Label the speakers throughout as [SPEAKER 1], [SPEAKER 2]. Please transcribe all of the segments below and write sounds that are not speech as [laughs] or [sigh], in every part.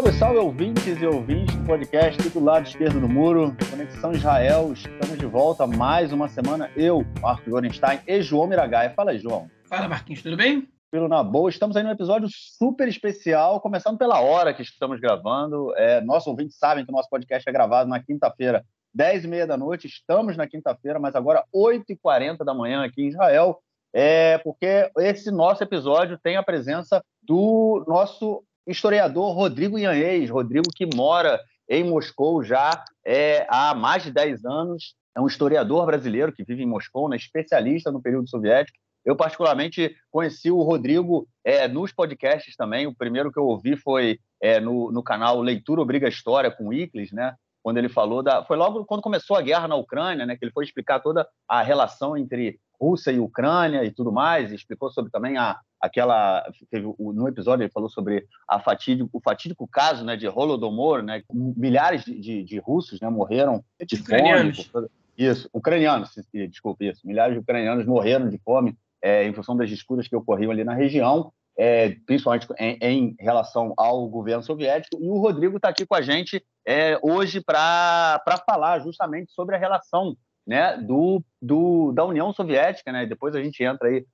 [SPEAKER 1] Salve, salve, ouvintes e ouvintes do podcast do lado esquerdo do muro, Conexão Israel. Estamos de volta mais uma semana. Eu, Marcos Gorenstein e João Miragaia. Fala aí, João.
[SPEAKER 2] Fala, Marquinhos, tudo bem?
[SPEAKER 1] Pelo Na Boa. Estamos aí num episódio super especial, começando pela hora que estamos gravando. É, nossos ouvintes sabem que o nosso podcast é gravado na quinta-feira, 10 e meia da noite. Estamos na quinta-feira, mas agora 8 e 40 da manhã aqui em Israel. É porque esse nosso episódio tem a presença do nosso historiador Rodrigo Ianês, Rodrigo que mora em Moscou já é, há mais de 10 anos, é um historiador brasileiro que vive em Moscou, né, especialista no período soviético. Eu, particularmente, conheci o Rodrigo é, nos podcasts também. O primeiro que eu ouvi foi é, no, no canal Leitura Obriga História, com o Iclis, né? quando ele falou da. Foi logo quando começou a guerra na Ucrânia, né? que ele foi explicar toda a relação entre Rússia e Ucrânia e tudo mais, e explicou sobre também a, aquela teve, no episódio ele falou sobre a fatídico, o fatídico caso né, de Holodomor, né, milhares de, de, de russos né, morreram de
[SPEAKER 2] ucranianos.
[SPEAKER 1] fome. Isso, ucranianos, desculpe isso, milhares de ucranianos morreram de fome é, em função das disputas que ocorriam ali na região, é, principalmente em, em, relação ao governo soviético. E o Rodrigo está aqui com a gente é, hoje para falar justamente sobre a relação né, do, do, da União Soviética, né? Depois a gente entra aí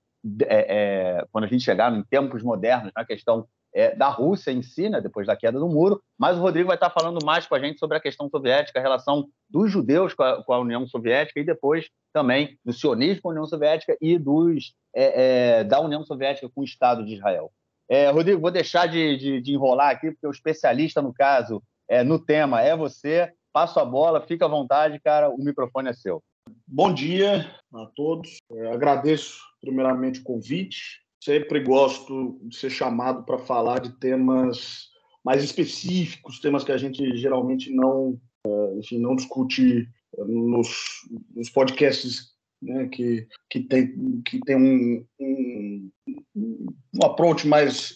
[SPEAKER 1] é, é, quando a gente chegar em tempos modernos na questão é, da Rússia em si, né, depois da queda do muro, mas o Rodrigo vai estar falando mais com a gente sobre a questão soviética, a relação dos judeus com a, com a União Soviética e depois também do sionismo com a União Soviética e dos, é, é, da União Soviética com o Estado de Israel. É, Rodrigo, vou deixar de, de, de, enrolar aqui, porque o especialista no caso, no tema, é você. Passo a bola, fica à vontade, cara, o microfone é seu.
[SPEAKER 3] Bom dia a todos. É, agradeço primeiramente o convite. Sempre gosto de ser chamado para falar de temas mais específicos, temas que a gente geralmente não, é, enfim, não discute nos, nos podcasts né, que, que tem, que tem um, um, um approach mais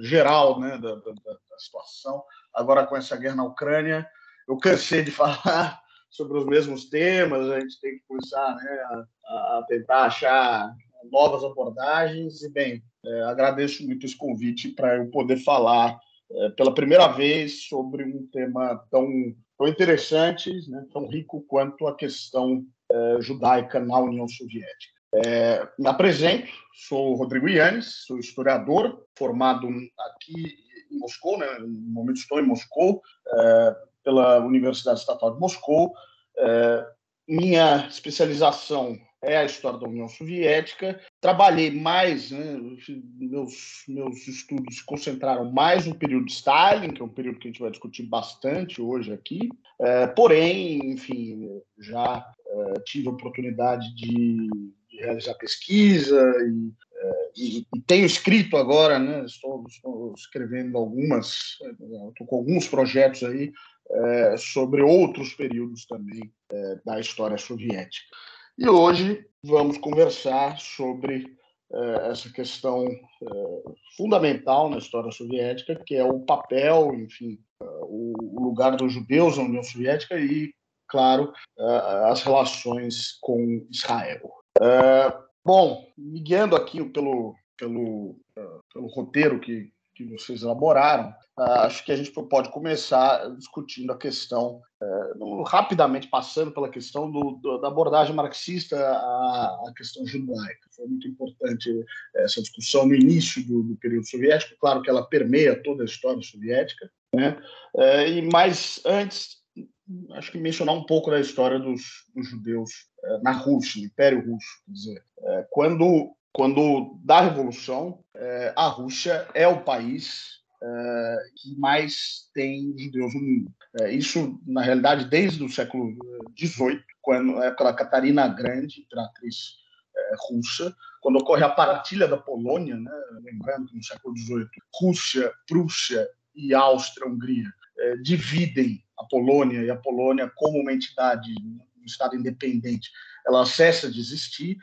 [SPEAKER 3] geral né, da, da, da situação. Agora, com essa guerra na Ucrânia, eu cansei de [laughs] falar sobre os mesmos temas, a gente tem que começar né, a, a, tentar achar novas abordagens. E, bem, é, agradeço muito esse convite para eu poder falar é, pela primeira vez sobre um tema tão, tão interessante, né, tão rico quanto a questão é, judaica na União Soviética. É, me apresento, sou Rodrigo Yannis, sou historiador, formado aqui em Moscou, né, no momento estou em Moscou, é, pela Universidade Estatal de Moscou. É, minha especialização é a história da União Soviética. Trabalhei mais, né, meus, meus estudos se concentraram mais no período de Stalin, que é um período que a gente vai discutir bastante hoje aqui. É, porém, enfim, já é, tive a oportunidade de, de realizar pesquisa e, é, e, e, tenho escrito agora, né, estou, estou escrevendo algumas, estou com alguns projetos aí é, sobre outros períodos também é, da história soviética. E hoje vamos conversar sobre é, essa questão fundamental na história soviética, que é o papel, enfim, o, o lugar dos judeus na União Soviética e, claro, as relações com Israel. bom, me guiando aqui pelo, pelo, pelo roteiro que, que vocês elaboraram, ah, acho que a gente pode começar discutindo a questão, é, rapidamente passando pela questão do, do, da abordagem marxista à, à, questão judaica. Foi muito importante essa discussão no início do, do, período soviético, claro que ela permeia toda a história soviética, né? É, e mais antes, acho que mencionar um pouco da história dos, dos judeus é, na Rússia, no Império Russo, quer dizer, quando quando da Revolução, a Rússia é o país uh, que mais tem judeus no mundo. Uh, isso, na realidade, desde o século XVIII, quando a Catarina Grande, imperatriz russa, quando ocorre a partilha da Polônia, né, lembrando que no século XVIII, Rússia, Prússia e Áustria-Hungria dividem a Polônia e a Polônia como uma entidade, um Estado independente, ela cessa de existir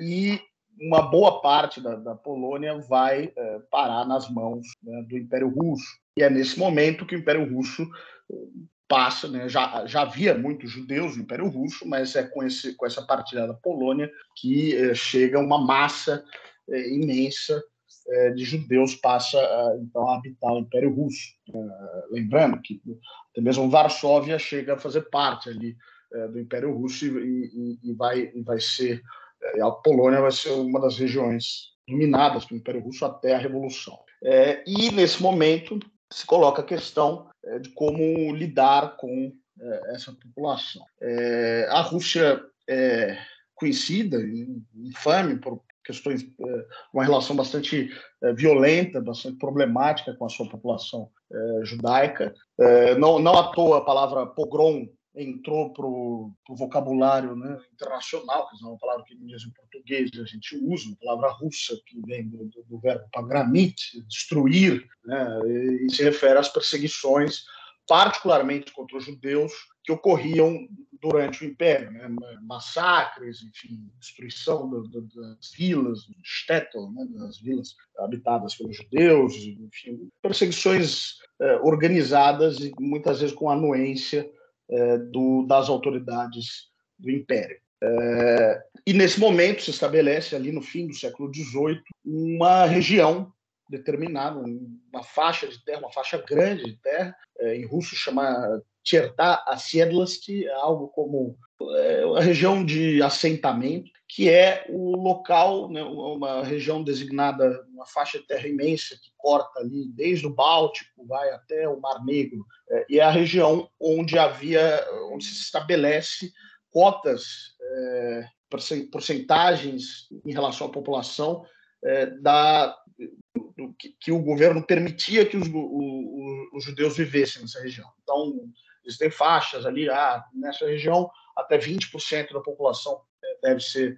[SPEAKER 3] e uma boa parte da, da Polônia vai é, parar nas mãos né, do Império Russo. E é nesse momento que o Império Russo é, passa, né, já, já havia muitos judeus no Império Russo, mas é com, esse, com essa partilha da Polônia que é, chega uma massa é, imensa é, de judeus passa então a habitar o Império Russo. É, lembrando que até mesmo Varsóvia chega a fazer parte ali é, do Império Russo e, e, e vai, e vai ser a Polônia vai ser uma das regiões dominadas pelo Império Russo até a Revolução. É, e nesse momento se coloca a questão de como lidar com essa população. a Rússia é conhecida, infame por questões, eh, uma relação bastante violenta, bastante problemática com a sua população judaica. Não, não à toa a palavra pogrom entrou para o vocabulário né, internacional, que é uma palavra que mesmo em português a gente usa, uma palavra russa que vem do, do, do verbo pagramit, destruir, né, e se refere às perseguições, particularmente contra os judeus, que ocorriam durante o Império, né? massacres, enfim, destruição das vilas, shtetl, né? das vilas habitadas pelos judeus, enfim, perseguições eh, organizadas e muitas vezes com anuência eh, do, das autoridades do Império. Eh, e nesse momento se estabelece ali no fim do século XVIII uma região determinada, uma faixa de terra, uma faixa grande de terra, em russo chama Tcherta Asiedlost, algo como é, a região de assentamento, que é o local, né, uma região designada, uma faixa de terra imensa que corta ali desde o Báltico, vai até o Mar Negro, é, e é a região onde havia, onde se estabelece cotas, é, porcentagens em relação à população é, da, do, que, que, o governo permitia que os, o, os judeus vivessem nessa região. Então, Existem faixas ali, ah, nessa região, até 20% da população deve ser,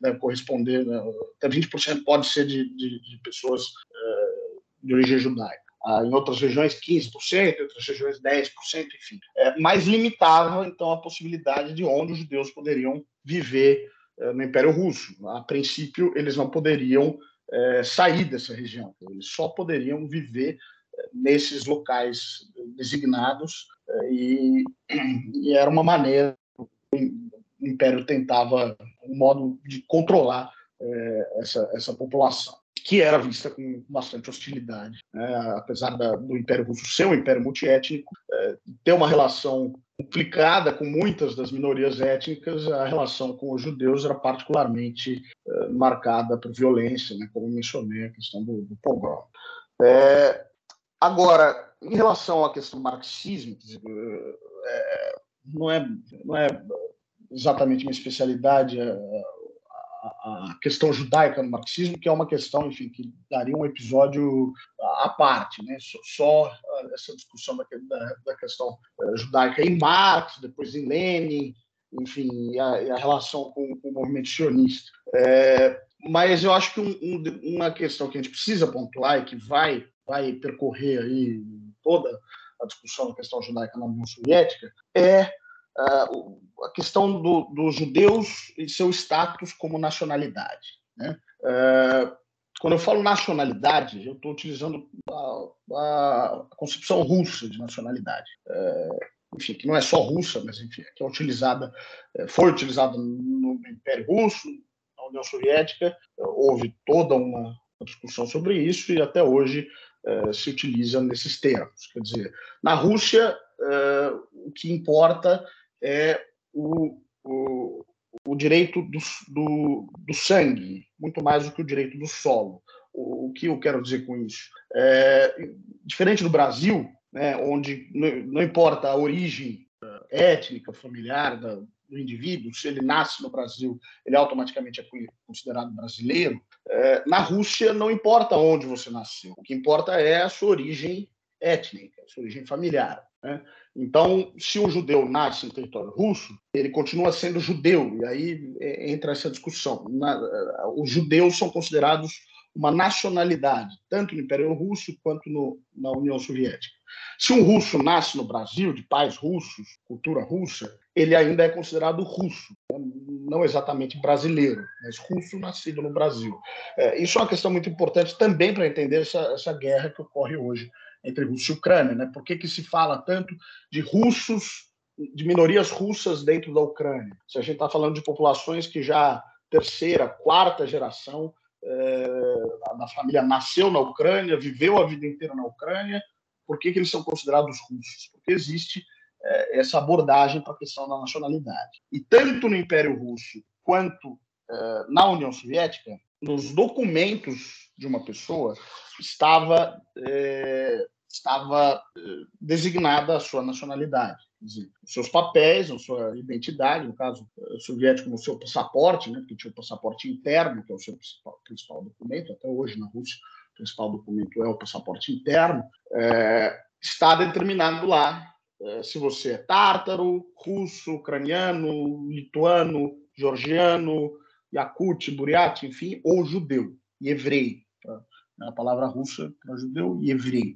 [SPEAKER 3] deve corresponder, né? até 20% pode ser de, de, de pessoas é, de origem judaica. Ah, em outras regiões, 15%, em outras regiões, 10%, enfim. É, mas limitava, então, a possibilidade de onde os judeus poderiam viver no Império Russo. A princípio, eles não poderiam sair dessa região, eles só poderiam viver nesses locais designados eh, e, [clears throat] e era uma maneira Império tentava um modo de controlar é, essa, essa população, que era vista com bastante hostilidade. Né? Apesar da, do Império Russo ser um império multiétnico, é, ter uma relação complicada com muitas das minorias étnicas, a relação com os judeus era particularmente é, marcada por violência, né? como mencionei, a questão do, do pogrom. É, Agora, em relação à questão do marxismo, é, não, é, não é exatamente minha especialidade a, a, a, questão judaica no marxismo, que é uma questão, enfim, que daria um episódio à parte, né? só, só essa discussão da, da, da, questão é, judaica em Marx, depois em Lenin, enfim, a, a relação com, com, o movimento sionista. É, mas eu acho que um, um, uma questão que a gente precisa pontuar e que vai vai percorrer aí toda a discussão da questão judaica na União Soviética, é a questão do, dos judeus e seu status como nacionalidade. Né? Uh, quando eu falo nacionalidade, eu estou utilizando a, a, concepção russa de nacionalidade. Uh, enfim, que não é só russa, mas enfim, que é utilizada, foi utilizada no Império Russo, na União Soviética, houve toda uma discussão sobre isso e até hoje eh, se utiliza nesses termos. Quer dizer, na Rússia, uh, o que importa é o, o, o direito do, do, do, sangue, muito mais do que o direito do solo. O, o que eu quero dizer com isso? É, diferente do Brasil, né, onde não, não importa a origem eh, étnica, familiar da, do indivíduo, se ele nasce no Brasil, ele automaticamente é considerado brasileiro. É, na Rússia, não importa onde você nasceu, o que importa é a sua origem étnica, a sua origem familiar. Né? Então, se um judeu nasce em território russo, ele continua sendo judeu, e aí é, entra essa discussão. Na, os judeus são considerados uma nacionalidade, tanto no Império Russo quanto no, na União Soviética. Se um russo nasce no Brasil, de pais russos, cultura russa, ele ainda é considerado russo, né? não exatamente brasileiro, mas russo nascido no Brasil. É, isso é uma questão muito importante também para entender essa, essa guerra que ocorre hoje entre Rússia e Ucrânia. Né? Por que, que se fala tanto de russos, de minorias russas dentro da Ucrânia? Se a gente está falando de populações que já terceira, quarta geração é, da família nasceu na Ucrânia, viveu a vida inteira na Ucrânia, por que, que eles são considerados russos? Porque existe é, essa abordagem para a questão da nacionalidade. E tanto no Império Russo quanto é, na União Soviética, nos documentos de uma pessoa estava é, estava é, designada a sua nacionalidade, os seus papéis, a sua identidade, no caso é, soviético, no seu passaporte, né, porque tinha o passaporte interno, que é o seu principal, principal documento, até hoje na Rússia o principal documento é o passaporte interno, é, está determinado lá é, se você é tártaro, russo, ucraniano, lituano, georgiano, Yakut, Buriat, enfim, ou judeu e hebreu. Tá? A palavra russa para judeu hebreu.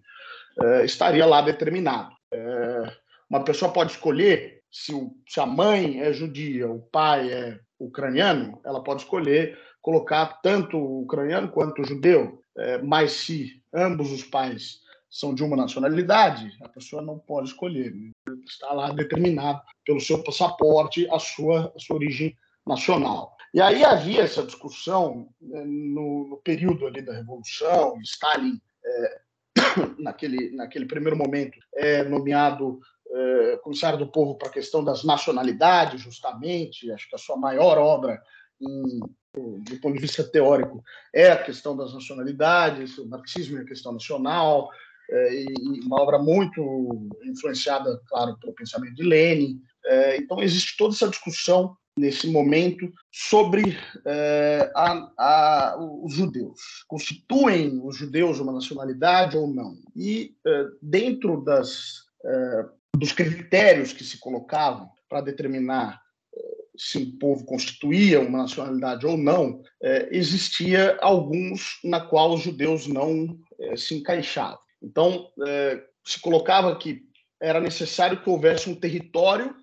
[SPEAKER 3] É, estaria lá determinado. É, uma pessoa pode escolher se, o, se, a mãe é judia, o pai é ucraniano, ela pode escolher colocar tanto o ucraniano quanto o judeu, é, mas se ambos os pais são de uma nacionalidade, a pessoa não pode escolher. Né? Está lá determinado pelo seu passaporte a sua, a sua origem nacional. E aí havia essa discussão né, no, no período ali da Revolução, Stalin, é, [coughs] naquele, naquele primeiro momento, é nomeado é, comissário do povo para a questão das nacionalidades, justamente, acho que a sua maior obra em, do ponto de vista teórico é a questão das nacionalidades, o marxismo e a questão nacional, é, e uma obra muito influenciada, claro, pelo pensamento de Lenin. É, então, existe toda essa discussão nesse momento sobre é, a, a, os judeus. Constituem os judeus uma nacionalidade ou não? E é, dentro das, é, dos critérios que se colocavam para determinar se um povo constituía uma nacionalidade ou não, existia alguns na qual os judeus não se encaixavam. Então, se colocava que era necessário que houvesse um território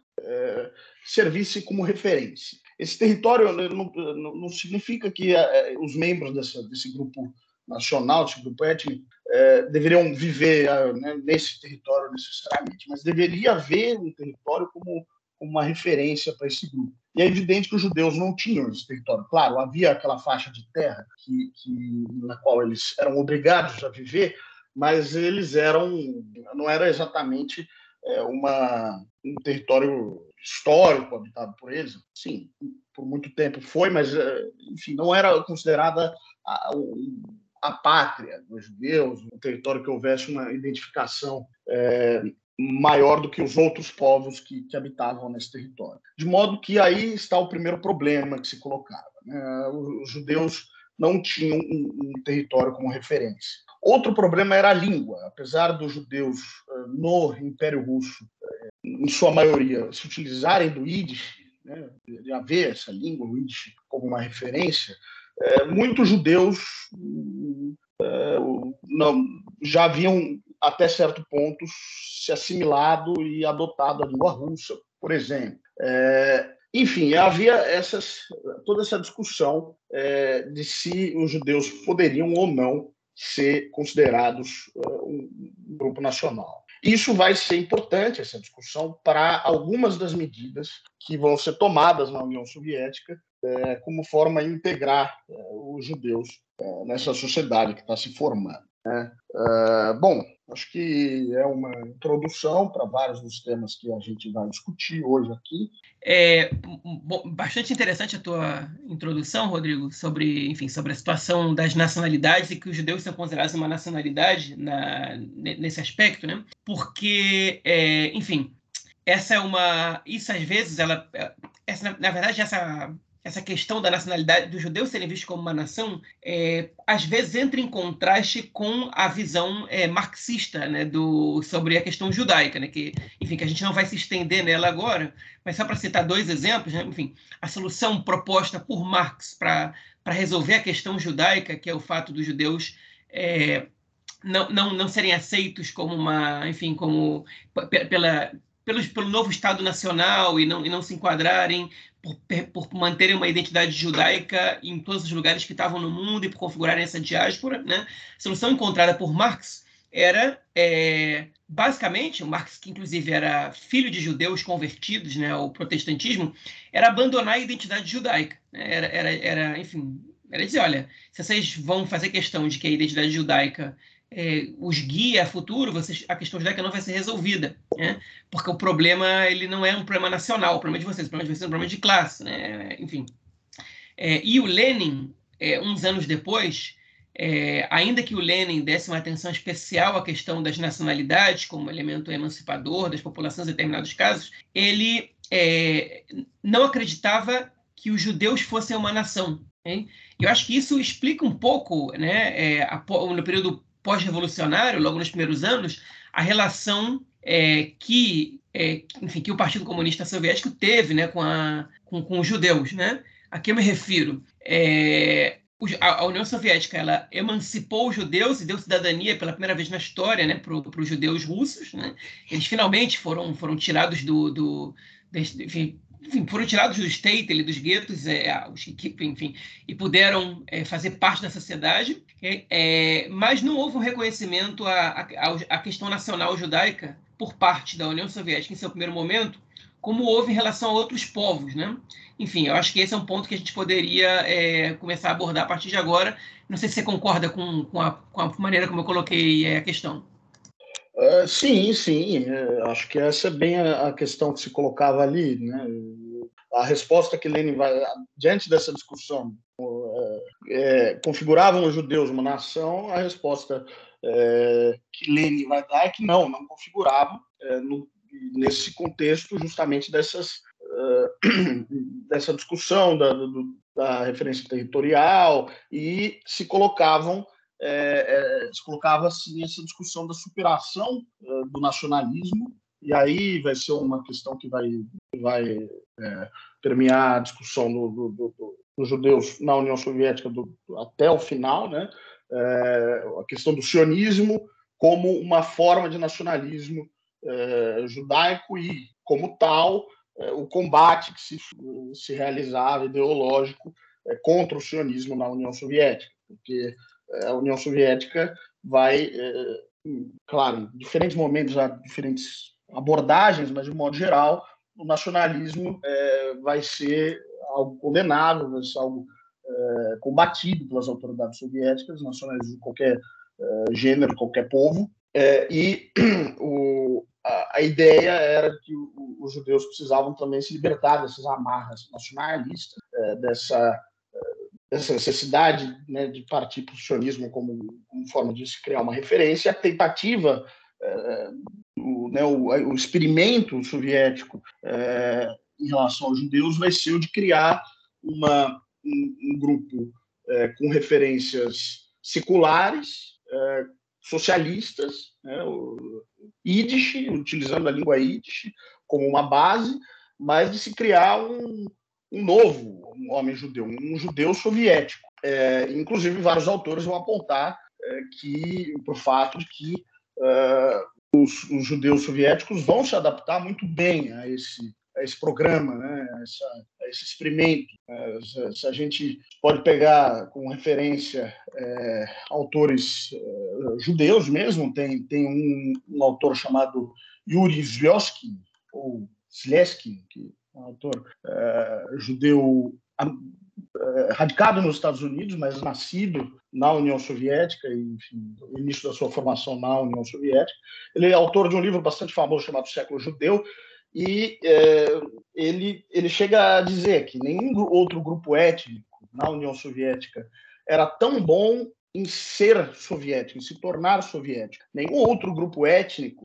[SPEAKER 3] servisse como referência. Esse território não, não, não significa que é, os membros dessa, desse grupo nacional, desse grupo étnico, é, deveriam viver né, nesse território necessariamente, mas deveria haver um território como, como uma referência para esse grupo. E é evidente que os judeus não tinham esse território. Claro, havia aquela faixa de terra que, que, na qual eles eram obrigados a viver, mas eles eram, não era exatamente é, uma, um território histórico habitado por eles. Sim, por muito tempo foi, mas, é, enfim, não era considerada a, a pátria dos judeus, um território que houvesse uma identificação é, maior do que os outros povos que, que, habitavam nesse território. De modo que aí está o primeiro problema que se colocava. Né? Os judeus não tinham um, um território como referência. Outro problema era a língua. Apesar dos judeus eh, no Império Russo, eh, em sua maioria, se utilizarem do Yiddish, né, de haver essa língua, o Yiddish, como uma referência, é, muitos judeus é, não, já haviam, até certo ponto, se assimilado e adotado a língua russa, por exemplo. É, enfim, havia essas, toda essa discussão de se os judeus poderiam ou não ser considerados uh, um grupo nacional. Isso vai ser importante, essa discussão, para algumas das medidas que vão ser tomadas na União Soviética é, como forma de integrar é, os judeus é, nessa sociedade que está se formando. Né? É, bom, acho que é uma introdução para vários dos temas que a gente vai discutir hoje aqui.
[SPEAKER 2] É bastante interessante a tua introdução, Rodrigo, sobre, enfim, sobre a situação das nacionalidades e que os judeus são considerados uma nacionalidade na, nesse aspecto, né? Porque, é, enfim, essa é uma, isso às vezes ela, essa na verdade essa essa questão da nacionalidade dos judeus serem vistos como uma nação, é, às vezes entra em contraste com a visão é, marxista né, do, sobre a questão judaica, né, que, enfim, que a gente não vai se estender nela agora, mas só para citar dois exemplos, né, enfim, a solução proposta por Marx para resolver a questão judaica, que é o fato dos judeus é, não, não, não serem aceitos como uma, enfim, como pela pelo, pelo novo Estado Nacional e não, e não se enquadrarem por, por, manterem uma identidade judaica em todos os lugares que estavam no mundo e por configurarem essa diáspora. Né? A solução encontrada por Marx era, é, basicamente, Marx, que inclusive era filho de judeus convertidos né, ao protestantismo, era abandonar a identidade judaica. Né? Era, era, era, enfim, Era dizer, olha, se vocês vão fazer questão de que a identidade judaica é, os guia a futuro, vocês, a questão judaica não vai ser resolvida, né? porque o problema ele não é um problema nacional, o problema de vocês, o problema de vocês é um problema de classe, né? enfim. É, e o Lenin, é, uns anos depois, é, ainda que o Lenin desse uma atenção especial à questão das nacionalidades como elemento emancipador das populações em determinados casos, ele é, não acreditava que os judeus fossem uma nação. Hein? Eu acho que isso explica um pouco, né, é, a, no período pós-revolucionário, logo nos primeiros anos, a relação é, que, é, enfim, que o Partido Comunista Soviético teve né, com, a, com, com os judeus. Né? A que eu me refiro? É, a União Soviética ela emancipou os judeus e deu cidadania pela primeira vez na história né, para os judeus russos. Né? Eles finalmente foram, foram tirados do, do enfim, enfim, foram tirados do State, dos guetos, é, enfim, e puderam é, fazer parte da sociedade, é, é, mas não houve um reconhecimento à, à, à, questão nacional judaica por parte da União Soviética em seu primeiro momento, como houve em relação a outros povos, né? Enfim, eu acho que esse é um ponto que a gente poderia é, começar a abordar a partir de agora. Não sei se você concorda com, com, a, com a maneira como eu coloquei é, a questão.
[SPEAKER 3] Uh, sim, sim. É, acho que essa é bem a, questão que se colocava ali. Né? A resposta que Lenin vai. Diante dessa discussão, é, configuravam os judeus uma nação, a resposta é, que Lenin vai dar é que não, não configuravam, no, nesse contexto justamente dessas. [clears throat] dessa discussão da, do, da referência territorial e se colocavam é, é, se colocava assim, essa discussão da superação é, do nacionalismo, e aí vai ser uma questão que vai, vai é, permear a discussão do, do, do, dos judeus na União Soviética até o final, né? É, a questão do sionismo como uma forma de nacionalismo é, judaico e, como tal, o combate que se, se realizava ideológico contra o sionismo na União Soviética, porque a União Soviética vai, é, claro, em diferentes momentos há diferentes abordagens, mas de modo geral, o nacionalismo é, vai ser algo condenável, vai ser algo é, combatido pelas autoridades soviéticas, nacionalismo de qualquer gênero, qualquer povo, e [clears throat] o, a, a, ideia era que o, os judeus precisavam também se libertar dessas amarras nacionalistas, dessa essa necessidade né, de partir para o sionismo como, como, forma de se criar uma referência, a tentativa, é, o, né, o, o, experimento soviético é, em relação aos judeus vai ser o de criar uma, um, um grupo é, com referências seculares, socialistas, né, o Yiddish, utilizando a língua Yiddish como uma base, mas de se criar um, um novo um homem judeu, um judeu soviético. É, inclusive, vários autores vão apontar é, que o fato de que é, os, os, judeus soviéticos vão se adaptar muito bem a esse, a esse programa, né, a, essa, a esse experimento. É, se, se, a gente pode pegar como referência é, autores é, judeus mesmo, tem, tem um, um autor chamado Yuri Zlosky, ou Slesky, que um autor uh, judeu uh, radicado nos Estados Unidos, mas nascido na União Soviética, enfim, início da sua formação na União Soviética. Ele é autor de um livro bastante famoso chamado Século Judeu, e uh, ele, ele chega a dizer que nenhum outro grupo étnico na União Soviética era tão bom em ser soviético, em se tornar soviético. Nenhum outro grupo étnico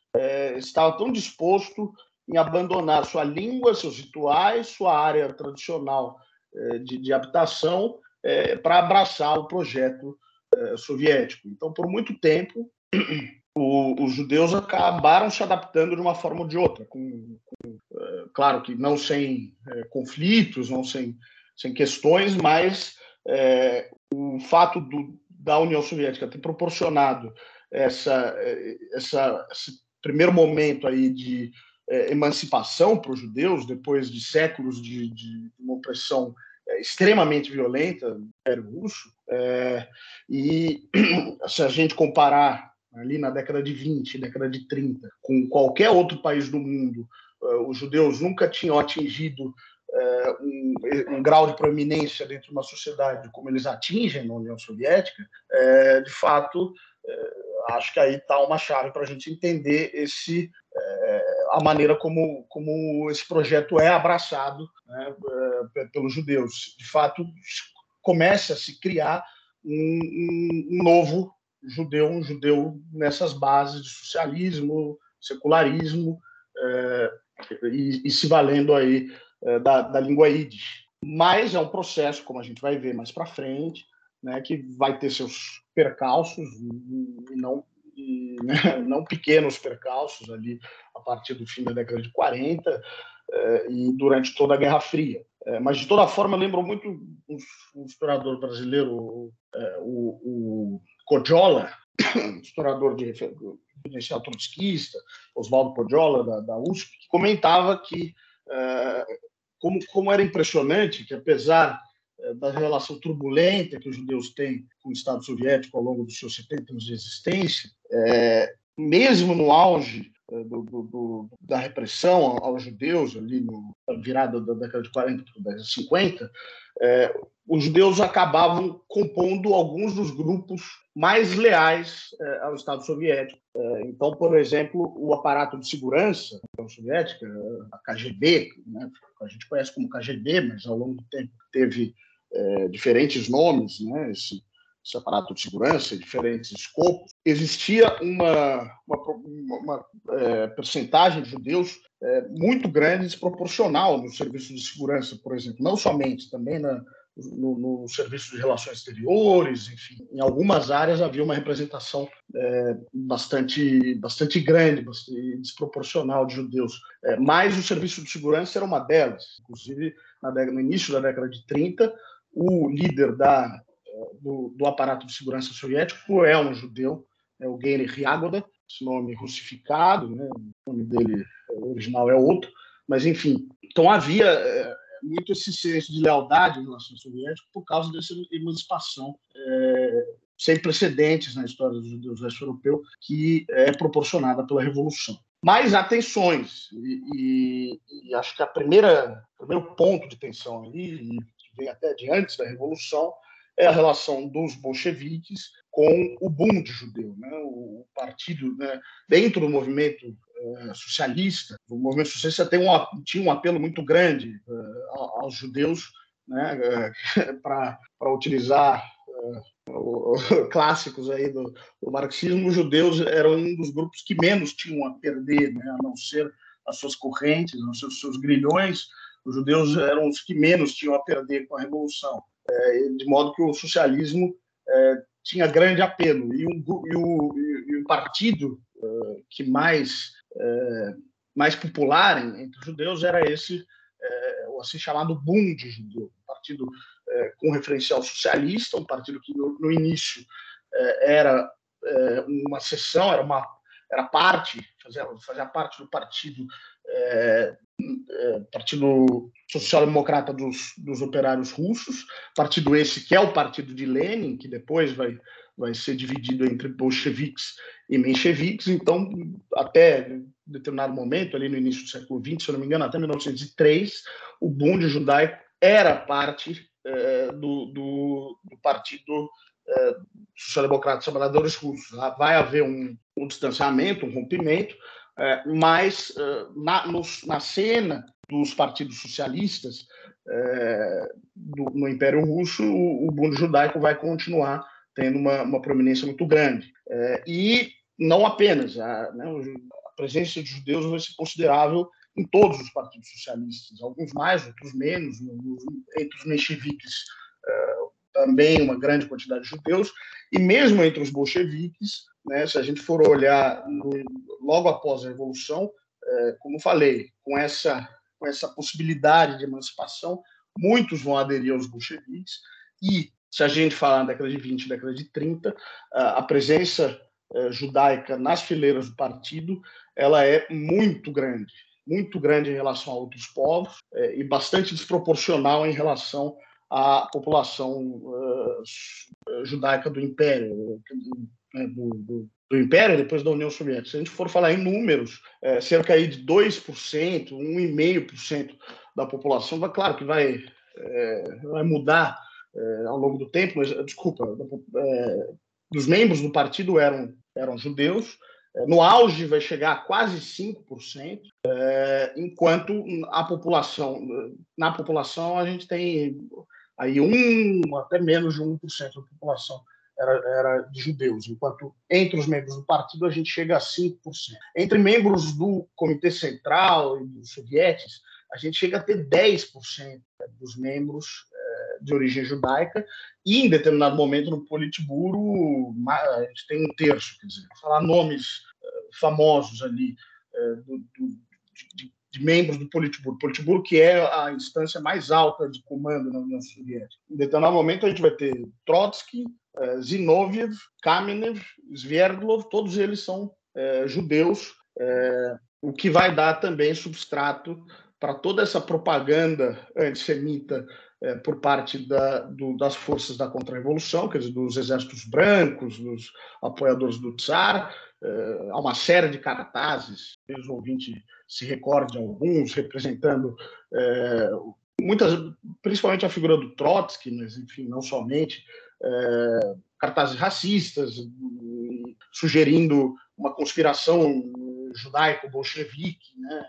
[SPEAKER 3] estava tão disposto em abandonar sua língua, seus rituais, sua área tradicional eh, de, de habitação eh, para abraçar o projeto eh, soviético. Então, por muito tempo, [clears throat] o, os judeus acabaram se adaptando de uma forma ou de outra, com, com claro que não sem conflitos, não sem, sem questões, mas o fato do, da União Soviética ter proporcionado essa, essa, esse primeiro momento aí de é, emancipação para os judeus, depois de séculos de, de uma opressão é, extremamente violenta do Império Russo. É, e [clears throat] se a gente comparar ali na década de 20, década de 30, com qualquer outro país do mundo, é, os judeus nunca tinham atingido é, um, um, grau de proeminência dentro de uma sociedade como eles atingem na União Soviética, é, de fato, é, acho que aí está uma chave para a gente entender esse é, a maneira como, como esse projeto é abraçado né, é, pelos judeus. De fato, começa a se criar um, um, novo judeu, um judeu nessas bases de socialismo, secularismo, é, e, e, se valendo aí é, da, da língua Yiddish. Mas é um processo, como a gente vai ver mais para frente, né, que vai ter seus percalços, e não, e, [laughs] né, não pequenos percalços ali a partir do fim da década de 40 é, e durante toda a Guerra Fria. É, mas, de toda forma, lembro muito um, um historiador brasileiro, é, o, o Codiola, [coughs] historiador de referencial trotskista, Oswaldo Codiola, da, da USP, que comentava que é, como, como era impressionante que, apesar da relação turbulenta que os judeus têm com o Estado soviético ao longo dos seus 70 anos de existência, é, mesmo no auge é, do, do, do, da repressão aos judeus, ali no, na virada da década de 40 para a década de 50, é, os judeus acabavam compondo alguns dos grupos mais leais é, ao Estado soviético. É, então, por exemplo, o aparato de segurança da União Soviética, a KGB, né, a gente conhece como KGB, mas ao longo do tempo teve é, diferentes nomes, né, esse, esse, aparato de segurança, diferentes escopos. Existia uma, uma, uma é, percentagem de judeus é, muito grande, desproporcional no serviço de segurança, por exemplo, não somente, também na no, no, serviço de relações exteriores, enfim, em algumas áreas havia uma representação é, bastante, bastante grande, bastante desproporcional de judeus. É, mas o serviço de segurança era uma delas. Inclusive, década, no início da década de 30, o líder da, do, do aparato de segurança soviético é um judeu, é o Gene Ryagoda, esse nome russificado, né? o nome dele original é outro, mas enfim. Então havia é, muito esse senso de lealdade em relação ao soviético por causa dessa emancipação é, sem precedentes na história do, do exército europeu que é proporcionada pela Revolução. Mas há tensões, e, e, e acho que a primeira, o primeiro ponto de tensão ali, vem até de antes da Revolução, é a relação dos bolcheviques com o Bund judeu, né? o partido né? dentro do movimento uh, socialista. O movimento socialista tem um, tinha um apelo muito grande uh, aos judeus né? [laughs] uh, para utilizar [laughs] clássicos aí do, do, marxismo. Os judeus eram um dos grupos que menos tinham a perder, né? a não ser as suas correntes, os seus grilhões. Os judeus eram os que menos tinham a perder com a revolução. É, de modo que o socialismo é, tinha grande apelo. E, um, e, o, e o, partido é, que mais, mais popular entre os judeus era esse, o assim chamado Bund judeu, um partido com referencial socialista, um partido que no, no início era uma seção, era uma era parte, fazia, fazia parte do partido é, é, Partido Social Democrata dos, dos Operários Russos, partido esse que é o partido de Lenin, que depois vai, vai ser dividido entre bolcheviques e mencheviques, então até determinado momento, ali no início do século XX, se eu não me engano, até 1903, o Bund judaico era parte é, do, do, do, partido é, social-democrata trabalhadores russos. Vai haver um, um distanciamento, um rompimento, mas é, na, na cena dos partidos socialistas é, do, no Império Russo, o, o Bund judaico vai continuar tendo uma, uma prominência muito grande. É, e não apenas, a, né, a, presença de judeus vai ser considerável em todos os partidos socialistas, alguns mais, outros menos, entre os mencheviques é, também uma grande quantidade de judeus, e mesmo entre os bolcheviques, né, se a gente for olhar no, logo após a Revolução, é, como falei, com essa, com essa possibilidade de emancipação, muitos vão aderir aos bolcheviques, e se a gente falar na década de 20, década de 30, a presença é, judaica nas fileiras do partido ela é muito grande, muito grande em relação a outros povos é, e bastante desproporcional em relação à população uh, judaica do Império, né, do, do, do Império, depois da União Soviética. Se a gente for falar em números, é, cerca aí de 2%, 1,5% da população, vai, claro que vai, é, vai mudar é, ao longo do tempo, mas, desculpa, é, dos membros do partido eram, eram judeus, é, no auge vai chegar a quase 5%, é, enquanto a população, na população a gente tem aí um, até menos de 1% da população era, era de judeus, enquanto entre os membros do partido a gente chega a 5%. Entre membros do Comitê Central e dos sovietes, a gente chega a ter 10% dos membros é, de origem judaica, e em determinado momento no Politburo a gente tem um terço, quer dizer, falar nomes é, famosos ali é, do, do, de, de, membros do Politburo. Politburo que é a instância mais alta de comando na União Soviética. Em determinado momento a gente vai ter Trotsky, Zinoviev, Kamenev, Sverdlov, todos eles são é, judeus, é, o que vai dar também substrato para toda essa propaganda antissemita é, por parte da, do, das forças da contra-revolução, quer dizer, dos exércitos brancos, dos apoiadores do Tsar. É, há uma série de cartazes, talvez o ouvinte se recorde de alguns, representando é, muitas, principalmente a figura do Trotsky, mas enfim, não somente, cartazes racistas, sugerindo uma conspiração judaico-bolchevique, né?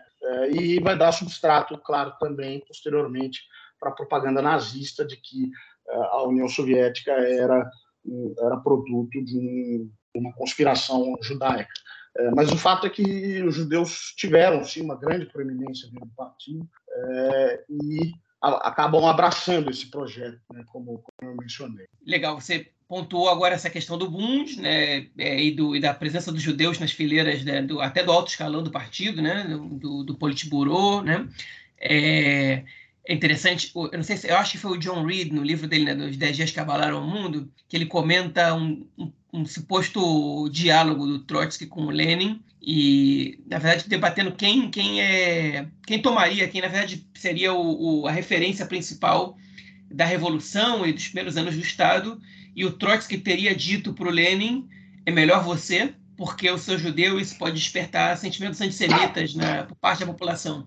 [SPEAKER 3] E vai dar substrato, claro, também, posteriormente, para a propaganda nazista de que é, a União Soviética era, era produto de um, uma conspiração judaica. É, mas o fato é que os judeus tiveram, sim, uma grande proeminência dentro do partido é, e acabam abraçando esse projeto, né, como, como, eu mencionei.
[SPEAKER 2] Legal, você pontuou agora essa questão do Bund, né, é, e, do, e, da presença dos judeus nas fileiras, né, do, até do alto escalão do partido, né, do, do Politburo, né, é, é interessante, eu não sei se, eu acho que foi o John Reed, no livro dele, né, dos 10 dias que abalaram o mundo, que ele comenta um, um, um suposto diálogo do Trotsky com o Lenin, e na verdade debatendo quem quem é quem tomaria quem na verdade seria o, o, a referência principal da revolução e dos primeiros anos do Estado e o Trotsky teria dito para o Lenin é melhor você porque eu sou judeu e isso pode despertar sentimentos antissemitas né, por parte da população.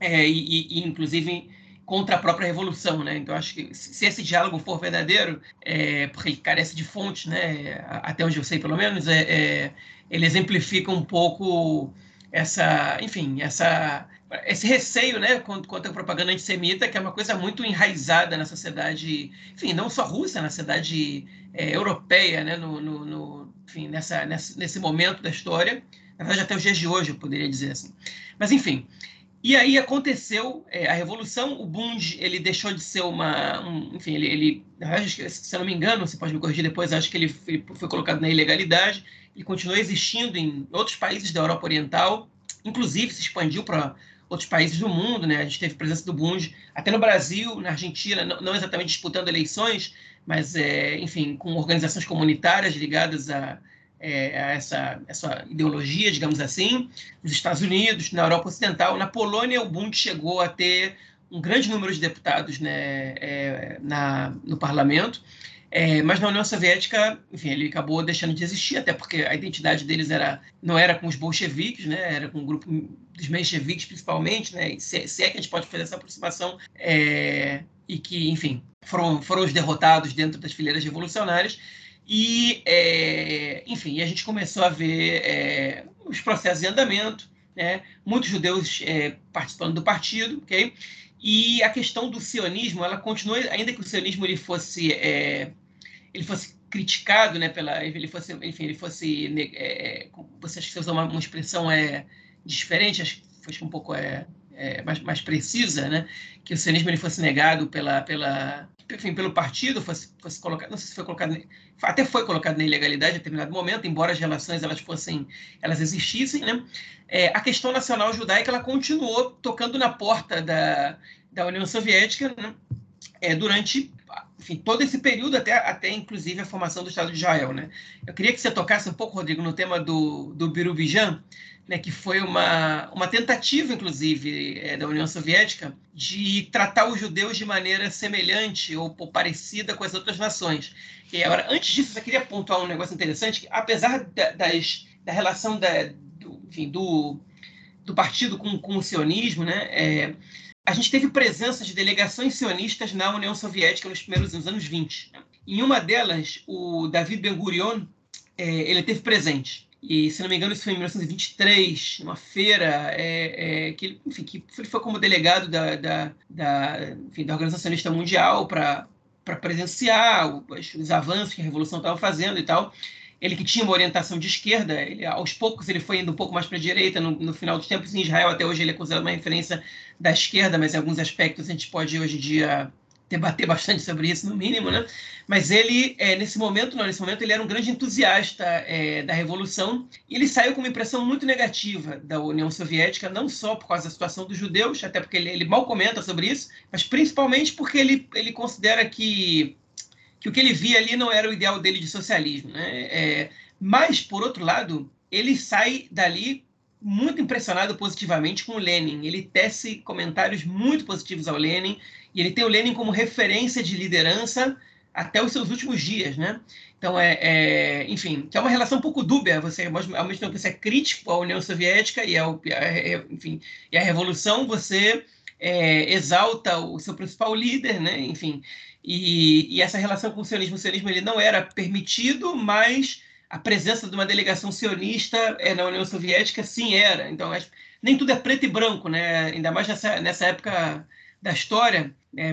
[SPEAKER 2] É, e, e, inclusive contra a própria revolução, né? Então acho que se esse diálogo for verdadeiro, é, porque ele carece de fontes, né? Até onde eu sei, pelo menos, é, é ele exemplifica um pouco essa, enfim, essa esse receio, né, contra a propaganda antissemita, que é uma coisa muito enraizada na sociedade, enfim, não só russa, na sociedade é, europeia, né, no, no, no enfim, nessa, nessa, nesse momento da história, na verdade até os dias de hoje, eu poderia dizer assim. Mas, enfim, e aí aconteceu é, a revolução, o Bund ele deixou de ser uma, um, enfim, ele, ele, se eu não me engano, você pode me corrigir depois, acho que ele foi, colocado na ilegalidade, ele continuou existindo em outros países da Europa Oriental, inclusive se expandiu para outros países do mundo, né? A gente teve presença do Bund até no Brasil, na Argentina, não, não exatamente disputando eleições, mas, é, enfim, com organizações comunitárias ligadas a, é, essa, essa ideologia, digamos assim, nos Estados Unidos, na Europa Ocidental. Na Polônia, o Bund chegou a ter um grande número de deputados né, é, na, no parlamento, é, mas na União Soviética, enfim, ele acabou deixando de existir, até porque a identidade deles era, não era com os bolcheviques, né, era com o grupo dos mencheviques, principalmente, né, se, se, é que a gente pode fazer essa aproximação, é, e que, enfim, foram, foram os derrotados dentro das fileiras revolucionárias, e, é, enfim, a gente começou a ver é, os processos em andamento, né? muitos judeus é, participando do partido, ok? E a questão do sionismo, ela continua, ainda que o sionismo ele fosse, é, ele fosse criticado, né, pela, ele fosse, enfim, ele fosse, é, você acha que você usou uma, uma expressão é diferente, acho que foi um pouco é, é, mais, mais precisa, né, que o sionismo ele fosse negado pela, pela, enfim, pelo partido fosse, fosse colocado, não sei se foi colocado, até foi colocado na ilegalidade em determinado momento, embora as relações elas fossem, elas existissem, né? É, a questão nacional judaica ela continuou tocando na porta da, da União Soviética, né? É, durante enfim, todo esse período até, até inclusive a formação do Estado de Israel, né? Eu queria que você tocasse um pouco, Rodrigo, no tema do, do Birubijan, né, que foi uma, uma tentativa, inclusive, é, da União Soviética de tratar os judeus de maneira semelhante ou, ou, parecida com as outras nações. E agora, antes disso, eu queria pontuar um negócio interessante, que apesar da, das, da relação da, do, enfim, do, do partido com, com o sionismo, né, é, a gente teve presença de delegações sionistas na União Soviética nos primeiros anos 20. Em uma delas, o David Ben-Gurion, é, ele teve presente. E, se não me engano, isso foi em 1923, numa feira, é, é, que, enfim, que ele foi como delegado da, da, da, enfim, da Organização Sionista Mundial para presenciar os, os, avanços que a Revolução estava fazendo e tal ele que tinha uma orientação de esquerda, ele, aos poucos ele foi indo um pouco mais para a direita, no, no, final dos tempos em Israel, até hoje ele é considerado uma referência da esquerda, mas em alguns aspectos a gente pode hoje em dia debater [laughs] bastante sobre isso, no mínimo, né? Mas ele, é, nesse momento, não, nesse momento ele era um grande entusiasta é, da Revolução e ele saiu com uma impressão muito negativa da União Soviética, não só por causa da situação dos judeus, até porque ele, ele mal comenta sobre isso, mas principalmente porque ele, ele considera que que o que ele via ali não era o ideal dele de socialismo. Né? É, mas, por outro lado, ele sai dali muito impressionado positivamente com o Lenin. Ele tece comentários muito positivos ao Lenin, e ele tem o Lenin como referência de liderança até os seus últimos dias, né? Então, é, é enfim, que é uma relação um pouco dúbia. Você, ao mesmo tempo que você é crítico à União Soviética e, ao, enfim, e à Revolução, você é, exalta o seu principal líder, né? Enfim, e, e, essa relação com o sionismo, o sionismo ele não era permitido, mas a presença de uma delegação sionista é, na União Soviética sim era. Então, nem tudo é preto e branco, né? Ainda mais nessa, nessa época da história, é,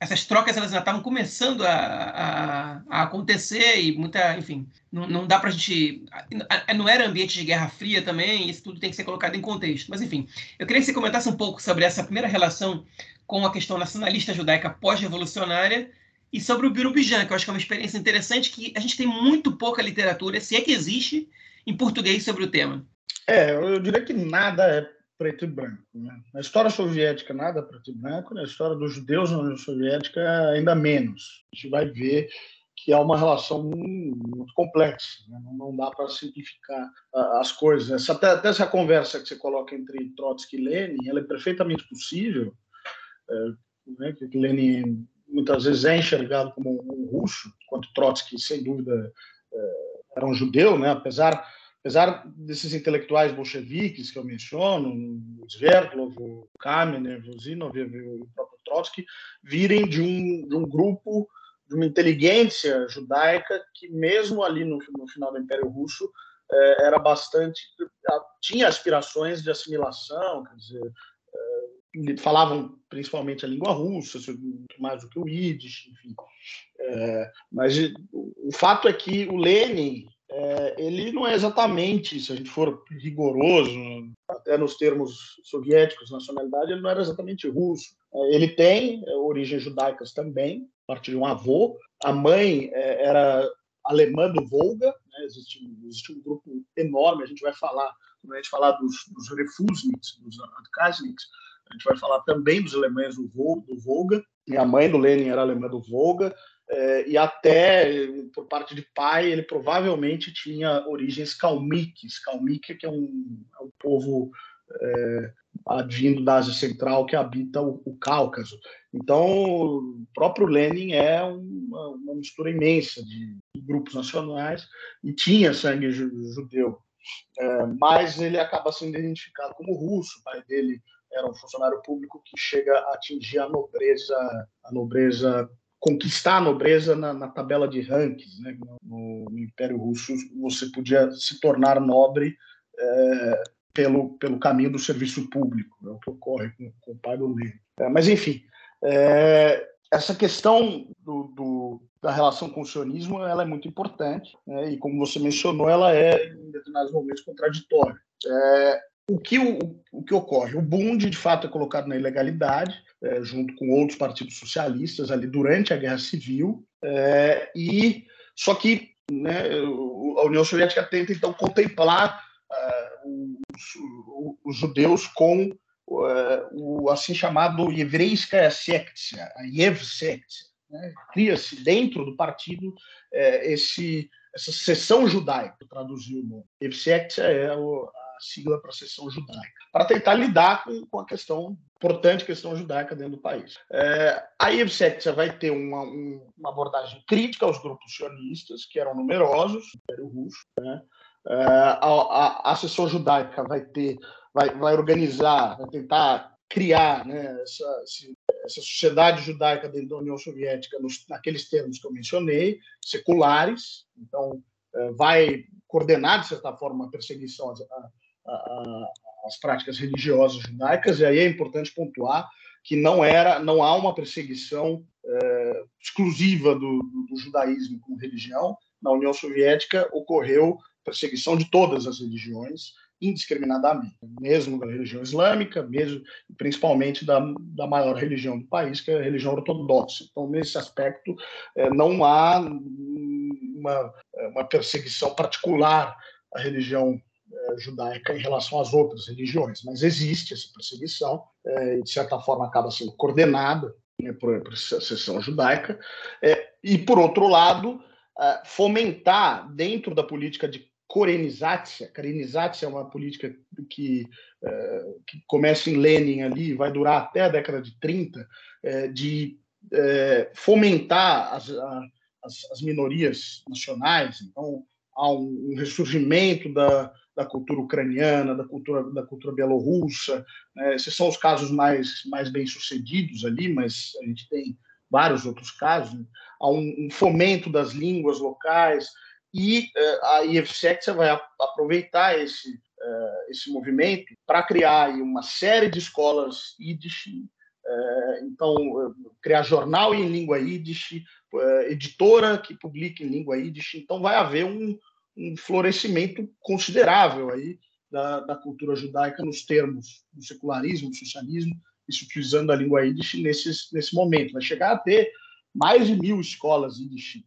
[SPEAKER 2] essas trocas elas já estavam começando a, a, a, acontecer e muita, enfim, não, não dá para a gente, não era ambiente de guerra fria também, isso tudo tem que ser colocado em contexto. Mas enfim, eu queria que você comentasse um pouco sobre essa primeira relação com a questão nacionalista judaica pós-revolucionária e sobre o Birubijan, que eu acho que é uma experiência interessante que a gente tem muito pouca literatura, se é que existe, em português sobre o tema.
[SPEAKER 3] É, eu diria que nada é preto e branco. Né? Na história soviética, nada preto e branco, na história dos judeus na União Soviética, ainda menos. A gente vai ver que é uma relação muito complexa, né? não, dá para simplificar as coisas. Essa, até, até, essa conversa que você coloca entre Trotsky e Lenin, ela é perfeitamente possível, é, né, que Lenin muitas vezes é enxergado como um russo, enquanto Trotsky, sem dúvida, é, era um judeu, né, apesar, apesar desses intelectuais bolcheviques que eu menciono, Sverdlov, o Kamenev, o Zinov e o próprio Trotsky, virem de um, de um grupo de uma inteligência judaica que, mesmo ali no, no final do Império Russo, é, era bastante tinha aspirações de assimilação, quer dizer, falavam principalmente a língua russa, mais do que o Yiddish, enfim. É, mas o fato é que o Lenin é, ele não é exatamente, se a gente for rigoroso, até nos termos soviéticos, nacionalidade, ele não era exatamente russo. É, ele tem é, origens judaicas também, a partir de um avô. A mãe é, era alemã do Volga, né? existe, existe, um grupo enorme, a gente vai falar, quando a gente falar dos, dos Refusniks, dos Adkasniks, a gente vai falar também dos alemães do, do Volga. Minha mãe do Lenin era alemã do Volga. É, e até por parte de pai, ele provavelmente tinha origens calmiques. Calmique que é um, é um povo é, advindo da Ásia Central que habita o, o, Cáucaso. Então, o próprio Lenin é uma, uma mistura imensa de, de, grupos nacionais e tinha sangue judeu. É, mas ele acaba sendo identificado como russo. O pai dele era um funcionário público que chega a atingir a nobreza, a nobreza conquistar a nobreza na, na tabela de rankings. Né? No, no, Império Russo, você podia se tornar nobre é, pelo, pelo caminho do serviço público, é o que ocorre com, com o pai do. É, mas, enfim, é, essa questão do, do, da relação com o sionismo ela é muito importante, né? e, como você mencionou, ela é, em determinados momentos, contraditória. É, o que, o, o que ocorre? O Bund, de fato, é colocado na ilegalidade, é, junto com outros partidos socialistas ali durante a Guerra Civil. É, e só que né, a União Soviética tenta então contemplar uh, os, os, judeus com uh, o assim chamado Evreiskaya Sektia, a Yevsektia. Né? Cria-se dentro do partido uh, esse, essa seção judaica, traduzir o nome. Yevsektia é o, a sigla para seção judaica, para tentar lidar com, com a questão importante questão judaica dentro do país. É, a Evsektia vai ter uma, um, uma abordagem crítica aos grupos sionistas, que eram numerosos, no Império Russo. Né? É, a, a, a seção judaica vai ter, vai, vai organizar, vai tentar criar né, essa, essa sociedade judaica dentro da União Soviética nos, naqueles termos que eu mencionei, seculares, então é, vai coordenar, de certa forma, a perseguição às, às práticas religiosas judaicas, e aí é importante pontuar que não era, não há uma perseguição é, exclusiva do, do, do judaísmo como religião. Na União Soviética ocorreu perseguição de todas as religiões, indiscriminadamente, mesmo da religião islâmica, mesmo principalmente da, da maior religião do país, que é a religião ortodoxa. Então, nesse aspecto, é, não há uma, uma perseguição particular à religião judaica em relação às outras religiões, mas existe essa perseguição e, de certa forma, acaba sendo coordenada né, por, essa seção judaica. e, por outro lado, fomentar dentro da política de Korenizácia. Korenizácia é uma política que, que começa em Lenin ali, vai durar até a década de 30, é, de fomentar as, as, as, minorias nacionais. Então, há um, ressurgimento da, da cultura ucraniana, da cultura, da cultura bielorrussa. Né? Esses são os casos mais, mais bem-sucedidos ali, mas a gente tem vários outros casos. Há um, um fomento das línguas locais, e uh, a IFSEC vai aproveitar esse, uh, esse movimento para criar uma série de escolas Yiddish, uh, então criar jornal em língua Yiddish, editora que publica em língua Yiddish, então vai haver um, um florescimento considerável aí da, da, cultura judaica nos termos do secularismo, do socialismo, isso utilizando a língua Yiddish nesse momento. Vai chegar a ter mais de mil escolas Yiddish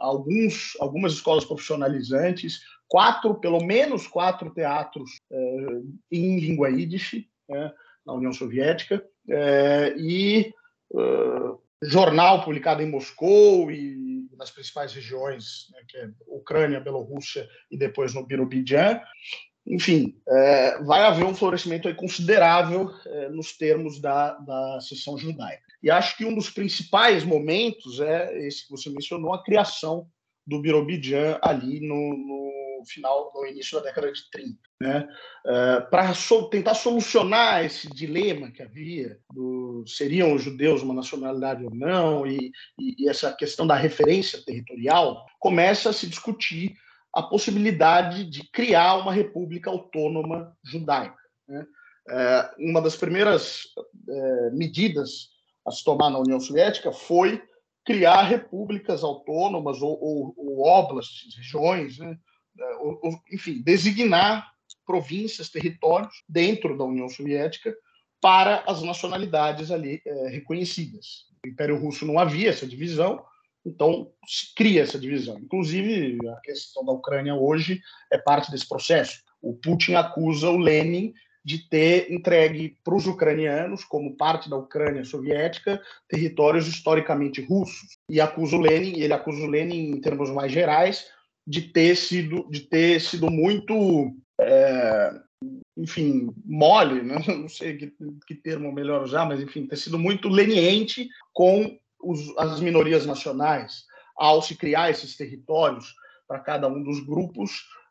[SPEAKER 3] alguns, algumas escolas profissionalizantes, quatro, pelo menos quatro teatros é, em língua Yiddish né, na União Soviética é, e jornal publicado em Moscou e nas principais regiões, né, que é Ucrânia, Bielorrússia e depois no Birobidzhan. Enfim, é, vai haver um florescimento considerável é, nos termos da, da seção judaica. E acho que um dos principais momentos é esse que você mencionou, a criação do Birobidzhan ali no, no final, no início da década de 30. Né? É, Para so, tentar solucionar esse dilema que havia, do, seriam os judeus uma nacionalidade ou não, e, e, e essa questão da referência territorial, começa a se discutir a possibilidade de criar uma república autônoma judaica. Né? É, uma das primeiras é, medidas a se tomar na União Soviética foi criar repúblicas autônomas ou, ou, ou regiões, né? Enfim, designar províncias, territórios dentro da União Soviética para as nacionalidades ali é, reconhecidas. No Império Russo não havia essa divisão, então se cria essa divisão. Inclusive, a questão da Ucrânia hoje é parte desse processo. O Putin acusa o Lenin de ter entregue para os ucranianos, como parte da Ucrânia soviética, territórios historicamente russos. E acusa o Lenin, ele acusa o Lenin em termos mais gerais, de ter sido, de ter sido muito, é, enfim, mole, né? [laughs] não sei que, que, termo melhor usar, mas enfim, ter sido muito leniente com os, as minorias nacionais ao se criar esses territórios para cada um dos grupos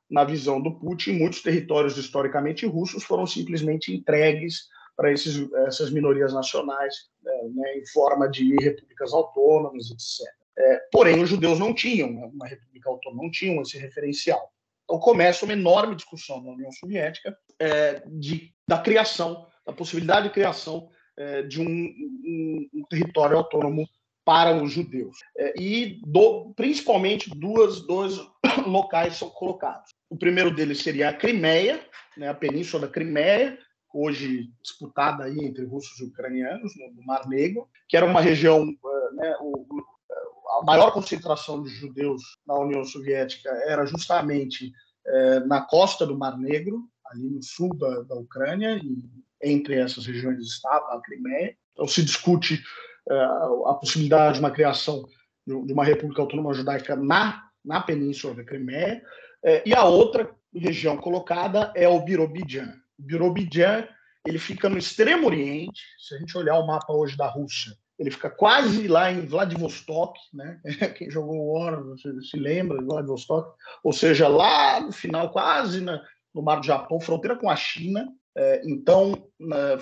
[SPEAKER 3] na visão do Putin, muitos territórios historicamente russos foram simplesmente entregues para esses, essas minorias nacionais, é, né, em forma de repúblicas autônomas, etc. É, porém, os judeus não tinham uma república autônoma, não tinham esse referencial. Então começa uma enorme discussão na União Soviética é, de, da criação, da possibilidade de criação é, de um, um, um, território autônomo para os judeus. É, e do, principalmente duas, dois [coughs] locais são colocados. O primeiro deles seria a Crimeia, né, a península da Crimeia, hoje disputada aí entre russos e ucranianos no, Mar Negro, que era uma região, uh, né, o, a maior concentração de judeus na União Soviética era justamente uh, na costa do Mar Negro, ali no sul da, da Ucrânia, e entre essas regiões estava a Crimeia. Então se discute a possibilidade de uma criação de uma república autônoma judaica na, na península da Crimeia, e a outra região colocada é o Birobidzhan. O Birobidzhan ele fica no extremo oriente, se a gente olhar o mapa hoje da Rússia, ele fica quase lá em Vladivostok, né? [laughs] Quem jogou War se, lembra Vladivostok, ou seja, lá no final, quase na, no Mar do Japão, fronteira com a China. É, então, na,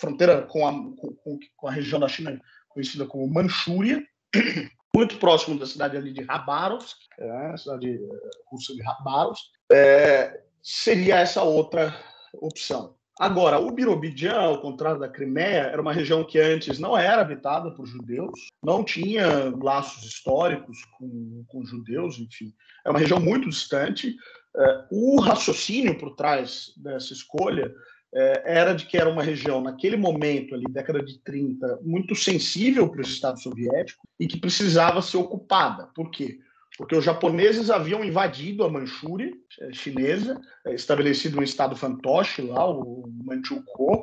[SPEAKER 3] fronteira com a, com, com a região da China conhecida como Manchúria, [clears throat] muito próximo da cidade ali de Khabarovsk, é, a cidade é, russa de Khabarovsk, é, seria essa outra opção. Agora, o Birobidzhan, ao contrário da Crimeia, era uma região que antes não era habitada por judeus, não tinha laços históricos com, com judeus, enfim. É uma região muito distante. É, o raciocínio por trás dessa escolha é, era de que era uma região, naquele momento, ali, década de 30, muito sensível para o Estado soviético e que precisava ser ocupada. Por quê? Porque os japoneses haviam invadido a Manchúria eh, chinesa, eh, estabelecido um estado fantoche lá, o Manchukuo,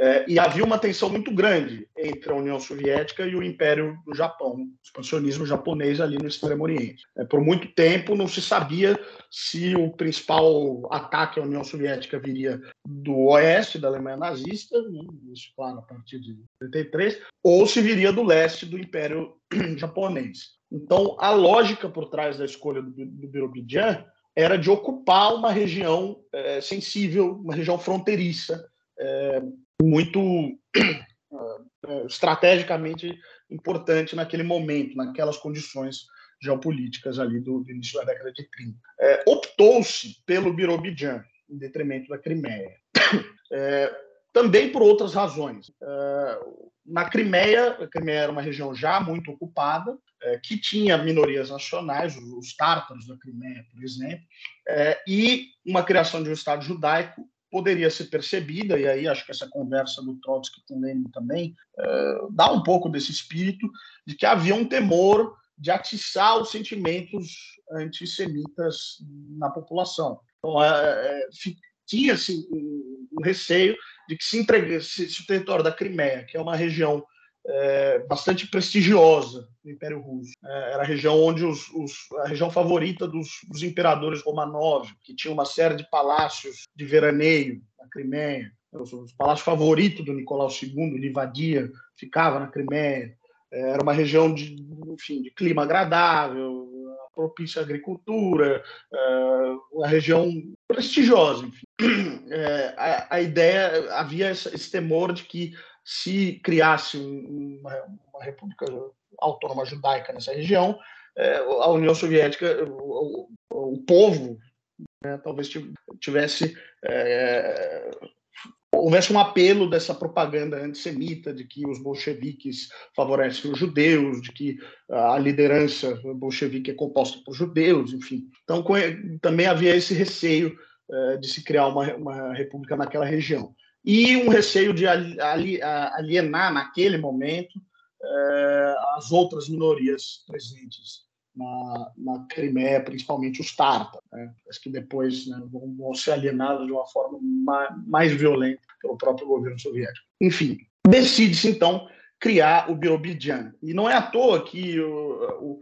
[SPEAKER 3] é, e havia uma tensão muito grande entre a União Soviética e o Império do Japão, o expansionismo japonês ali no Extremo Oriente. Por muito tempo não se sabia se o principal ataque à União Soviética viria do oeste da Alemanha nazista, né, isso claro a partir de 33, ou se viria do leste do Império [clears throat] japonês. Então, a lógica por trás da escolha do, do Birobidzhan era de ocupar uma região é, sensível, uma região fronteiriça, é, muito é, estrategicamente importante naquele momento, naquelas condições geopolíticas ali do, do início da década de 30. É, Optou-se pelo Birobidzhan, em detrimento da Crimeia. É, também por outras razões. Na Crimeia, a Crimeia era uma região já muito ocupada, é, que tinha minorias nacionais, os tártaros da Crimeia, por exemplo, é, e uma criação de um Estado judaico poderia ser percebida, e aí acho que essa conversa do Trotsky com Lenin também é, dá um pouco desse espírito, de que havia um temor de atiçar os sentimentos antissemitas na população. Então, é, é, tinha-se um, receio de que se entregasse se o território da Crimeia, que é uma região é, bastante prestigiosa do Império Russo. É, era a região onde os, os, a região favorita dos, dos, imperadores Romanov, que tinha uma série de palácios de veraneio na Crimeia. Os, os palácios favoritos do Nicolau II, Livadia, ficava na Crimeia. É, era uma região de, enfim, de clima agradável, propícia à agricultura, é, uma região prestigiosa. Enfim. [clears throat] É, a, a, ideia havia esse temor de que se criasse uma, uma república autônoma judaica nessa região, é, a União Soviética, o, o, o povo, né, talvez tivesse é, houvesse um apelo dessa propaganda antissemita de que os bolcheviques favorecem os judeus, de que a liderança bolchevique é composta por judeus, enfim. Então também havia esse receio de se criar uma, uma república naquela região e um receio de alienar naquele momento é, as outras minorias presentes na, na Crimeia, principalmente os tártaros, né? que depois né, vão, vão, ser alienados de uma forma mais, mais violenta pelo próprio governo soviético. Enfim, decide-se então criar o Birobidzhan. E não é à toa que o, o,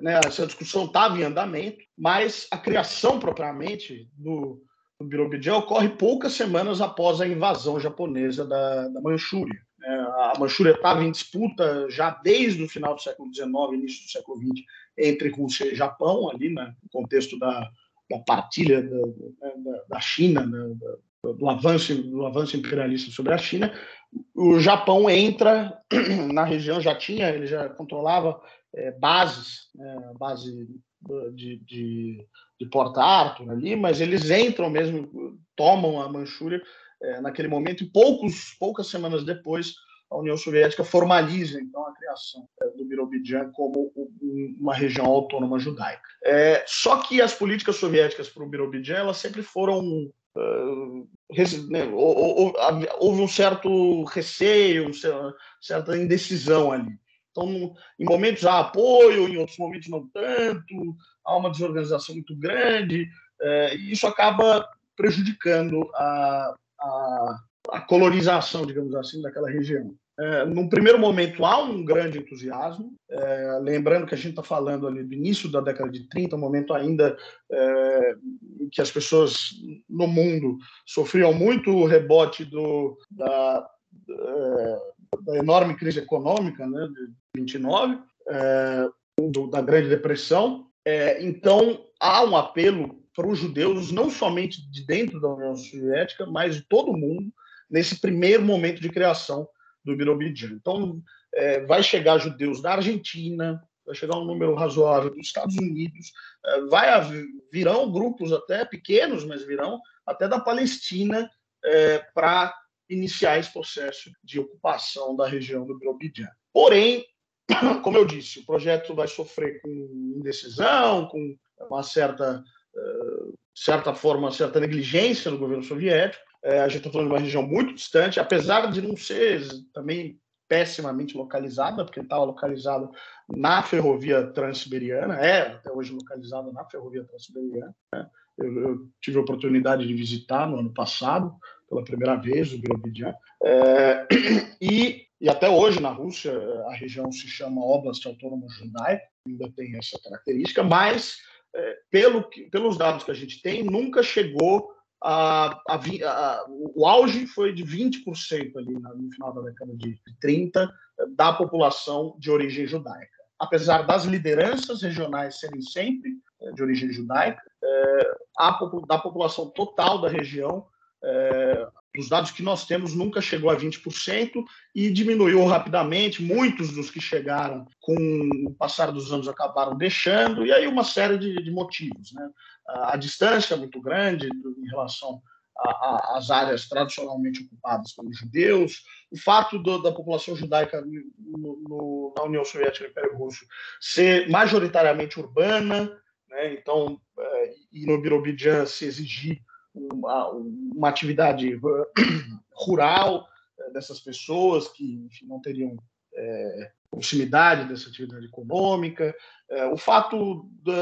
[SPEAKER 3] né, essa discussão estava em andamento, mas a criação propriamente do, no Birobidjan ocorre poucas semanas após a invasão japonesa da, da Manchúria. É, a Manchúria estava em disputa já desde o final do século XIX, início do século XX, entre Rússia e Japão, ali né, no contexto da, da partilha da, da, da China, né, do, avanço, do avanço imperialista sobre a China. O Japão entra [clears throat] na região, já tinha, ele já controlava é, bases, né, base de, de de Porta Arthur ali, mas eles entram mesmo, tomam a Manchúria é, naquele momento e poucos, poucas semanas depois a União Soviética formaliza então a criação é, do Birobidzhan como uma região autônoma judaica. É, só que as políticas soviéticas para o Birobidzhan elas sempre foram uh, houve um certo receio, uma certa indecisão ali. Então, em momentos há apoio, em outros momentos não tanto, há uma desorganização muito grande, é, e isso acaba prejudicando a, a, a colonização, digamos assim, daquela região. É, num primeiro momento, há um grande entusiasmo. É, lembrando que a gente está falando ali do início da década de 30, um momento ainda é, que as pessoas no mundo sofriam muito o rebote do, da, é, da enorme crise econômica né, 29, é, do, da Grande Depressão. É, então, há um apelo para os judeus, não somente de dentro da União Soviética, mas de todo mundo, nesse primeiro momento de criação do Birobidjan. Então, é, vai chegar judeus da Argentina, vai chegar um número razoável dos Estados Unidos, é, vai virão grupos até pequenos, mas virão até da Palestina é, para iniciar esse processo de ocupação da região do Birobidjan. Porém, [coughs] como eu disse, o projeto vai sofrer com indecisão, com uma certa, uh, certa forma, certa negligência no governo soviético, é, a gente está falando de uma região muito distante, apesar de não ser também pessimamente localizada, porque estava localizada na ferrovia transiberiana, é até hoje localizada na ferrovia transiberiana. Né? Eu, eu, tive a oportunidade de visitar no ano passado, pela primeira vez, o Birobidian. É, [coughs] e, e até hoje, na Rússia, a região se chama Oblast Autônomo Judaico, ainda tem essa característica, mas, é, pelo pelos dados que a gente tem, nunca chegou a, a, a, o auge foi de 20% ali no final da década de 30 da população de origem judaica. Apesar das lideranças regionais serem sempre eh, de origem judaica, é, a, da população total da região, é, os dados que nós temos nunca chegou a 20% e diminuiu rapidamente. Muitos dos que chegaram com o passar dos anos acabaram deixando, e aí uma série de, de motivos. Né? a distância é muito grande em relação às áreas tradicionalmente ocupadas pelos judeus, o fato do, da população judaica no, no, na União Soviética e Império Russo ser majoritariamente urbana, né? então, é, e no Birobidjan se exigir uma, uma atividade [coughs] rural é, dessas pessoas que enfim, não teriam é, proximidade dessa atividade econômica, é, o fato da,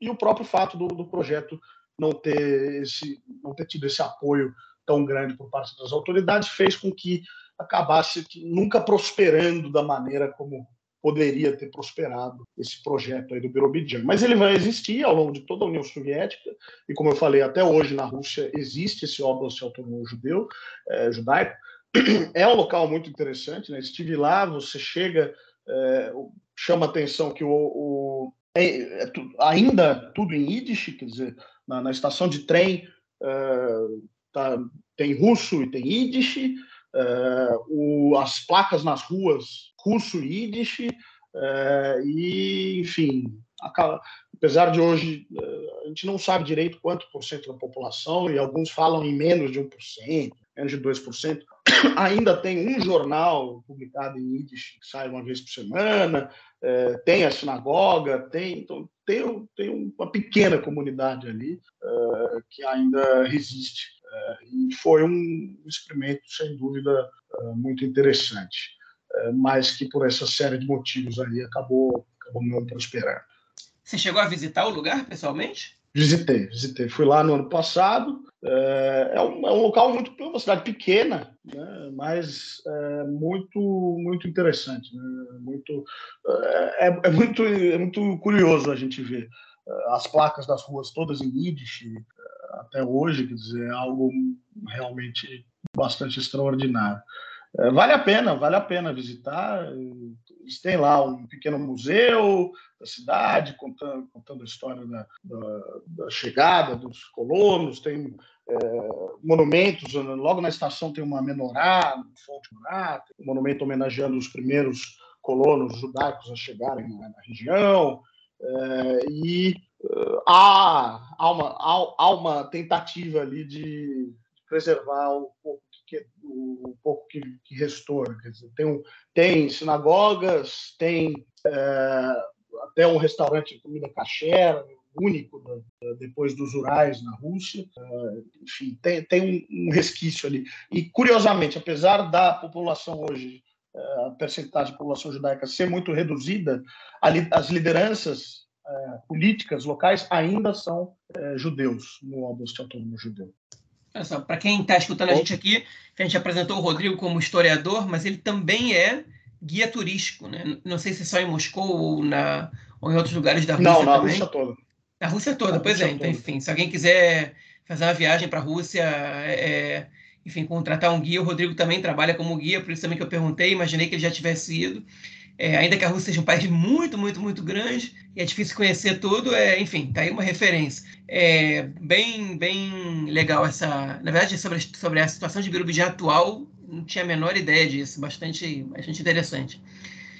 [SPEAKER 3] e o próprio fato do, do, projeto não ter esse, não ter tido esse apoio tão grande por parte das autoridades fez com que acabasse nunca prosperando da maneira como poderia ter prosperado esse projeto aí do Birobidjan. Mas ele vai existir ao longo de toda a União Soviética, e como eu falei, até hoje na Rússia existe esse Oblast Autônomo Judeu, é, judaico, é um local muito interessante, né? Estive lá, você chega, é, chama atenção que o, o é, é tu, ainda tudo em Yiddish, quer dizer, na, na estação de trem é, tá, tem russo e tem Yiddish, o, as placas nas ruas russo e Yiddish, é, e enfim, apesar de hoje a gente não sabe direito quanto por cento da população, e alguns falam em menos de 1%, menos de 2%, [coughs] ainda tem um jornal publicado em Yiddish que sai uma vez por semana, é, tem a sinagoga, tem, então, tem, tem uma pequena comunidade ali é, que ainda resiste. E foi um experimento, sem dúvida, muito interessante, mas que por essa série de motivos aí acabou, acabou não prosperando.
[SPEAKER 2] Você chegou a visitar o lugar pessoalmente?
[SPEAKER 3] Visitei, visitei. Fui lá no ano passado. É, é, um, é um local muito, é uma cidade pequena, né, mas é muito, muito interessante. Né, muito, é, é, muito, é muito curioso a gente ver as placas das ruas todas em Yiddish até hoje, quer dizer, é algo realmente bastante extraordinário. É, vale a pena, vale a pena visitar. Eles têm lá um pequeno museu da cidade, contando, contando a história da, da, da chegada dos colonos, tem é, monumentos, logo na estação tem uma menorá, um fonte menorá, um monumento homenageando os primeiros colonos judaicos a chegarem na, na região, é, e uh, há, há, uma, há, há uma tentativa ali de preservar um pouco que, o, pouco que, que restou. Né? Dizer, tem, um, tem sinagogas, tem é, até um restaurante de comida cachera, único da, depois dos Urais na Rússia. É, enfim, tem, tem um, um, resquício ali. E, curiosamente, apesar da população hoje, é, a percentagem de população judaica ser muito reduzida, as lideranças é, políticas locais ainda são é, judeus no Augusto Autônomo Judeu.
[SPEAKER 2] Para quem está escutando a gente aqui, a gente apresentou o Rodrigo como historiador, mas ele também é guia turístico, né? Não sei se só em Moscou ou, na, ou em outros lugares da Rússia
[SPEAKER 3] Não, na
[SPEAKER 2] também.
[SPEAKER 3] Rússia toda.
[SPEAKER 2] Na Rússia toda,
[SPEAKER 3] Na
[SPEAKER 2] pois
[SPEAKER 3] Rússia
[SPEAKER 2] é. Então,
[SPEAKER 3] toda.
[SPEAKER 2] enfim, se alguém quiser fazer uma viagem para a Rússia, é, enfim, contratar um guia, o Rodrigo também trabalha como guia, por isso também que eu perguntei, imaginei que ele já tivesse ido. É, ainda que a Rússia seja um país muito, muito, muito grande e é difícil conhecer tudo, é, enfim, tá aí uma referência. É bem, bem legal essa. Na verdade, sobre, sobre a situação de Birubidjan atual, não tinha a menor ideia disso, bastante, bastante interessante.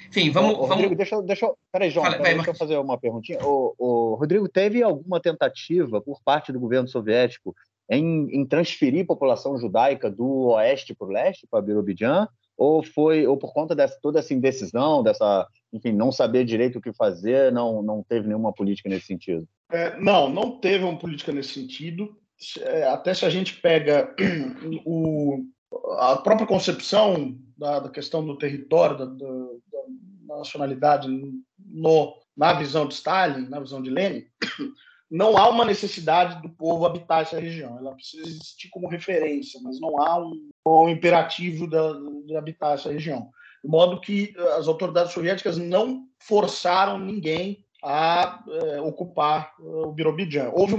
[SPEAKER 2] Enfim, vamos.
[SPEAKER 1] Ô, ô, Rodrigo,
[SPEAKER 2] vamos...
[SPEAKER 1] deixa, deixa, peraí, João,
[SPEAKER 2] Fala,
[SPEAKER 1] peraí,
[SPEAKER 2] vai,
[SPEAKER 1] deixa eu fazer uma perguntinha. O, o, Rodrigo, teve alguma tentativa por parte do governo soviético em, em transferir população judaica do oeste para o leste, para Birobidjan? Ou foi, ou por conta dessa toda essa indecisão, dessa, enfim, não saber direito o que fazer, não, não teve nenhuma política nesse sentido?
[SPEAKER 3] É, não, não teve uma política nesse sentido. É, até se a gente pega [clears throat] o, a própria concepção da, da questão do território, da, da, da nacionalidade no, na visão de Stalin, na visão de Lenin, não há uma necessidade do povo habitar essa região. Ela precisa existir como referência, mas não há um, um imperativo da, de habitar essa região. De modo que as autoridades soviéticas não forçaram ninguém a é, ocupar o Birobidjan. Houve,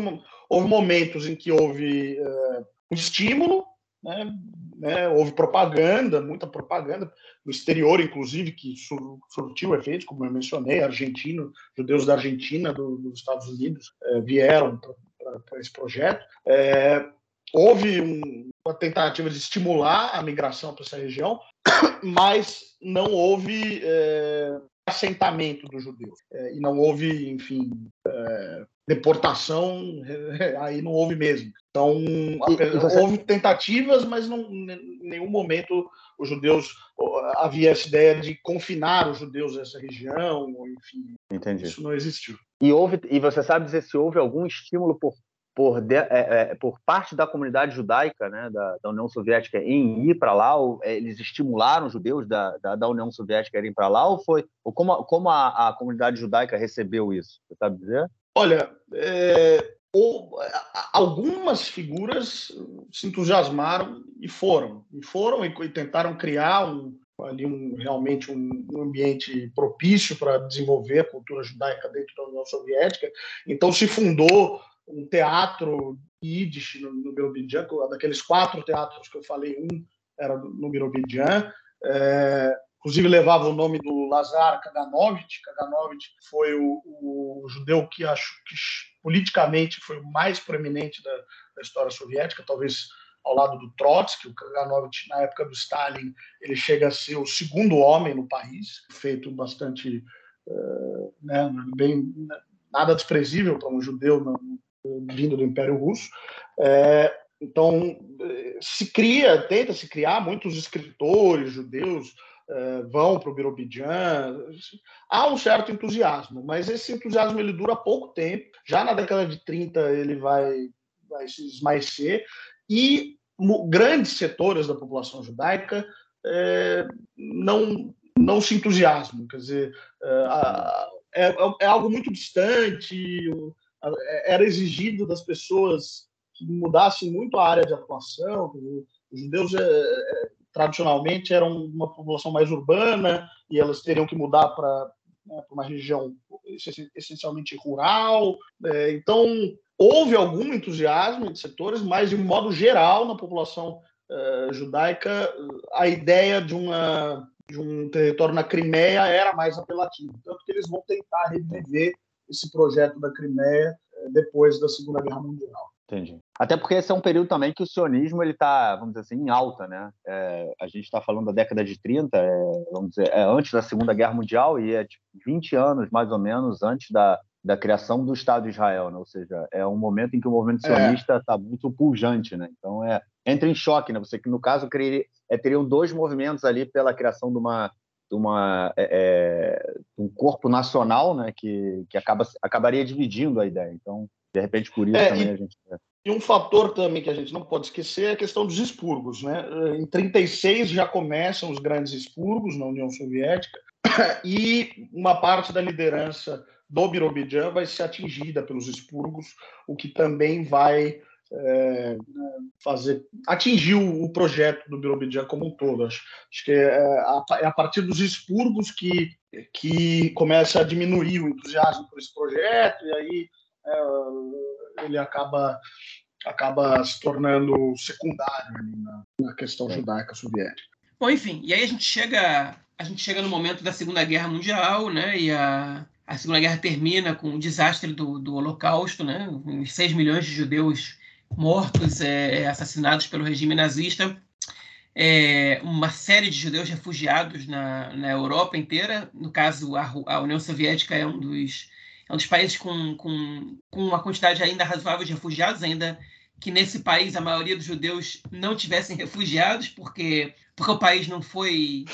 [SPEAKER 3] houve momentos em que houve é, um estímulo, né, né, houve propaganda, muita propaganda, no exterior, inclusive, que surtiu efeitos, como eu mencionei, argentino, judeus da Argentina, do, dos Estados Unidos, é, vieram para esse projeto. É, houve um, uma tentativa de estimular a migração para essa região, [coughs] mas não houve é, assentamento dos judeus. É, e não houve, enfim, é, deportação, [laughs] aí não houve mesmo. Então, e, você... houve tentativas, mas não, em nenhum momento os judeus havia essa ideia de confinar os judeus a essa região, enfim.
[SPEAKER 1] Entendi.
[SPEAKER 3] Isso não existiu.
[SPEAKER 1] E houve, e você sabe dizer se houve algum estímulo por por, de, é, é, por parte da comunidade judaica né, da, da União Soviética em ir para lá, ou, é, eles estimularam os judeus da, da, da, União Soviética a irem para lá, ou foi ou como, como a, a, comunidade judaica recebeu isso? Você sabe dizer?
[SPEAKER 3] Olha, é, ou, algumas figuras se entusiasmaram e foram, e foram e, e tentaram criar um, ali um, realmente um, um ambiente propício para desenvolver a cultura judaica dentro da União Soviética. Então se fundou um teatro Yiddish no, no Birobidjan, daqueles quatro teatros que eu falei, um era no Birobidjan, é, inclusive levava o nome do Lazar Kaganovich. Kaganovich foi o, o, judeu que acho que politicamente foi o mais proeminente da, da, história soviética, talvez ao lado do Trotsky. O Kaganovich, na época do Stalin, ele chega a ser o segundo homem no país, feito bastante, uh, né, bem nada desprezível para um judeu vindo do Império Russo. É, então, se cria, tenta se criar, muitos escritores judeus vão para o Birobidjan. Há um certo entusiasmo, mas esse entusiasmo ele dura pouco tempo. Já na década de 30 ele vai, vai se esmaecer e grandes setores da população judaica é, não, não se entusiasmam. Quer dizer, é, é, é algo muito distante, é, era exigido das pessoas que mudassem muito a área de atuação. Os judeus tradicionalmente eram uma população mais urbana e elas teriam que mudar para né, uma região essencialmente rural. É, então, houve algum entusiasmo em setores, mas, de modo geral, na população é, judaica, a ideia de, uma, de um território na Crimeia era mais apelativa. Tanto que eles vão tentar reviver esse projeto da Crimeia eh, depois da Segunda Guerra Mundial.
[SPEAKER 1] Entendi. Até porque esse é um período também que o sionismo ele está, vamos dizer assim, em alta, né? É, a gente está falando da década de 30, é, vamos dizer, é antes da Segunda Guerra Mundial e é tipo, 20 anos mais ou menos antes da, da criação do Estado de Israel, né? Ou seja, é um momento em que o movimento é. sionista está muito pujante, né? Então é entra em choque, né? Você que no caso criaria, é, teriam dois movimentos ali pela criação de uma de uma, é, um corpo nacional né, que, que acaba, acabaria dividindo a ideia. Então, de repente, por isso é, também
[SPEAKER 3] e,
[SPEAKER 1] a gente.
[SPEAKER 3] E um fator também que a gente não pode esquecer é a questão dos expurgos. Né? Em 36 já começam os grandes expurgos na União Soviética [coughs] e uma parte da liderança do Birobidjan vai ser atingida pelos expurgos, o que também vai é, fazer atingir o projeto do Birobidjan como um todo. Acho, acho que é a, é a, partir dos expurgos que, que começa a diminuir o entusiasmo por esse projeto, e aí é, ele acaba, acaba se tornando secundário na, na questão judaica soviética.
[SPEAKER 2] Bom, enfim, e aí a gente chega a gente chega no momento da Segunda Guerra Mundial, né? E a, a Segunda Guerra termina com o desastre do, do Holocausto, né? 6 milhões de judeus mortos, é, é, assassinados pelo regime nazista. É, uma série de judeus refugiados na, na Europa inteira. No caso, a, a União Soviética é um dos, é um dos países com, com, com uma quantidade ainda razoável de refugiados, ainda que nesse país a maioria dos judeus não tivessem refugiados, porque, porque o país não foi,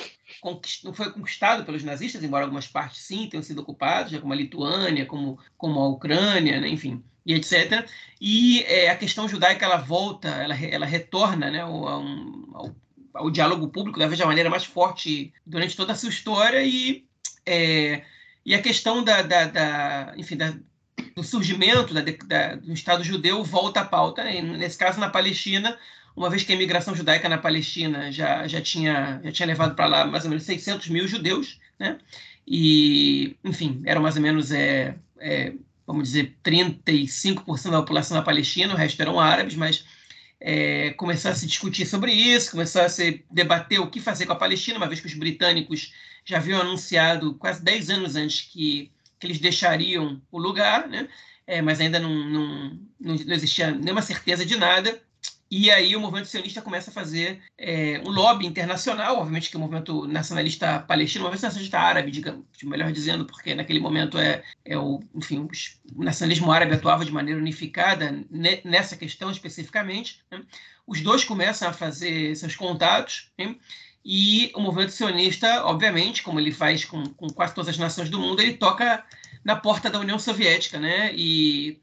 [SPEAKER 2] não foi conquistado pelos nazistas, embora algumas partes sim tenham sido ocupadas, como a Lituânia, como, como a Ucrânia, né, enfim, e etc. E é, a questão judaica ela volta, ela, ela retorna né, ao, ao, ao diálogo público da de maneira mais forte durante toda a sua história e, é, e a questão da, da, da enfim, da, do surgimento do Estado judeu volta à pauta, e nesse caso na Palestina, uma vez que a imigração judaica na Palestina já, já, tinha, já tinha levado para lá mais ou menos 600 mil judeus, né? e, enfim, eram mais ou menos, é, é, vamos dizer, 35% da população da Palestina, o resto eram árabes, mas é, começou a se discutir sobre isso, começou a se debater o que fazer com a Palestina, uma vez que os britânicos já haviam anunciado quase 10 anos antes que que eles deixariam o lugar, né? É, mas ainda não, não, não, existia nenhuma certeza de nada. E aí o movimento sionista começa a fazer é, um lobby internacional, obviamente que o movimento nacionalista palestino, o movimento nacionalista árabe, digamos, melhor dizendo, porque naquele momento é, é o, enfim, o nacionalismo árabe atuava de maneira unificada nessa questão especificamente. Né? Os dois começam a fazer seus contatos, né? E o movimento sionista, obviamente, como ele faz com, com, quase todas as nações do mundo, ele toca na porta da União Soviética, né? E,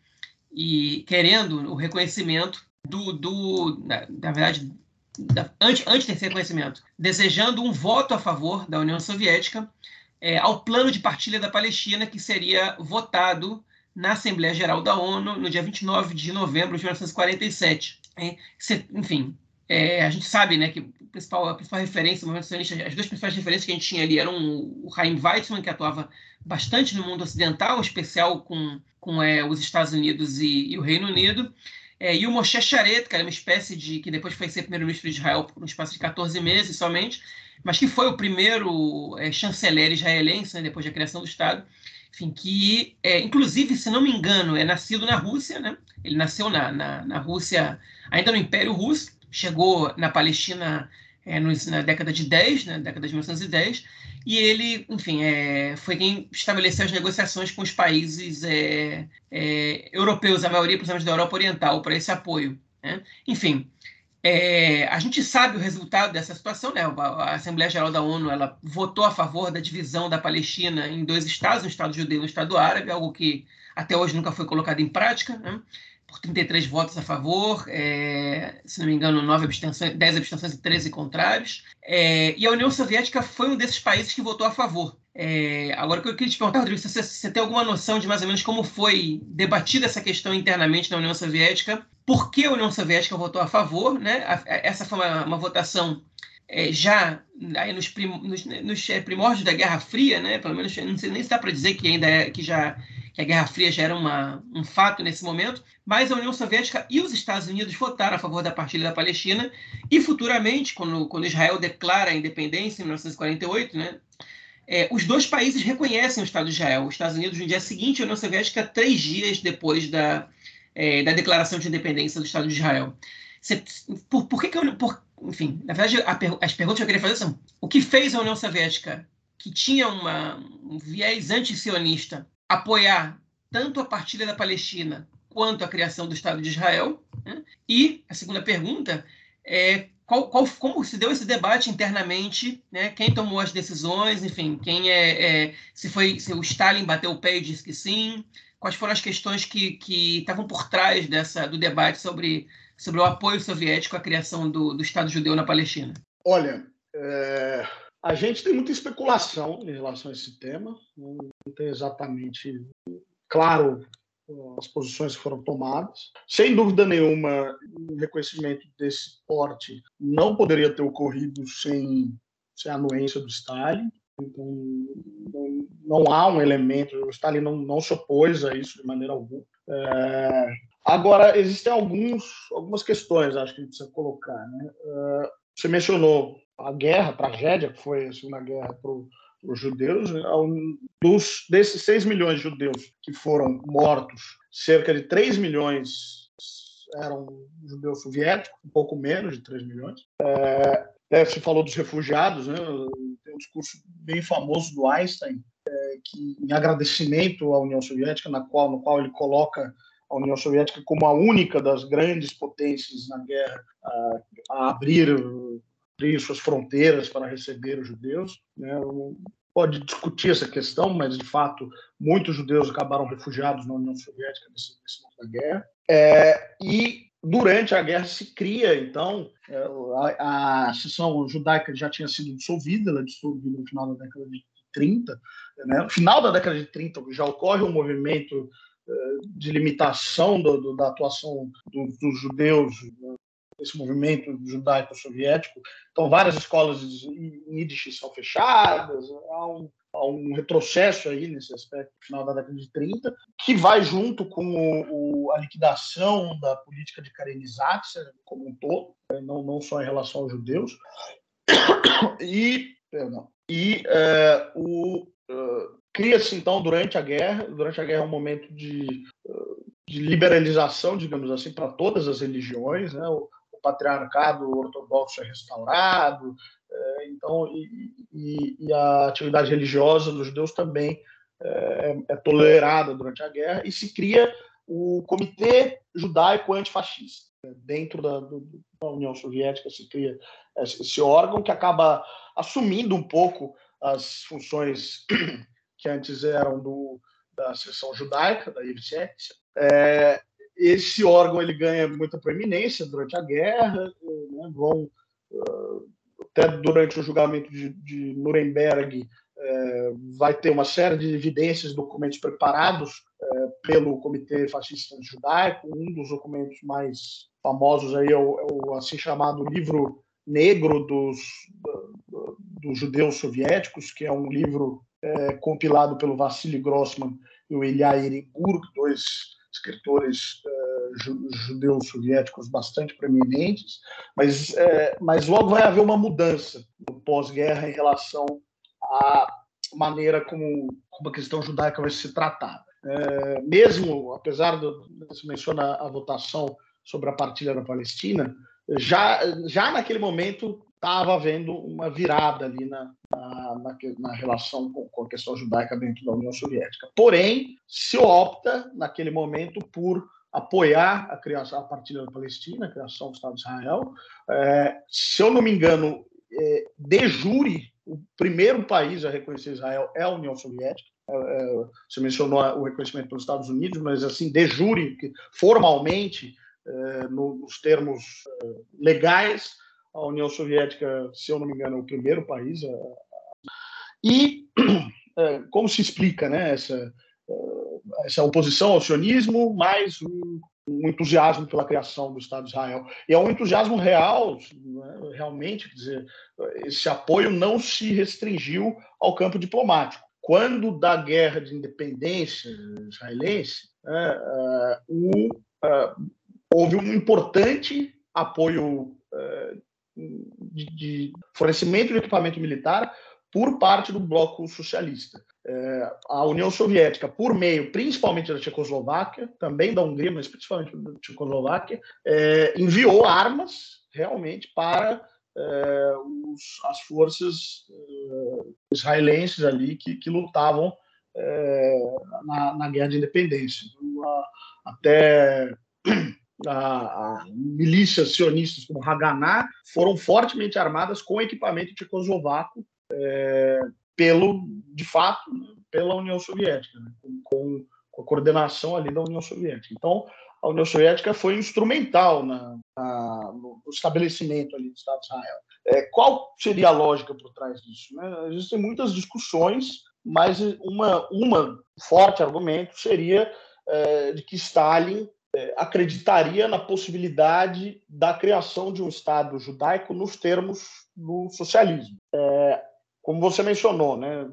[SPEAKER 2] e querendo o reconhecimento do, do na, na verdade, da, antes, antes desse reconhecimento, desejando um voto a favor da União Soviética é, ao plano de partilha da Palestina, que seria votado na Assembleia Geral da ONU no dia 29 de novembro de 1947. Enfim, é, a gente sabe né, que a principal, a principal referência, as duas principais referências que a gente tinha ali eram o Chaim Weizmann, que atuava bastante no mundo ocidental, em especial com, com é, os Estados Unidos e, e, o Reino Unido, é, e o Moshe Sharet, que era uma espécie de. que depois foi ser primeiro-ministro de Israel por um espaço de 14 meses somente, mas que foi o primeiro é, chanceler israelense, né, depois da criação do Estado, enfim, que, é, inclusive, se não me engano, é nascido na Rússia, né? Ele nasceu na, na, na Rússia, ainda no Império Russo, chegou na Palestina é, nos, na década de 10, na né, década de 1910, e ele, enfim, é, foi quem estabeleceu as negociações com os países é, é europeus, a maioria, principalmente da Europa Oriental, para esse apoio. Né? Enfim, é, a gente sabe o resultado dessa situação, né? A Assembleia Geral da ONU ela votou a favor da divisão da Palestina em dois estados, um estado judeu e um estado árabe, algo que até hoje nunca foi colocado em prática. Né? Por 33 votos a favor, é, se não me engano, 9 abstenções, 10 abstenções e 13 contrários. É, e a União Soviética foi um desses países que votou a favor. É, agora, eu queria te perguntar, Rodrigo, se você, você, tem alguma noção de mais ou menos como foi debatida essa questão internamente na União Soviética? Por que a União Soviética votou a favor? Né? A, a, essa foi uma, uma votação é, já aí nos, prim, nos, nos, é, primórdios da Guerra Fria, né? pelo menos não sei nem se dá para dizer que ainda é, que já que a Guerra Fria já era uma, um fato nesse momento, mas a União Soviética e os Estados Unidos votaram a favor da partilha da Palestina e futuramente, quando, quando Israel declara a independência em 1948, né, é, os dois países reconhecem o Estado de Israel. Os Estados Unidos no dia seguinte a União Soviética três dias depois da, é, da declaração de independência do Estado de Israel. Por, por que, que eu, por, enfim, na verdade, a, as perguntas que eu queria fazer são: o que fez a União Soviética, que tinha uma, um viés anti-sionista, apoiar tanto a partilha da Palestina quanto a criação do Estado de Israel? Né? E a segunda pergunta é qual, qual, como se deu esse debate internamente, né? Quem tomou as decisões, enfim, quem é, é, se foi se o Stalin bateu o pé e disse que sim, quais foram as questões que, que estavam por trás dessa do debate sobre, sobre o apoio soviético à criação do, do Estado judeu na Palestina?
[SPEAKER 3] Olha, é, a gente tem muita especulação em relação a esse tema, não tem exatamente claro as posições que foram tomadas. Sem dúvida nenhuma, um reconhecimento desse porte não poderia ter ocorrido sem, sem a anuência do Stalin. Então, não, não, há um elemento, o Stalin não, não se opôs a isso de maneira alguma. É, agora, existem alguns, algumas questões, acho que a gente precisa colocar. Né? É, você mencionou a guerra, a tragédia que foi a Segunda Guerra para os judeus. Né? Dos, desses 6 milhões de judeus que foram mortos, cerca de 3 milhões eram judeus soviéticos, um pouco menos de 3 milhões. É, é, se falou dos refugiados, né? tem um discurso bem famoso do Einstein, é, que em agradecimento à União Soviética, na qual, no qual ele coloca a União Soviética como a única das grandes potências na guerra a, a abrir abrir suas fronteiras para receber os judeus. Né? Pode discutir essa questão, mas de fato muitos judeus acabaram refugiados na União Soviética nesse, nesse momento da guerra. É, e durante a guerra se cria então é, a, a seção judaica já tinha sido dissolvida, ela é dissolvida no final da década de 30. Né? No final da década de 30 já ocorre um movimento é, de limitação do, do, da atuação do, dos judeus esse movimento judaico-soviético. Então, várias escolas em Yiddish são fechadas, há um, há um, retrocesso aí nesse aspecto no final da década de 30, que vai junto com o, o, a liquidação da política de Karenizacja como um todo, né, não, não só em relação aos judeus. E, perdão, e é, o, uh, cria-se, então, durante a guerra, durante a guerra é um momento de, de liberalização, digamos assim, para todas as religiões, né? Patriarcado ortodoxo é restaurado, é, então e, e, e, a atividade religiosa dos judeus também é, é, tolerada durante a guerra e se cria o Comitê Judaico Antifascista. Dentro da, da União Soviética se cria esse órgão que acaba assumindo um pouco as funções que antes eram do, da seção judaica da Yevsek, é, esse órgão ele ganha muita proeminência durante a guerra, né, vão uh, até durante o julgamento de, de Nuremberg é, vai ter uma série de evidências, documentos preparados é, pelo Comitê Fascista Judaico. Um dos documentos mais famosos aí é o, é o assim chamado livro negro dos, dos judeus soviéticos, que é um livro é, compilado pelo Vassili Grossman e o Ilya Ehrenburg, dois escritores uh, judeus soviéticos bastante preeminentes, mas, uh, mas logo vai haver uma mudança no pós-guerra em relação à maneira como, como a questão judaica vai ser tratada. Uh, mesmo, apesar de você menciona a votação sobre a partilha da Palestina, já, já naquele momento estava havendo uma virada ali na, na, na, na relação com, com, a questão judaica dentro da União Soviética. Porém, se opta, naquele momento, por apoiar a criação, a partilha da Palestina, a criação do Estado de Israel. É, se eu não me engano, é, de jure, o primeiro país a reconhecer Israel é a União Soviética. É, é você mencionou o reconhecimento pelos Estados Unidos, mas assim, de jure, formalmente, é, nos termos legais, a União Soviética, se eu não me engano, é o primeiro país. E [clears throat] é, como se explica né, essa, é, essa oposição ao sionismo, mais um, um, entusiasmo pela criação do Estado de Israel. E é um entusiasmo real, né, realmente, quer dizer, esse apoio não se restringiu ao campo diplomático. Quando da guerra de independência israelense, né, uh, uh, houve um importante apoio uh, de, de fornecimento de equipamento militar por parte do bloco socialista. É, a União Soviética, por meio principalmente da Tchecoslováquia, também da Hungria, mas principalmente da Tchecoslováquia, é, enviou armas realmente para é, os, as forças é, israelenses ali que, que lutavam é, na, na, guerra de independência. Então, a, até a, a milícias sionistas como Haganah foram fortemente armadas com equipamento tchecoslovaco é, pelo, de fato, pela União Soviética, né, com, com, a coordenação ali da União Soviética. Então, a União Soviética foi instrumental na, na, no estabelecimento ali do Estado de Israel. É, qual seria a lógica por trás disso? Né? Existem muitas discussões, mas uma, uma forte argumento seria é, de que Stalin acreditaria na possibilidade da criação de um Estado judaico nos termos do socialismo. É, como você mencionou, né?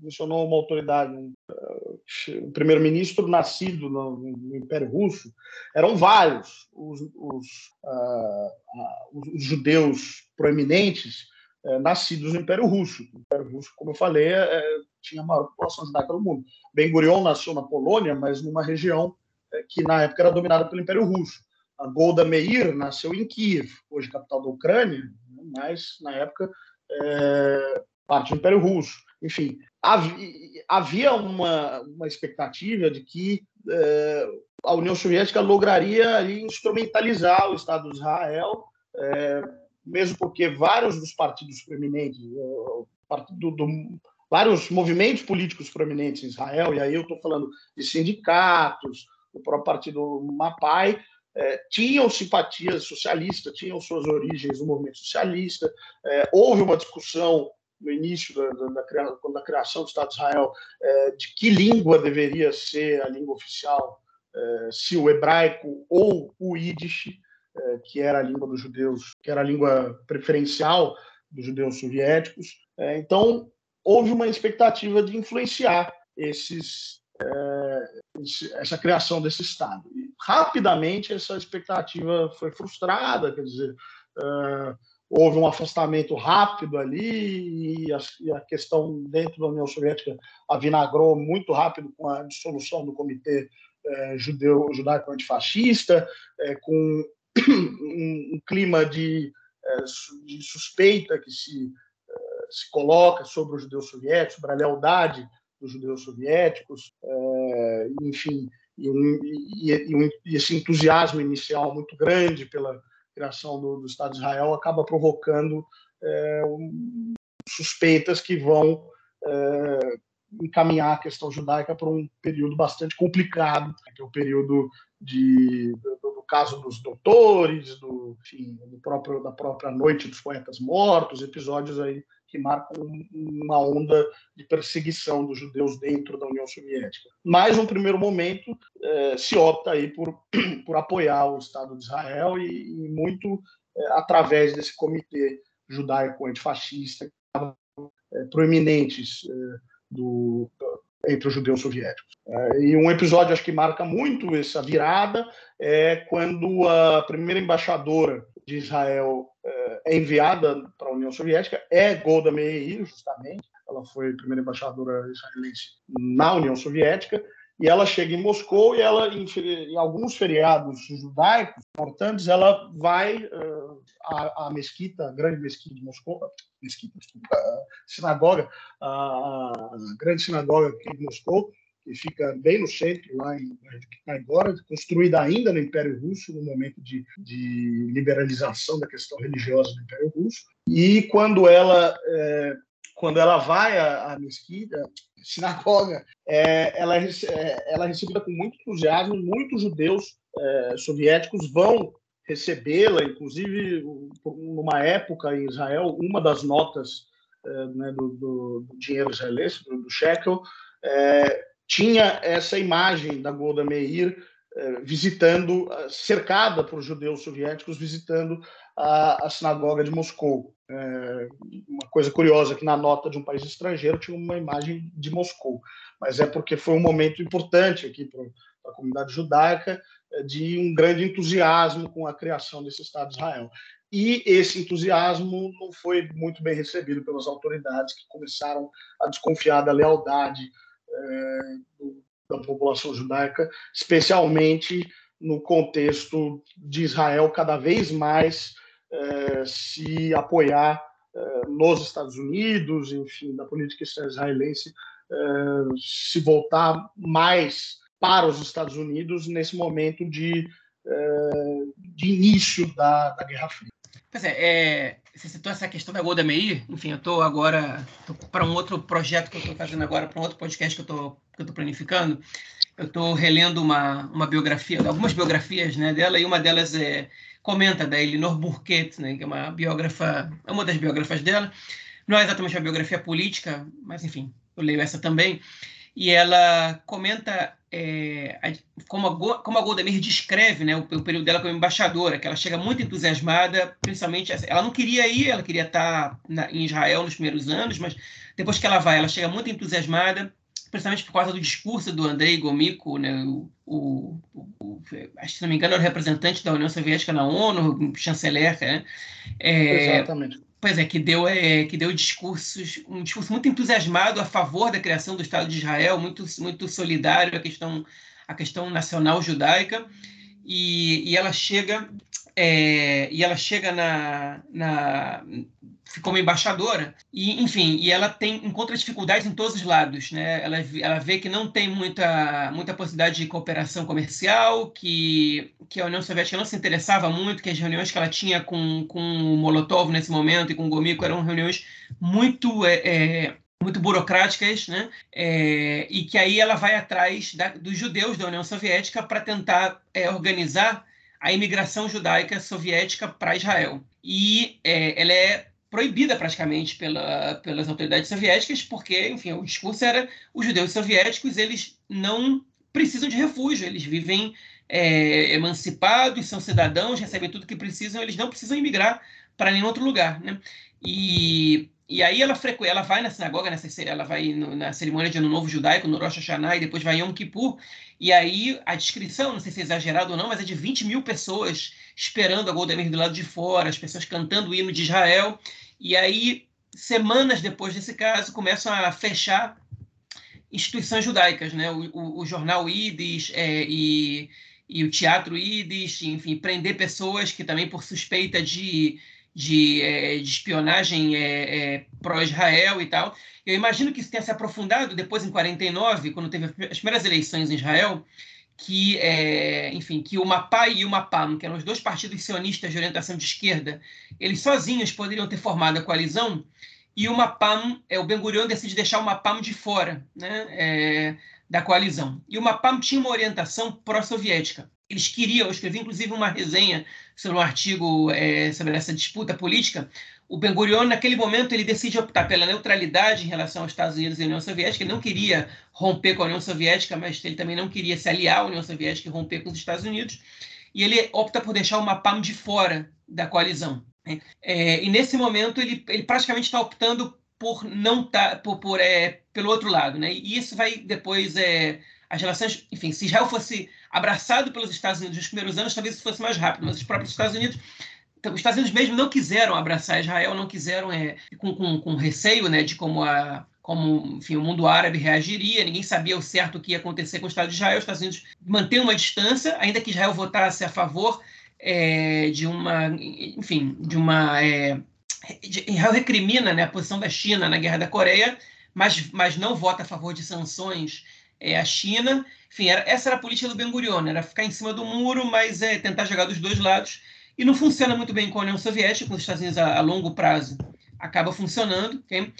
[SPEAKER 3] mencionou uma autoridade, um, um primeiro-ministro nascido no, no, Império Russo, eram vários os, os, uh, os judeus proeminentes uh, nascidos no Império Russo. O Império Russo, como eu falei, uh, tinha a maior população judaica do mundo. Ben Gurion nasceu na Polônia, mas numa região que na época era dominada pelo Império Russo. A Golda Meir nasceu em Kiev, hoje capital da Ucrânia, né? mas na época é, parte do Império Russo. Enfim, havia uma, uma expectativa de que é, a União Soviética lograria ali, instrumentalizar o Estado de Israel, é, mesmo porque vários dos partidos proeminentes, partido do, vários movimentos políticos proeminentes em Israel, e aí eu estou falando de sindicatos, o próprio partido Mapai, é, tinham simpatias socialistas, tinham suas origens no movimento socialista. É, houve uma discussão no início da, da, da, criação do Estado de Israel, é, de que língua deveria ser a língua oficial, é, se o hebraico ou o Yiddish, é, que era a língua dos judeus, que era a língua preferencial dos judeus soviéticos. É, então, houve uma expectativa de influenciar esses, é, essa criação desse Estado. E, rapidamente, essa expectativa foi frustrada, quer dizer, é, houve um afastamento rápido ali e a, e a, questão dentro da União Soviética avinagrou muito rápido com a dissolução do Comitê é, Judeu, Judaico Antifascista, é, com um, um, clima de, de, suspeita que se, se coloca sobre os judeus soviéticos, sobre a lealdade dos judeus soviéticos, é, enfim, e, e, e esse entusiasmo inicial muito grande pela criação do, do Estado de Israel acaba provocando é, um, suspeitas que vão é, encaminhar a questão judaica para um período bastante complicado, que é o período de, do, do caso dos doutores, do, enfim, do próprio, da própria Noite dos Poetas Mortos, episódios aí que marcam uma onda de perseguição dos judeus dentro da União Soviética. Mas, num primeiro momento, eh, se opta aí por, [clears throat] por apoiar o Estado de Israel e, e muito eh, através desse comitê judaico antifascista, eh, proeminentes do, entre os judeus soviéticos. E um episódio acho que marca muito essa virada é quando a primeira embaixadora de Israel é enviada para a União Soviética é Golda Meir, justamente. Ela foi a primeira embaixadora israelense na União Soviética. E ela chega em Moscou e ela, em, em alguns feriados judaicos importantes, ela vai uh, à, mesquita, a grande mesquita de Moscou, mesquita, a sinagoga, a, a grande sinagoga aqui de Moscou, que fica bem no centro, lá em agora, construída ainda no Império Russo, no momento de, de liberalização da questão religiosa do Império Russo. E quando ela é, quando ela vai à, à mesquita, sinagoga, é, ela, é, ela é recebida com muito entusiasmo, muitos judeus é, soviéticos vão recebê-la, inclusive numa época em Israel, uma das notas é, né, do, do, do, dinheiro israelense, do, do shekel, é, tinha essa imagem da Golda Meir eh, visitando, eh, cercada por judeus soviéticos, visitando a, a sinagoga de Moscou. É, uma coisa curiosa que na nota de um país estrangeiro tinha uma imagem de Moscou, mas é porque foi um momento importante aqui para a comunidade judaica de um grande entusiasmo com a criação desse Estado de Israel. E esse entusiasmo não foi muito bem recebido pelas autoridades que começaram a desconfiar da lealdade é, da população judaica, especialmente no contexto de Israel cada vez mais é, se apoiar é, nos Estados Unidos, enfim, da política israelense se voltar mais para os Estados Unidos nesse momento de, de início da, da Guerra Fria.
[SPEAKER 2] Pois é, é, você citou essa questão da Golda Meir. Enfim, eu estou agora para um outro projeto que eu estou fazendo agora, para um outro podcast que eu estou planificando. Eu estou relendo uma, uma biografia, algumas biografias né, dela, e uma delas é, comenta da Elinor Burkett, né, que é uma biógrafa, é uma das biógrafas dela. Não é exatamente uma biografia política, mas enfim, eu leio essa também. E ela comenta é, como, a, como a Golda Meir descreve né, o, o, período dela como embaixadora, que ela chega muito entusiasmada, principalmente, ela não queria ir, ela queria estar na, em Israel nos primeiros anos, mas depois que ela vai, ela chega muito entusiasmada, principalmente por causa do discurso do Andrei Gomiko, né, o, o, o, se não me engano era o representante da União Soviética na ONU, chanceler, né?
[SPEAKER 3] É, Exatamente.
[SPEAKER 2] Pois é, que deu, é, que deu discursos, um discurso muito entusiasmado a favor da criação do Estado de Israel, muito, muito solidário à questão, à questão nacional judaica, e, e ela chega é, e ela chega na, na como embaixadora e enfim e ela tem encontra dificuldades em todos os lados né ela, ela vê que não tem muita muita possibilidade de cooperação comercial que que a União Soviética não se interessava muito que as reuniões que ela tinha com com o Molotov nesse momento e com o Gomiko eram reuniões muito é, é, muito burocráticas, né? É, e que aí ela vai atrás da, dos judeus da União Soviética para tentar é, organizar a imigração judaica soviética para Israel. E é, ela é proibida praticamente pela, pelas autoridades soviéticas, porque, enfim, o discurso era os judeus soviéticos eles não precisam de refúgio, eles vivem é, emancipados, são cidadãos, recebem tudo que precisam, eles não precisam imigrar para nenhum outro lugar, né? E e aí ela frequ... ela vai na sinagoga, nessa, ela vai no, na cerimônia de Ano Novo Judaico, no Rosh Hashanah, e depois vai em Yom Kippur. E aí a descrição, não sei se é exagerado ou não, mas é de 20 mil pessoas esperando a Golda Meir do lado de fora, as pessoas cantando o hino de Israel. E aí, semanas depois desse caso, começam a fechar instituições judaicas, né? O, o, o jornal Ides é, e, e o teatro Ides, enfim, prender pessoas que também por suspeita de de, é, de espionagem é, pró-Israel e tal. Eu imagino que isso tenha se aprofundado depois em 49, quando teve as primeiras eleições em Israel, que, é, enfim, que o Mapai e o Mapam, que eram os dois partidos sionistas de orientação de esquerda, eles sozinhos poderiam ter formado a coalizão, e o Mapam, é, o Ben Gurion decide deixar o Mapam de fora né, é, da coalizão. E o Mapam tinha uma orientação pró-soviética eles queriam, eu escrevi inclusive uma resenha sobre um artigo é, sobre essa disputa política. O Ben Gurion, naquele momento, ele decide optar pela neutralidade em relação aos Estados Unidos e à União Soviética. Ele não queria romper com a União Soviética, mas ele também não queria se aliar à União Soviética e romper com os Estados Unidos. E ele opta por deixar o Mapam de fora da coalizão. Né? É, e nesse momento, ele, ele praticamente está optando por não tá, por, por é, pelo outro lado, né? E isso vai depois é, as relações, enfim, se Israel fosse abraçado pelos Estados Unidos nos primeiros anos, talvez isso fosse mais rápido, mas os próprios Estados Unidos então, os Estados Unidos mesmo não quiseram abraçar Israel, não quiseram, é, com, com, com, receio né, de como, a, como enfim, o mundo árabe reagiria, ninguém sabia o certo o que ia acontecer com o Estado de Israel. Os Estados Unidos mantêm uma distância, ainda que Israel votasse a favor é, de uma, enfim, de uma. É, Israel recrimina né, a posição da China na Guerra da Coreia, mas, mas não vota a favor de sanções é, a China. Enfim, era, essa era a política do Ben Gurion, era ficar em cima do muro, mas é, tentar jogar dos dois lados. E não funciona muito bem com a União Soviética, com os Estados Unidos a, a longo prazo. Acaba funcionando. Okay?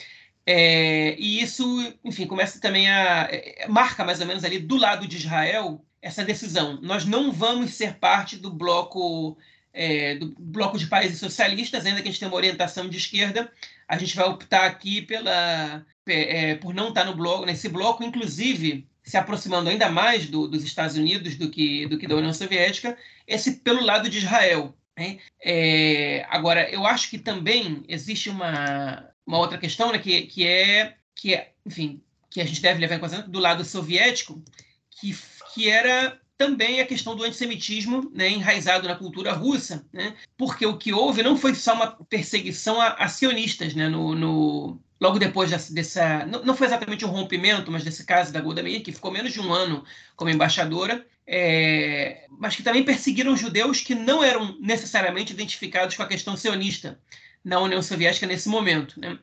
[SPEAKER 2] É, e isso, enfim, começa também a. É, marca mais ou menos ali do lado de Israel essa decisão. Nós não vamos ser parte do bloco. É, do bloco de países socialistas, ainda que a gente tenha uma orientação de esquerda, a gente vai optar aqui pela, é, por não estar no bloco, nesse bloco, inclusive se aproximando ainda mais do, dos Estados Unidos do que, do que da União Soviética, esse pelo lado de Israel. Né? É, agora, eu acho que também existe uma, uma outra questão né, que, que, é, que é, enfim, que a gente deve levar em consideração do lado soviético, que, que era também a questão do antissemitismo né, enraizado na cultura russa, né, porque o que houve não foi só uma perseguição a, a sionistas né, no, no logo depois dessa, dessa não, foi exatamente um rompimento, mas desse caso da Golda Meir, que ficou menos de um ano como embaixadora, é, mas que também perseguiram judeus que não eram necessariamente identificados com a questão sionista na União Soviética nesse momento, né?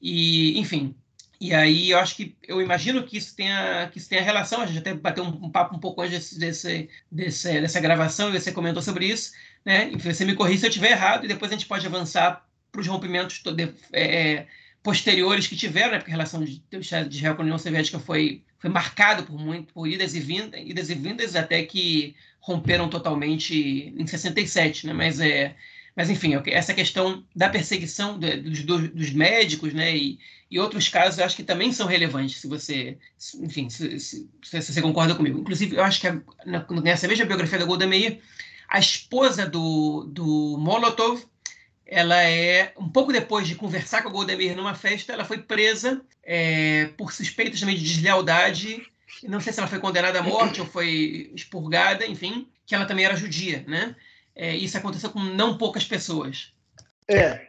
[SPEAKER 2] E, enfim, e aí eu acho que eu imagino que isso tenha que isso tenha relação. A gente até bateu um, um papo um pouco antes desse, desse, dessa gravação e você comentou sobre isso, né? Enfim, você me corrija se eu estiver errado e depois a gente pode avançar para os rompimentos é, é posteriores que tiveram, né, porque a relação de, de Israel com a União Soviética foi, foi marcada por muito por idas e vindas, idas e vindas até que romperam totalmente em 67, né? Mas é, mas enfim, essa questão da perseguição dos, dos, dos médicos, né, e, e outros casos eu acho que também são relevantes, se você, enfim, se, se, se você concorda comigo. Inclusive, eu acho que a, nessa mesma biografia da Golda Meir, a esposa do, do Molotov, ela é, um pouco depois de conversar com a Golda Meir numa festa, ela foi presa é, por suspeitas também de deslealdade, não sei se ela foi condenada à morte ou foi expurgada, enfim, que ela também era judia, né? É, isso aconteceu com não poucas pessoas.
[SPEAKER 3] É,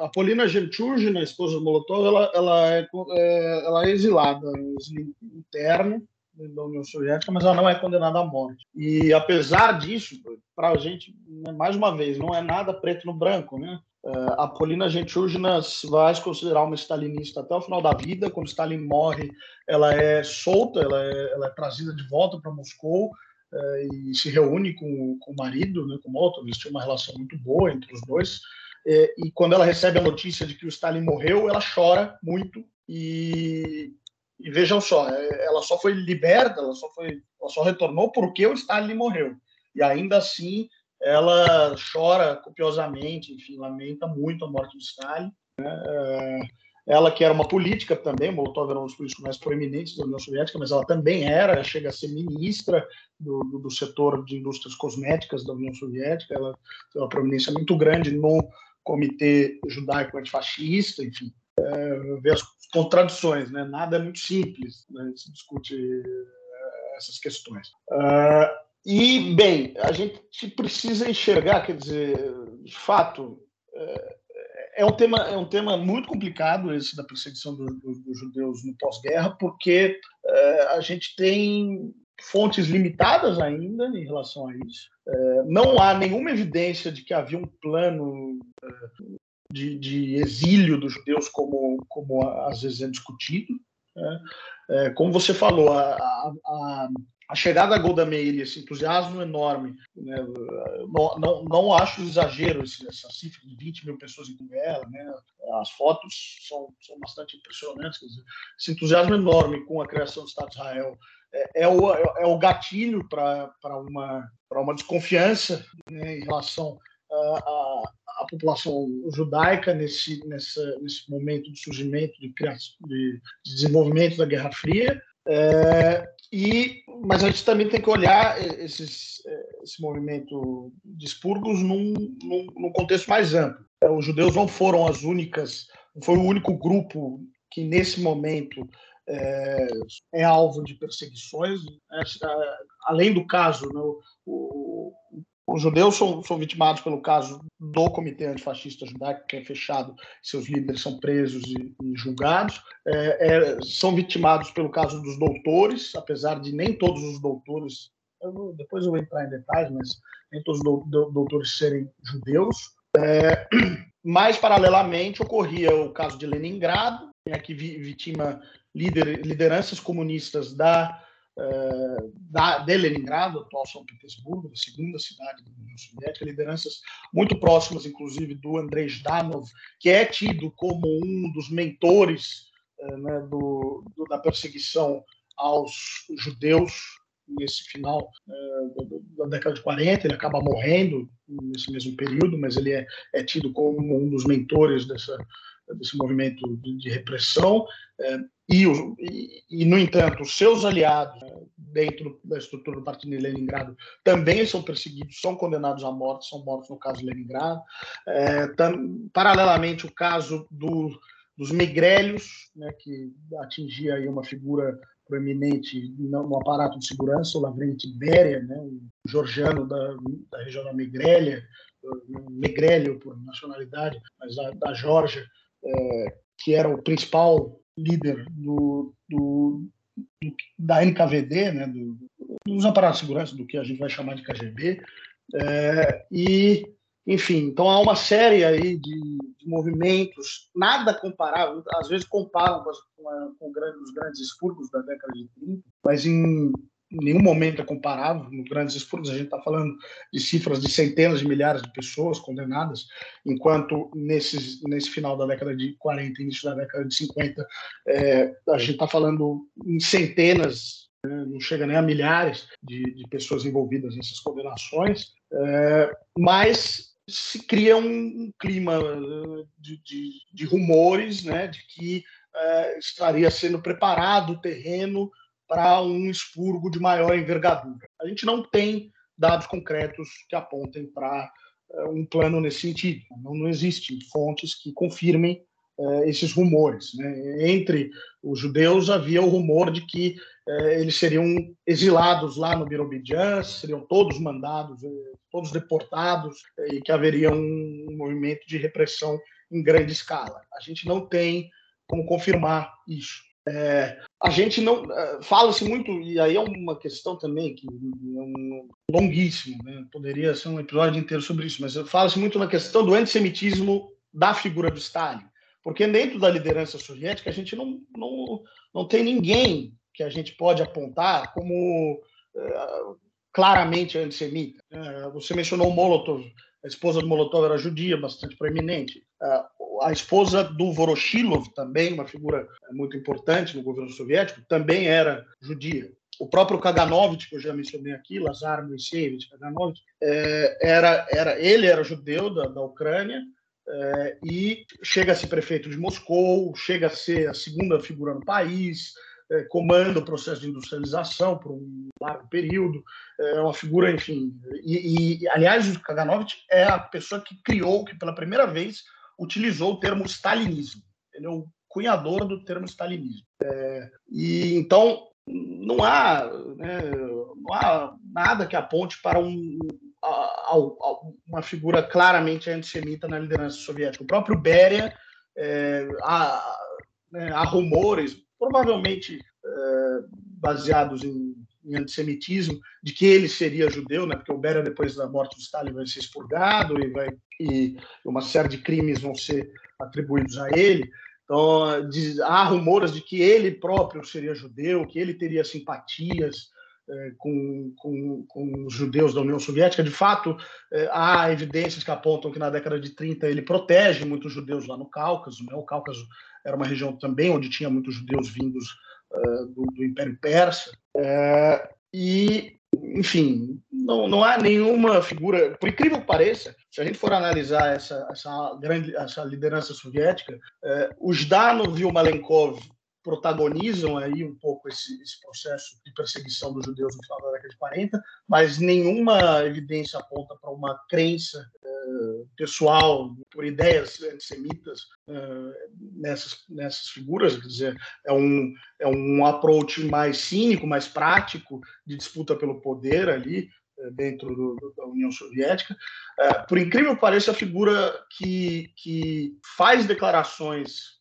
[SPEAKER 3] a Polina Genturgina, a esposa do Molotov, ela, ela, é, é, ela é exilada, interno da União Soviética, mas ela não é condenada à morte. E apesar disso, para a gente, né, mais uma vez, não é nada preto no branco, né? É, a Polina Genturgina vai se considerar uma stalinista até o final da vida. Quando Stalin morre, ela é solta, ela é, ela é trazida de volta para Moscou é, e se reúne com, com o marido, né, com o Molotov. Eles tinham uma relação muito boa entre os dois. É, e quando ela recebe a notícia de que o Stalin morreu, ela chora muito e, e vejam só, é, ela só foi liberta, ela só foi, ela só retornou porque o Stalin morreu. E ainda assim, ela chora copiosamente, enfim, lamenta muito a morte do Stalin. Né? É, ela que era uma política também, Molotov era um dos políticos mais proeminentes da União Soviética, mas ela também era, chega a ser ministra do, do, do setor de indústrias cosméticas da União Soviética, ela tem uma proeminência muito grande no Comitê Judaico Antifascista, enfim, é, ver as contradições, né? Nada é muito simples, né? Se discute é, essas questões. Uh, e, bem, a gente precisa enxergar, quer dizer, de fato, é, é um tema, é um tema muito complicado esse da perseguição do, do, dos judeus no pós-guerra, porque é, a gente tem fontes limitadas ainda em relação a isso. É, não há nenhuma evidência de que havia um plano é, de, de, exílio dos judeus, como, como às vezes é discutido. Né? É, como você falou, a, a, a chegada da Golda Meir esse entusiasmo enorme, né? não, não, não, acho exagero esse, essa cifra de 20 mil pessoas em ela, né? as fotos são, são bastante impressionantes, dizer, esse entusiasmo enorme com a criação do Estado de Israel é, é, o, é o gatilho para uma, uma desconfiança né, em relação à, à, população judaica nesse, nessa, nesse momento de surgimento, de, de, de desenvolvimento da Guerra Fria. É, e, mas a gente também tem que olhar esses, esse movimento de expurgos num, num, num contexto mais amplo. Os judeus não foram as únicas, foi o único grupo que nesse momento é, é alvo de perseguições. Além do caso, né, o, os judeus são, são, vitimados pelo caso do Comitê Antifascista Judaico, que é fechado, seus líderes são presos e, e julgados. É, é, são vitimados pelo caso dos doutores, apesar de nem todos os doutores, eu, depois eu vou entrar em detalhes, mas nem todos os do, do, doutores serem judeus. É, mais paralelamente ocorria o caso de Leningrado, né, que vitima lider, lideranças comunistas da, da, de Leningrado, atual São Petersburgo, a segunda cidade da União Soviética, lideranças muito próximas, inclusive, do Andrei Zhdanov, que é tido como um dos mentores uh, né, do, do, da perseguição aos judeus nesse final uh, da década de 40, ele acaba morrendo nesse mesmo período, mas ele é, é tido como um dos mentores dessa, desse movimento de, de repressão. É, e, e, no entanto, os seus aliados né, dentro da estrutura do Partido de Leningrado também são perseguidos, são condenados à morte, são mortos no caso de Leningrado. É, tam, paralelamente, o caso do, dos Megrélios, né, que atingia aí uma figura proeminente no aparato de segurança, o Lavrenti Beria, né, georgiano da, da região da Megrélia, Megrélio por nacionalidade, mas da, da é, que era o principal líder do, do, do da NKVD, né, do, dos aparatos de segurança, do que a gente vai chamar de KGB, é, e enfim, então há uma série aí de, de movimentos, nada comparável, às vezes comparam com, com, com os grandes expurgos da década de 30, mas em nenhum momento é comparável. No Grandes Expurgos, a gente está falando de cifras de centenas de milhares de pessoas condenadas, enquanto nesses, nesse final da década de 40, início da década de 50, é, a gente está falando em centenas, né, não chega nem a milhares de, de, pessoas envolvidas nessas condenações, é, mas se cria um, clima de, de, de, rumores né, de que é, estaria sendo preparado o terreno para um expurgo de maior envergadura. A gente não tem dados concretos que apontem para é, um plano nesse sentido. Não, não existem fontes que confirmem é, esses rumores. Né? Entre os judeus havia o rumor de que é, eles seriam exilados lá no Birobidjan, seriam todos mandados, todos deportados, e que haveria um movimento de repressão em grande escala. A gente não tem como confirmar isso. É, a gente não fala-se muito e aí é uma questão também que é um, longuíssimo, né? poderia ser um episódio inteiro sobre isso, mas fala-se muito na questão do antissemitismo da figura do Stalin. Porque dentro da liderança soviética, a gente não, não, não tem ninguém que a gente pode apontar como uh, claramente antissemita. Uh, você mencionou o Molotov. A esposa do Molotov era judia, bastante proeminente. A esposa do Voroshilov, também uma figura muito importante no governo soviético, também era judia. O próprio Kaganovich, que eu já mencionei aqui, Lazar Moisevich Kaganovich, é, era, era, ele era judeu da, da Ucrânia, é, e chega a ser prefeito de Moscou, chega a ser a segunda figura no país, é, comanda o processo de industrialização por um largo período, é uma figura, enfim. E, e, aliás, o Kaganovich é a pessoa que criou, que pela primeira vez utilizou o termo stalinismo. Ele é o cunhador do termo stalinismo. É, e então não há, né, não há nada que aponte para um, a, a, uma figura claramente antissemita na liderança soviética. O próprio Beria, é, há, né, há, rumores, provavelmente é, baseados em, em, antissemitismo, de que ele seria judeu, né, porque o Beria, depois da morte do Stalin, vai ser expurgado e, vai, e uma série de crimes vão ser atribuídos a ele. Então, diz, há rumores de que ele próprio seria judeu, que ele teria simpatias é, com, com, com, os judeus da União Soviética. De fato, é, há evidências que apontam que na década de 30 ele protege muitos judeus lá no Cáucaso. Né? O Cáucaso era uma região também onde tinha muitos judeus vindos do, do, Império Persa. É, e, enfim, não, não há nenhuma figura, por incrível que pareça, se a gente for analisar essa, essa, grande, essa liderança soviética, é, o Zhdanov e o Malenkov protagonizam aí um pouco esse, esse, processo de perseguição dos judeus no final da década de 40, mas nenhuma evidência aponta para uma crença uh, pessoal por ideias antissemitas uh, nessas, nessas figuras, quer dizer, é um, é um approach mais cínico, mais prático de disputa pelo poder ali, eh, dentro do, da União Soviética. por incrível que pareça, a figura que, que faz declarações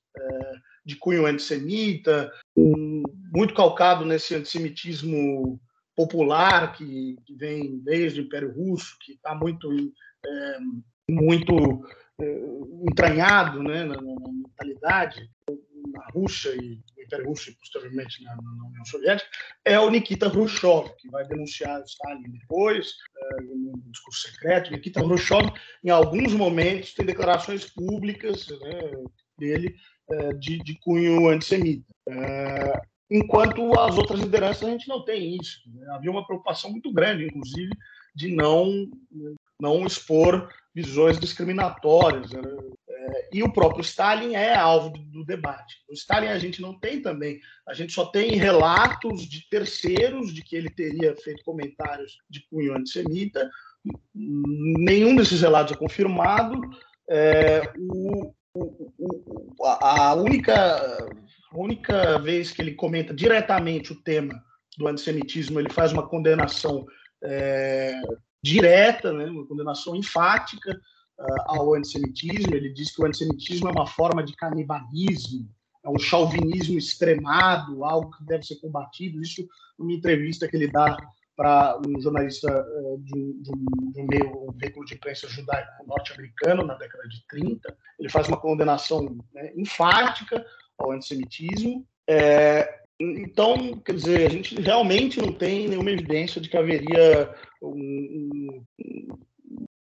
[SPEAKER 3] de cunho antissemita, muito calcado nesse antissemitismo popular que, que, vem desde o Império Russo, que está muito, é, muito é, entranhado né, na, na, mentalidade na Rússia e no Império Russo e posteriormente na, na, União Soviética, é o Nikita Khrushchev, que vai denunciar Stalin depois, é, discurso secreto. Nikita Khrushchev, em alguns momentos, tem declarações públicas né, dele é, de, de cunho antissemita. É, enquanto as outras lideranças a gente não tem isso. Né? Havia uma preocupação muito grande, inclusive, de não, não expor visões discriminatórias. Né? É, e o próprio Stalin é alvo do debate. O Stalin a gente não tem também. A gente só tem relatos de terceiros de que ele teria feito comentários de cunho antissemita. Nenhum desses relatos é confirmado. É, o, a única, única vez que ele comenta diretamente o tema do antissemitismo, ele faz uma condenação é, direta, né, uma condenação enfática uh, ao antissemitismo. Ele diz que o antissemitismo é uma forma de canibalismo, é um chauvinismo extremado, algo que deve ser combatido. Isso numa entrevista que ele dá para um jornalista uh, de, um, de, um, um, meio, um veículo de imprensa judaico norte-americano na década de 30. Ele faz uma condenação né, enfática ao antissemitismo. É, então, quer dizer, a gente realmente não tem nenhuma evidência de que haveria um,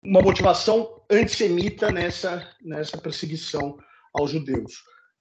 [SPEAKER 3] uma motivação antissemita nessa, nessa perseguição aos judeus,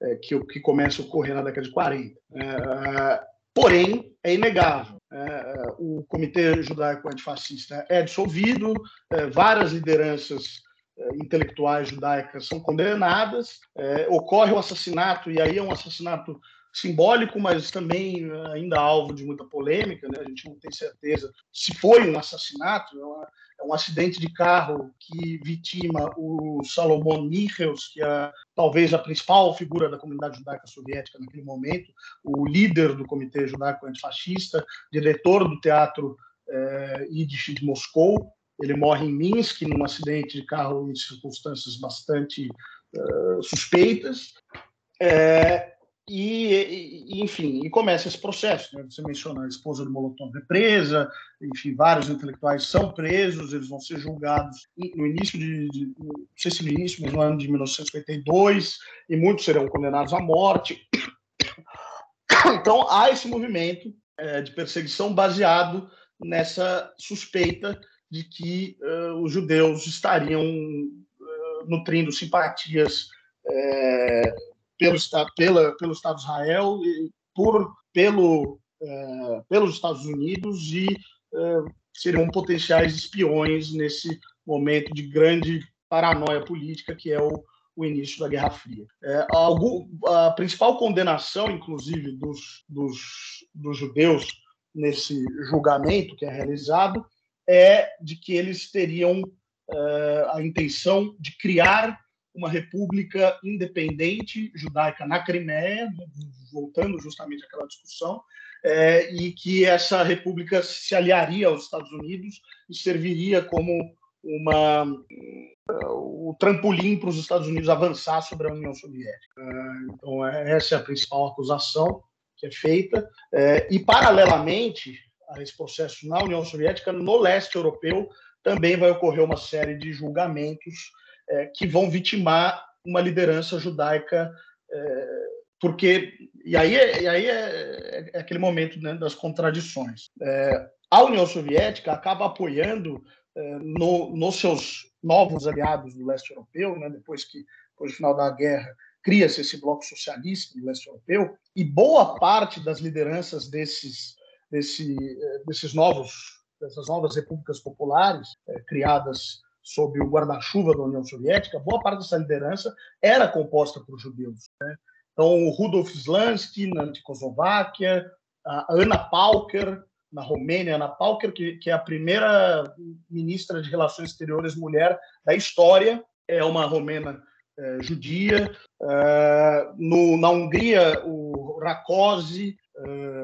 [SPEAKER 3] é, que, que começa a ocorrer na década de 40. É, porém, é inegável é, o Comitê Judaico Antifascista é dissolvido, é, várias lideranças eh, intelectuais judaicas são condenadas, é, ocorre o assassinato, e aí é um assassinato simbólico, mas também ainda alvo de muita polêmica, né? a gente não tem certeza se foi um assassinato, é, uma, é um acidente de carro que vitima o Salomon Michels, que é talvez a principal figura da comunidade judaica soviética naquele momento, o líder do Comitê Judaico Antifascista, diretor do Teatro é, Yiddish de Moscou, ele morre em Minsk num acidente de carro em circunstâncias bastante uh, suspeitas. É, e, e, enfim, e começa esse processo. Né? Você menciona a esposa do Molotov é presa, enfim, vários intelectuais são presos, eles vão ser julgados no início de, de não sei se no início, mas no ano de 1952, e muitos serão condenados à morte. [coughs] Então, há esse movimento é, de perseguição baseado nessa suspeita de que uh, os judeus estariam uh, nutrindo simpatias é, pelo, pela, pelo Estado de Israel, por, pelo, uh, pelos Estados Unidos e seriam potenciais espiões nesse momento de grande paranoia política que é o, o início da Guerra Fria. É, algum, a principal condenação, inclusive, dos, dos, dos judeus nesse julgamento que é realizado é de que eles teriam uh, a intenção de criar uma república independente judaica na Crimeia, voltando justamente àquela discussão, é, e que essa república se aliaria aos Estados Unidos e serviria como uma o trampolim para os Estados Unidos avançar sobre a União Soviética. Uh, então essa é a principal acusação que é feita e paralelamente a esse processo na União Soviética, no leste europeu também vai ocorrer uma série de julgamentos é, que vão vitimar uma liderança judaica, é, porque e aí, é, e aí é, é aquele momento né, das contradições. É, a União Soviética acaba apoiando é, no, nos seus novos aliados do leste europeu, né, depois que depois do final da guerra cria-se esse bloco socialista do leste europeu, e boa parte das lideranças desses desse, desses novos, dessas novas repúblicas populares criadas sob o guarda-chuva da União Soviética, boa parte dessa liderança era composta por judeus. Né? Então, Rudolf Slansky na Tchecoslováquia, a Ana Pauker na Romênia, Ana Pauker, que, que é a primeira ministra de Relações Exteriores mulher da história, é uma romena é, judia. É, no, na Hungria, o Rakosi, é,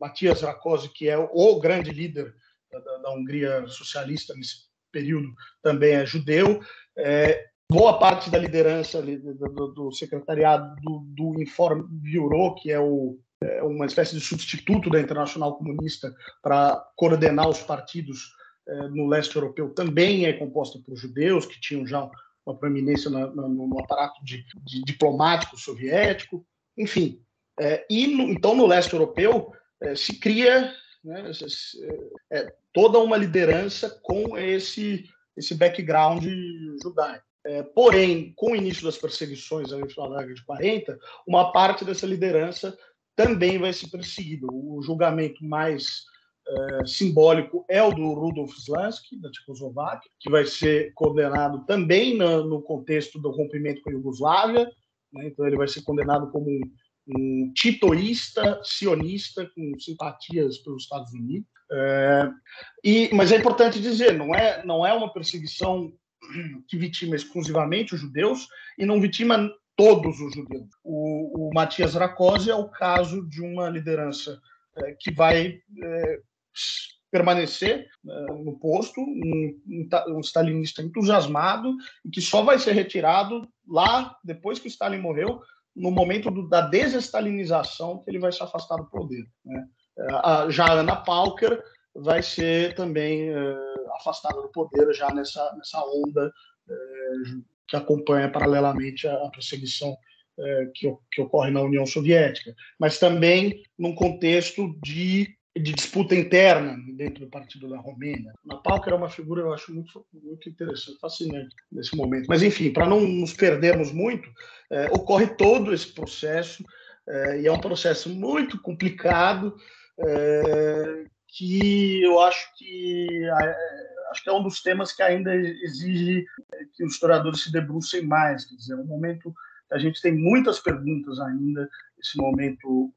[SPEAKER 3] Matias Rakosi, que é o grande líder da, da Hungria socialista nesse período, também é judeu. É, boa parte da liderança do, do secretariado do, do Inform Bureau, que é, o, é uma espécie de substituto da Internacional Comunista para coordenar os partidos é, no leste europeu, também é composta por judeus que tinham já uma proeminência no, aparato de, de diplomático soviético, enfim. É, e no, então no leste europeu é, se cria né, é, toda uma liderança com esse, esse background judaico. É, porém, com o início das perseguições no da década de 40, uma parte dessa liderança também vai ser perseguida. O julgamento mais é, simbólico é o do Rudolf Slansky, da Tchecoslováquia, que vai ser condenado também no, no contexto do rompimento com a Iugoslávia. Né, então, ele vai ser condenado como um um titoísta sionista com simpatias pelos Estados Unidos. É, e, mas é importante dizer, não é, não é uma perseguição que vitima exclusivamente os judeus e não vitima todos os judeus. O, o Matias Rakosi é o caso de uma liderança é, que vai é, permanecer é, no posto, um, um, stalinista entusiasmado e que só vai ser retirado lá depois que Stalin morreu no momento do, da desestalinização que ele vai se afastar do poder. Né? É, já Ana Pauker vai ser também é, afastada do poder já nessa, nessa onda é, que acompanha paralelamente a, a perseguição é, que, que ocorre na União Soviética, mas também num contexto de de disputa interna dentro do partido da Romênia. Na Pauca era uma figura, eu acho, muito, muito interessante, fascinante nesse momento. Mas, enfim, para não nos perdermos muito, é, ocorre todo esse processo, é, e é um processo muito complicado, é, que eu acho que acho que é um dos temas que ainda exige que os historiadores se debrucem mais. Quer dizer, é um momento que a gente tem muitas perguntas ainda, esse momento,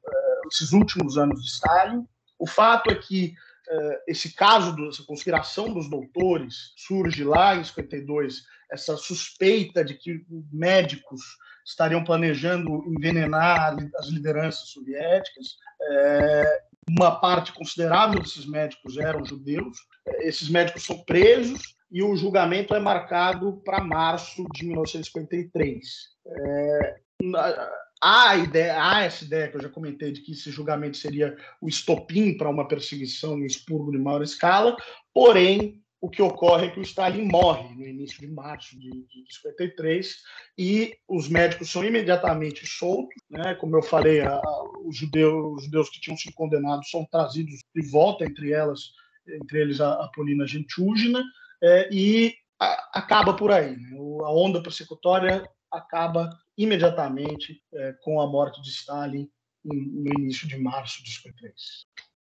[SPEAKER 3] esses últimos anos de Stalin. O fato é que esse caso dessa conspiração dos doutores surge lá em 52, essa suspeita de que médicos estariam planejando envenenar as lideranças soviéticas. É, uma parte considerável desses médicos eram judeus. Esses médicos são presos e o julgamento é marcado para março de 1953. É, há, ideia, há essa ideia que eu já comentei de que esse julgamento seria o estopim para uma perseguição em expurgo de maior escala, porém o que ocorre é que o Stalin morre no início de março de, de 53 e os médicos são imediatamente soltos, né? Como eu falei, a, os, judeus, os judeus que tinham sido condenados são trazidos de volta, entre elas, entre eles a, a Polina Gentúgina, é, e a, acaba por aí. Né? A onda persecutória acaba imediatamente é, com a morte de Stalin no início de março de 53.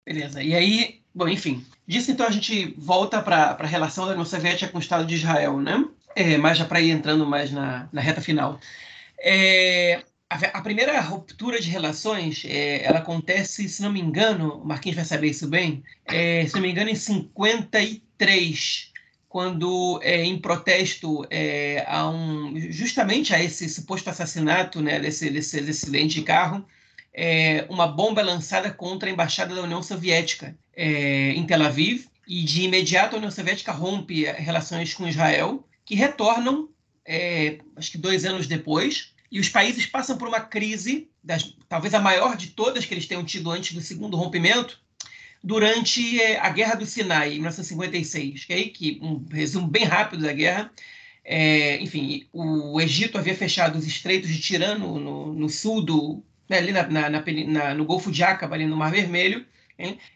[SPEAKER 2] Beleza. E aí, bom, enfim, disso então a gente volta para a relação da União Soviética com o Estado de Israel, né? É, mas já para ir entrando mais na, na reta final. É, a, a, primeira ruptura de relações, é, ela acontece, se não me engano, o Marquinhos vai saber isso bem, é, se não me engano, em 53, quando, é, em protesto é, a um, justamente a esse suposto assassinato né, desse, desse, desse acidente de carro, é, uma bomba lançada contra a embaixada da União Soviética é, em Tel Aviv, e de imediato a União Soviética rompe relações com Israel, que retornam, é, acho que dois anos depois, e os países passam por uma crise, das, talvez a maior de todas que eles tenham tido antes do segundo rompimento, durante é, a Guerra do Sinai, em 1956, que, aí, que um resumo bem rápido da guerra. É, enfim, o Egito havia fechado os estreitos de Tirano no, no sul do, né, ali na, na, na, no Golfo de Aqaba, ali no Mar Vermelho,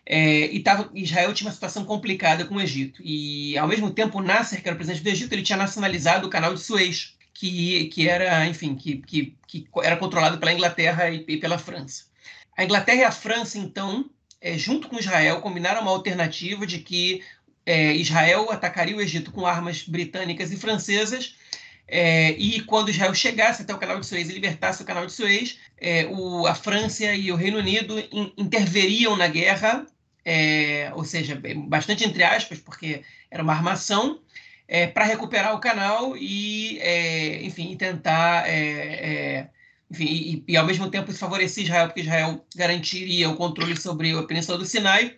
[SPEAKER 2] é, e tava, Israel tinha uma situação complicada com o Egito. E, ao mesmo tempo, Nasser, que era o presidente do Egito, ele tinha nacionalizado o canal de Suez, que, que era, enfim, que, que, que era controlado pela Inglaterra e, e, pela França. A Inglaterra e a França, então, é, junto com Israel, combinaram uma alternativa de que é, Israel atacaria o Egito com armas britânicas e francesas é, e quando Israel chegasse até o canal de Suez e libertasse o canal de Suez, é, o, a França e o Reino Unido in, interveriam na guerra, é, ou seja, bastante entre aspas, porque era uma armação, é, para recuperar o canal e, enfim, tentar. É, enfim, e, e, ao mesmo tempo isso favorecia Israel, porque Israel garantiria o controle sobre a Península do Sinai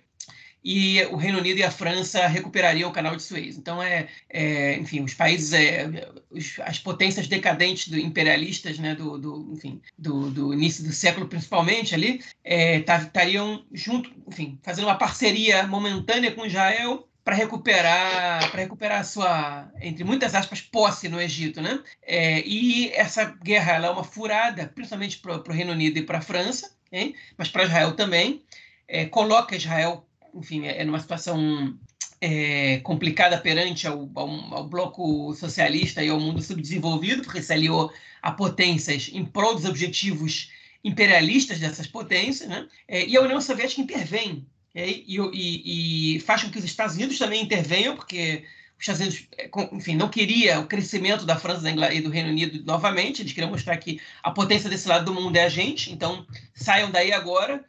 [SPEAKER 2] e o Reino Unido e a França recuperariam o canal de Suez. Então, é, é enfim, os países, é, os, as potências decadentes do, imperialistas, né, do, do enfim, do, do, início do século, principalmente ali, é, estariam junto, enfim, fazendo uma parceria momentânea com Israel para recuperar para recuperar a sua entre muitas aspas posse no Egito né é, e essa guerra ela é uma furada principalmente para o Reino Unido e para a França hein? mas para Israel também é, coloca Israel enfim, é, é numa situação é, complicada perante ao, ao, ao, bloco socialista e ao mundo subdesenvolvido, porque se aliou a potências em prol dos objetivos imperialistas dessas potências, né? É, e a União Soviética intervém é, e, e, e, faz com que os Estados Unidos também intervenham, porque os Estados Unidos, é, enfim, não queria o crescimento da França e do Reino Unido novamente, eles queriam mostrar que a potência desse lado do mundo é a gente, então saiam daí agora.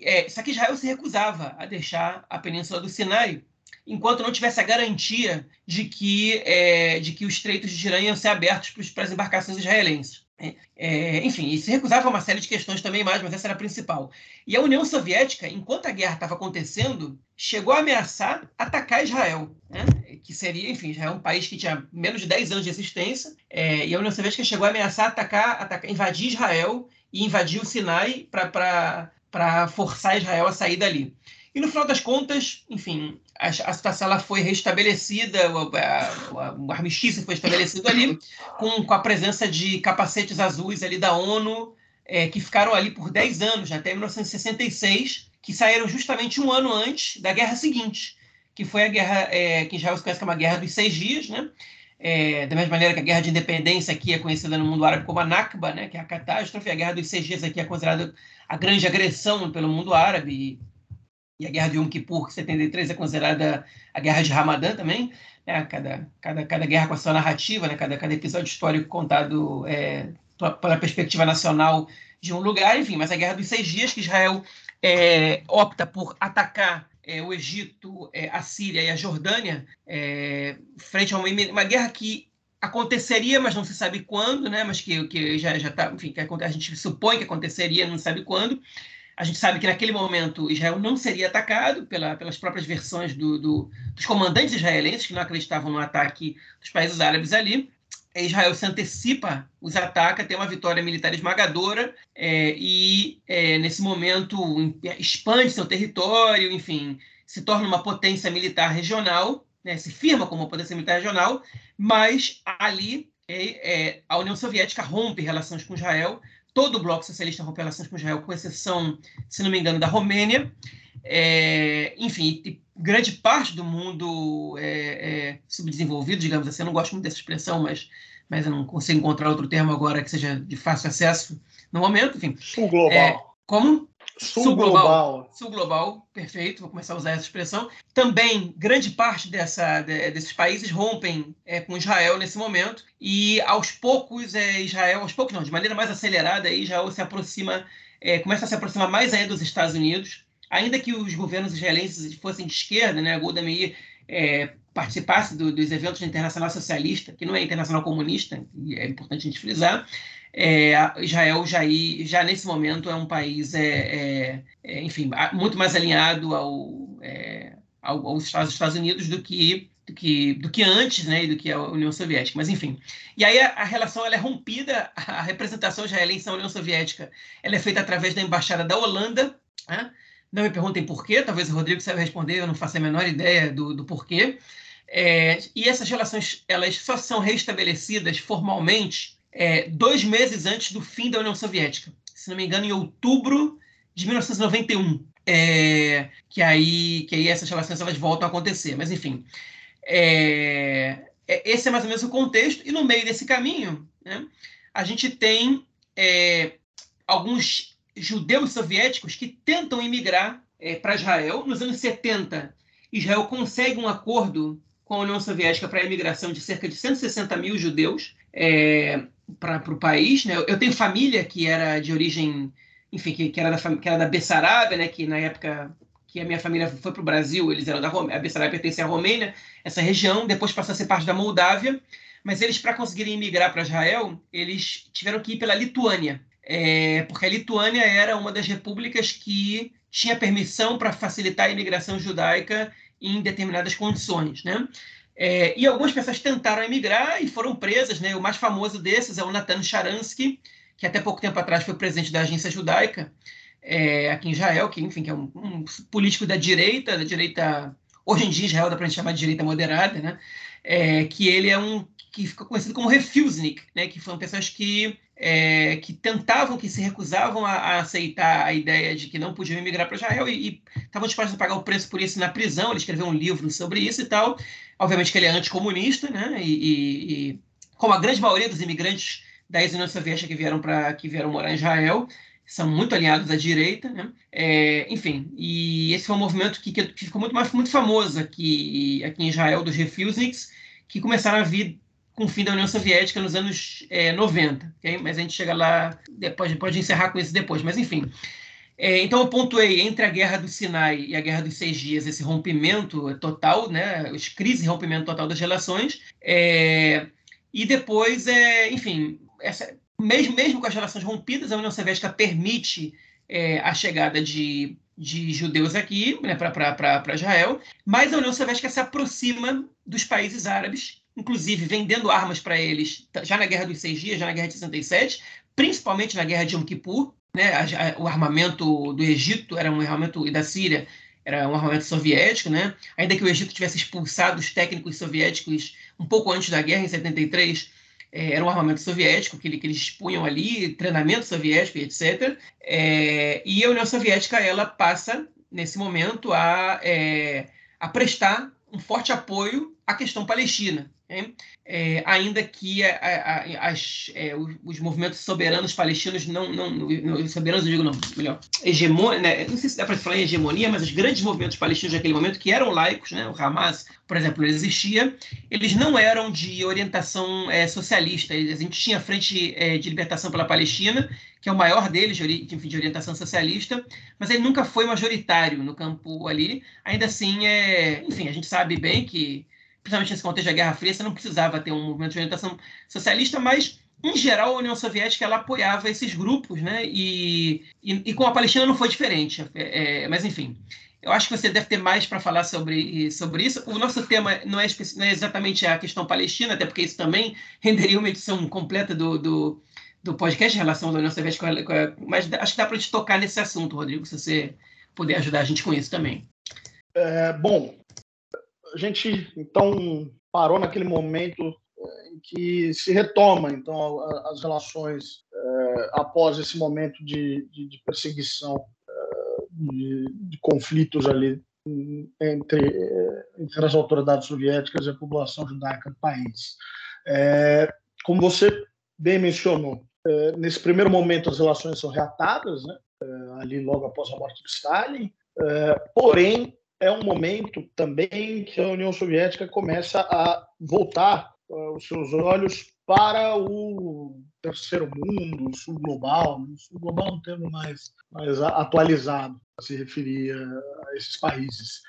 [SPEAKER 2] É, só que Israel se recusava a deixar a península do Sinai enquanto não tivesse a garantia de que, é, de que os estreitos de Tirã iam ser abertos para as embarcações israelenses. É, é, enfim, e se recusava uma série de questões também mais, mas essa era a principal. E a União Soviética, enquanto a guerra estava acontecendo, chegou a ameaçar atacar Israel, né? que seria, enfim, Israel é um país que tinha menos de 10 anos de existência, é, e a União Soviética chegou a ameaçar atacar, atacar invadir Israel e invadir o Sinai para para forçar Israel a sair dali. E no final das contas, enfim, a, a situação ela foi restabelecida, o, armistício foi estabelecido ali, com, com a presença de capacetes azuis ali da ONU, é, que ficaram ali por 10 anos, até 1966, que saíram justamente um ano antes da guerra seguinte, que foi a guerra é, que Israel se conhece como a Guerra dos Seis Dias, né? É, da mesma maneira que a Guerra de Independência aqui é conhecida no mundo árabe como a Nakba, né, que é a catástrofe, a Guerra dos Seis Dias aqui é considerada a grande agressão pelo mundo árabe. E a Guerra de Yom Kippur, 73, é considerada a Guerra de Ramadã também, né? cada, cada, cada guerra com a sua narrativa, né? cada, cada episódio histórico contado é, pela perspectiva nacional de um lugar, enfim, mas a Guerra dos Seis Dias, que Israel é, opta por atacar é, o Egito, é, a Síria e a Jordânia, é, frente a uma, uma, guerra que aconteceria, mas não se sabe quando, né? Mas que, que já já está, enfim, que a gente supõe que aconteceria, não sabe quando. A gente sabe que naquele momento Israel não seria atacado pela, pelas próprias versões do, do, dos comandantes israelenses que não acreditavam no ataque dos países árabes ali. Israel se antecipa, os ataca, tem uma vitória militar esmagadora é, e, é, nesse momento, expande seu território, enfim, se torna uma potência militar regional, né, se firma como uma potência militar regional, mas ali é, é a União Soviética rompe relações com Israel, todo o bloco socialista rompe relações com Israel, com exceção, se não me engano, da Romênia. É, enfim, grande parte do mundo é, é, subdesenvolvido, digamos assim, eu não gosto muito dessa expressão, mas, mas eu não consigo encontrar outro termo agora que seja de fácil acesso no momento, enfim.
[SPEAKER 3] Sul global.
[SPEAKER 2] É, como?
[SPEAKER 3] Sul, global.
[SPEAKER 2] Sul global, perfeito, vou começar a usar essa expressão. Também, grande parte dessa, de, desses países rompem é, com Israel nesse momento, e aos poucos, é, Israel, aos poucos não, de maneira mais acelerada, Israel se aproxima, é, começa a se aproximar mais ainda dos Estados Unidos, ainda que os governos israelenses fossem de esquerda, né, a Golda Meir é, participasse do, dos eventos da Internacional Socialista, que não é Internacional Comunista, e é importante a gente frisar, é, Israel já, já nesse momento é um país, é, é, é enfim, muito mais alinhado ao, é, ao, aos Estados, Unidos do que do que, do que antes, né, do que a União Soviética. Mas, enfim. E aí a, a relação ela é rompida, a representação israelense na União Soviética ela é feita através da Embaixada da Holanda, né? Não me perguntem por quê, talvez o Rodrigo saiba responder, eu não faço a menor ideia do, do porquê. É, e essas relações elas só são restabelecidas formalmente é, dois meses antes do fim da União Soviética. Se não me engano, em outubro de 1991. É, que, aí, que aí essas relações elas voltam a acontecer. Mas, enfim, é, é esse é mais ou menos o contexto. E no meio desse caminho, né, a gente tem é, alguns judeus soviéticos que tentam imigrar é, para Israel. Nos anos 70, Israel consegue um acordo com a União Soviética para a imigração de cerca de 160 mil judeus é, para o país. Né? Eu tenho família que era de origem, enfim, que, que, era, da, que era da Bessarabia, né? que na época que a minha família foi para o Brasil, eles eram da Romênia, a Bessarabia pertencia à Romênia, essa região, depois passou a ser parte da Moldávia, mas eles, para conseguirem imigrar para Israel, eles tiveram que ir pela Lituânia é, porque a Lituânia era uma das repúblicas que tinha permissão para facilitar a imigração judaica em determinadas condições, né? É, e algumas pessoas tentaram emigrar e foram presas, né? O mais famoso desses é o Natan Sharansky, que até pouco tempo atrás foi presidente da agência judaica é, aqui em Israel, que enfim que é um, um, político da direita, da direita hoje em dia Israel dá para gente chamar de direita moderada, né? É, que ele é um que ficou conhecido como refusnik, né? Que foram pessoas que é, que tentavam, que se recusavam a, a, aceitar a ideia de que não podiam emigrar para Israel e estavam dispostos a pagar o preço por isso na prisão. Ele escreveu um livro sobre isso e tal. Obviamente que ele é anticomunista, né? E, e, e como a grande maioria dos imigrantes da ex-União Soviética que vieram para que vieram morar em Israel são muito alinhados à direita, né? É, enfim, e esse foi um movimento que, que ficou muito mais muito famoso aqui, aqui em Israel dos refusniks, que começaram a vir com o fim da União Soviética nos anos é, 90. Okay? Mas a gente chega lá, depois, pode encerrar com isso depois. Mas, enfim. É, então, eu pontuei entre a Guerra do Sinai e a Guerra dos Seis Dias esse rompimento total, né, as crises e rompimento total das relações. É, e depois, é, enfim, essa, mesmo, mesmo com as relações rompidas, a União Soviética permite é, a chegada de, de judeus aqui né, para Israel, mas a União Soviética se aproxima dos países árabes inclusive vendendo armas para eles já na Guerra dos Seis Dias, já na Guerra de 67, principalmente na Guerra de Yom Kippur. Né? O armamento do Egito era um armamento e da Síria era um armamento soviético, né? Ainda que o Egito tivesse expulsado os técnicos soviéticos um pouco antes da guerra, em 73, é, era um armamento soviético que, eles expunham ali, treinamento soviético, etc. É, e a União Soviética ela passa nesse momento a, é, a prestar um forte apoio à questão palestina. Né? É, ainda que a, a, as, é, os movimentos soberanos palestinos não, não, não soberanos eu digo não, melhor, hegemonia, né? não sei se dá para falar em hegemonia, mas os grandes movimentos palestinos naquele momento que eram laicos, né? o Hamas, por exemplo, existia, eles não eram de orientação é, socialista. A gente tinha a Frente é, de Libertação pela Palestina, que é o maior deles, de, orientação socialista, mas ele nunca foi majoritário no campo ali. Ainda assim, é, enfim, a gente sabe bem que principalmente nesse contexto da Guerra Fria, você não precisava ter um movimento de orientação socialista, mas em geral, a União Soviética ela apoiava esses grupos, né? E, e, e com a Palestina não foi diferente. É, é mas, enfim, eu acho que você deve ter mais para falar sobre, sobre isso. O nosso tema não é, não é, exatamente a questão palestina, até porque isso também [laughs] renderia uma edição completa do, do, do podcast em relação à União Soviética. Mas acho que dá para a gente tocar nesse assunto, Rodrigo, se você puder ajudar a gente com isso também.
[SPEAKER 3] É, bom, a gente então parou naquele momento eh, em que se retoma então as relações é, após esse momento de, de, de perseguição é, de, de, conflitos ali entre, entre as autoridades soviéticas e a população judaica do país. É, como você bem mencionou, nesse primeiro momento as relações são reatadas, né, ali logo após a morte de Stalin, porém é um momento também que a União Soviética começa a voltar uh, os seus olhos para o terceiro mundo, o sul global. O sul global é um termo mais, mais atualizado para se referir a esses países.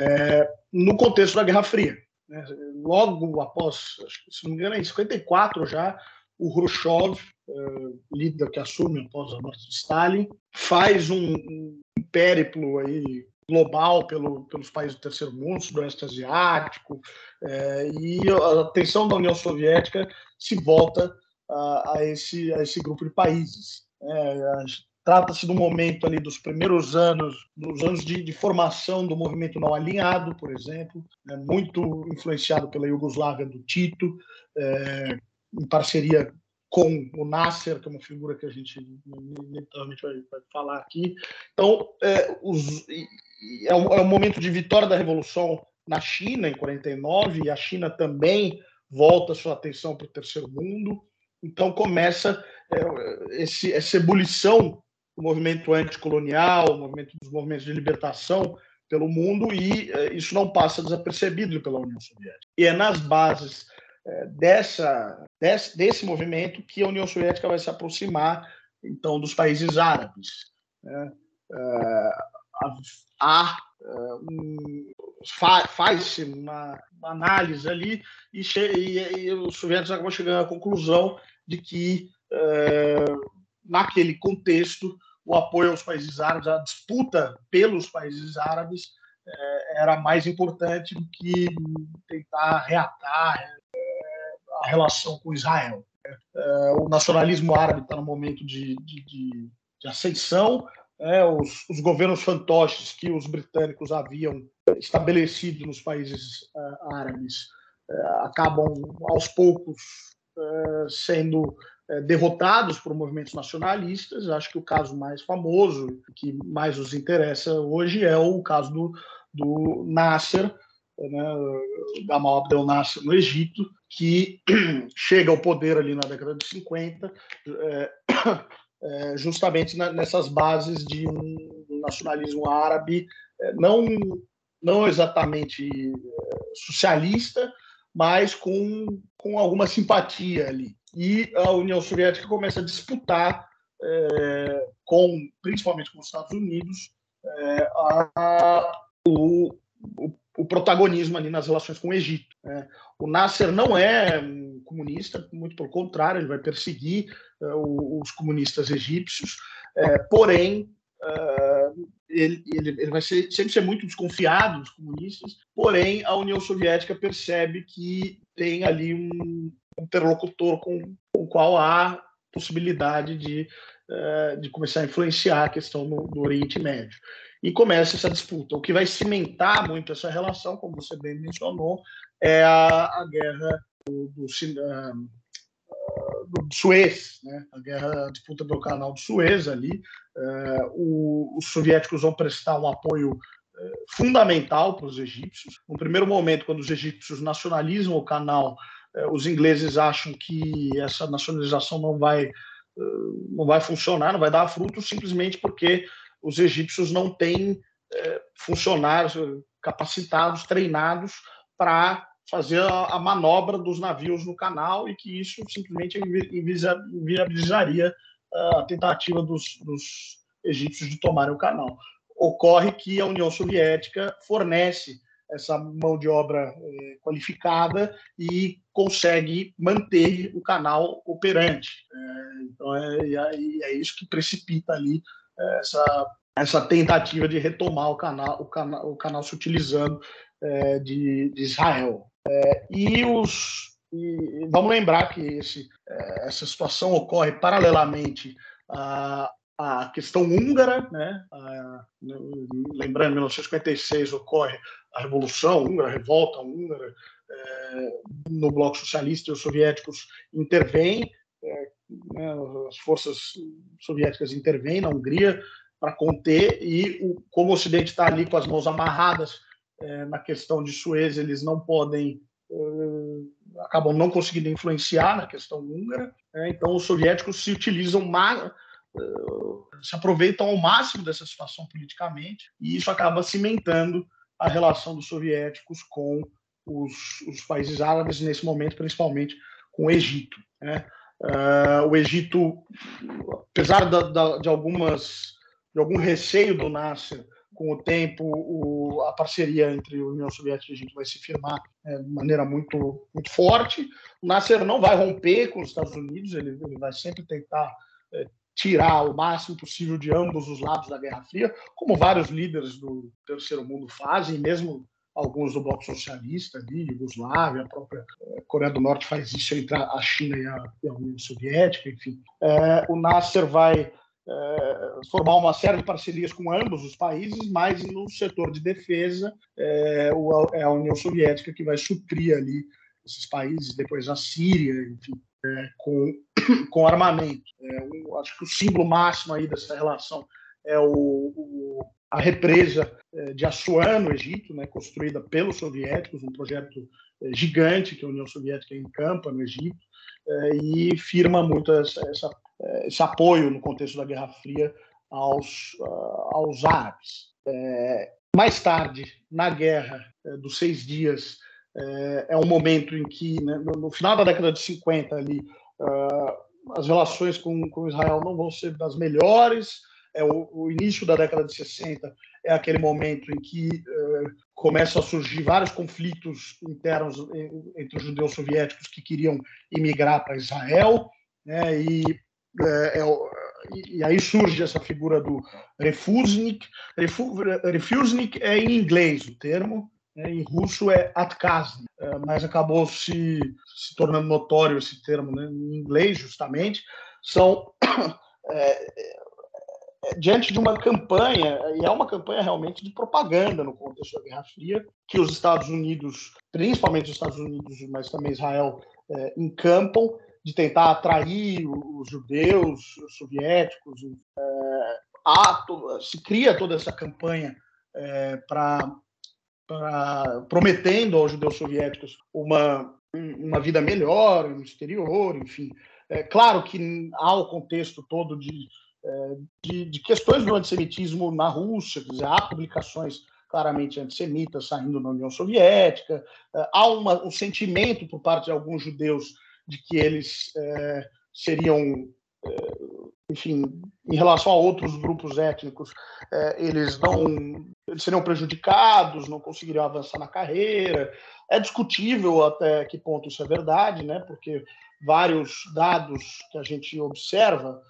[SPEAKER 3] É, no contexto da Guerra Fria. Né? Logo após, se não me engano, em 54 já, o Khrushchev, uh, líder que assume após a morte de Stalin, faz um, um périplo aí global pelo, pelos países do terceiro mundo, sudoeste asiático, é, e a atenção da União Soviética se volta a, a esse, a esse grupo de países. É, Trata-se do momento ali dos primeiros anos, dos anos de, de formação do movimento não alinhado, por exemplo, né, muito influenciado pela Iugoslávia do Tito, é, em parceria com o Nasser, que é uma figura que a gente inevitavelmente vai, vai falar aqui. Então, é, os, é um, é um momento de vitória da Revolução na China, em 49, e a China também volta sua atenção para o terceiro mundo. Então começa é, esse, essa ebulição do movimento anticolonial, movimento dos movimentos de libertação pelo mundo, e é, isso não passa desapercebido pela União Soviética. E é nas bases dessa, desse, desse movimento que a União Soviética vai se aproximar então dos países árabes. Né? É, há uh, um, fa faz-se uma, uma, análise ali e, e, e, os soviéticos acabam chegando à conclusão de que naquele contexto o apoio aos países árabes, a disputa pelos países árabes era mais importante do que tentar reatar a relação com Israel. o nacionalismo árabe está no momento de, de, de, de ascensão, é, os, os, governos fantoches que os britânicos haviam estabelecido nos países uh, árabes uh, acabam aos poucos uh, sendo derrotados por movimentos nacionalistas. Acho que o caso mais famoso, que mais os interessa hoje, é o caso do, do Nasser, né, Gamal Abdel Nasser no Egito, que [clears throat] chega ao poder ali na década de 50 [clears throat] é, justamente na, nessas bases de um nacionalismo árabe, é, não, não exatamente é, socialista, mas com, com alguma simpatia ali. E a União Soviética começa a disputar, é, com, principalmente com os Estados Unidos, é, a, o, o, o, protagonismo ali nas relações com o Egito. Né? O Nasser não é um comunista, muito pelo contrário, ele vai perseguir uh, os comunistas egípcios, uh, porém, uh, ele, ele, ele, vai ser, sempre ser muito desconfiado dos comunistas, porém, a União Soviética percebe que tem ali um interlocutor com, com o qual há possibilidade de, de começar a influenciar a questão no Oriente Médio e começa essa disputa. O que vai cimentar muito essa relação, como você bem mencionou, é a, a guerra do, do, do Suez, né? a guerra, a disputa pelo canal do Suez ali. Uh, o, os soviéticos vão prestar um apoio fundamental para os egípcios. No primeiro momento, quando os egípcios nacionalizam o canal, os ingleses acham que essa nacionalização não vai não vai funcionar, não vai dar frutos, simplesmente porque os egípcios não têm funcionários capacitados, treinados para fazer a, manobra dos navios no canal e que isso simplesmente inviabilizaria a tentativa dos, dos egípcios de tomarem o canal. Ocorre que a União Soviética fornece essa mão de obra eh, qualificada e consegue manter o canal operante. É, então é, é, é, isso que precipita ali é, essa, essa tentativa de retomar o canal, o canal, o canal se utilizando é, de, de, Israel. É, e os e vamos lembrar que esse, é, essa situação ocorre paralelamente à, à questão húngara, né? A, lembrando, em 1956 ocorre a Revolução Húngara, a Revolta Húngara, é, no Bloco Socialista e os soviéticos intervêm, é, né, as forças soviéticas intervêm na Hungria para conter, e o, como o Ocidente está ali com as mãos amarradas é, na questão de Suez, eles não podem, é, acabam não conseguindo influenciar na questão húngara, é, então os soviéticos se utilizam, mais, é, se aproveitam ao máximo dessa situação politicamente, e isso acaba cimentando a relação dos soviéticos com os, os países árabes, nesse momento, principalmente com o Egito. Né? Uh, o Egito, apesar da, da, de algumas de algum receio do Nasser com o tempo, o, a parceria entre a União Soviética e a Egito vai se firmar é, de maneira muito, muito forte. O Nasser não vai romper com os Estados Unidos, ele, ele vai sempre tentar é, tirar o máximo possível de ambos os lados da Guerra Fria, como vários líderes do terceiro mundo fazem, mesmo alguns do bloco socialista ali, Yugoslávia, a própria é, Coreia do Norte faz isso entre a China e a, e a União Soviética, enfim. É, o Nasser vai é, formar uma série de parcerias com ambos os países, mas no setor de defesa é, é a União Soviética que vai suprir ali esses países, depois a Síria, enfim, com, [coughs] com armamento. É, um, acho que o símbolo máximo aí dessa relação é o, o, a represa é, de Assuan, no Egito, né, construída pelos soviéticos, um projeto é, gigante que a União Soviética encampa no Egito, e firma muito essa, esse apoio no contexto da Guerra Fria aos, ah, aos árabes. É, mais tarde, na Guerra é, dos Seis Dias, é, é, um momento em que, né, no, final da década de 50, ali, uh, as relações com, com Israel não vão ser das melhores. É o, o, início da década de 60 é aquele momento em que uh, começam a surgir vários conflitos internos entre os judeus soviéticos que queriam imigrar para Israel, né, e é, é, e aí surge essa figura do refusnik. Refusnik é em inglês o termo, né, em russo é atkazny, é, mas acabou se, se tornando notório esse termo né, em inglês, justamente. São é, [coughs] diante de uma campanha, e é uma campanha realmente de propaganda no contexto da Guerra Fria, que os Estados Unidos, principalmente os Estados Unidos, mas também Israel, é, encampam de tentar atrair os judeus os soviéticos. É, há, se cria toda essa campanha é, para prometendo aos judeus soviéticos uma, uma vida melhor no exterior, enfim. É claro que há o contexto todo de, é, de, de questões do antissemitismo na Rússia, dizer, há publicações claramente antissemitas saindo da União Soviética, é, há uma, um sentimento por parte de alguns judeus de que eles é, seriam, é, enfim, em relação a outros grupos étnicos, é, eles não eles seriam prejudicados, não conseguiriam avançar na carreira. É discutível até que ponto isso é verdade, né? Porque vários dados que a gente observa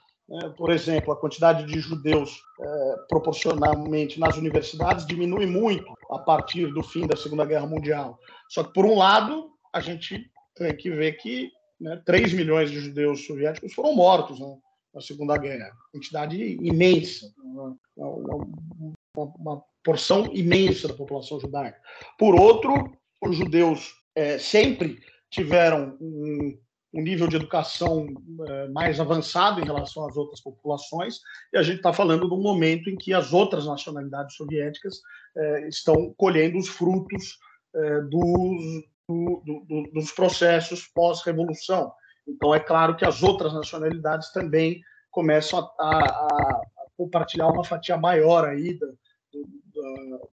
[SPEAKER 3] por exemplo, a quantidade de judeus é, proporcionalmente nas universidades diminui muito a partir do fim da Segunda Guerra Mundial. Só que, por um lado, a gente tem que ver que né, 3 milhões de judeus soviéticos foram mortos né, na Segunda Guerra. Quantidade imensa, uma, uma, uma, porção imensa da população judaica. Por outro, os judeus é, sempre tiveram um, um nível de educação é, mais avançado em relação às outras populações, e a gente está falando de um momento em que as outras nacionalidades soviéticas é, estão colhendo os frutos é, dos, do, do, dos processos pós-revolução. Então, é claro que as outras nacionalidades também começam a, a, a compartilhar uma fatia maior aí da,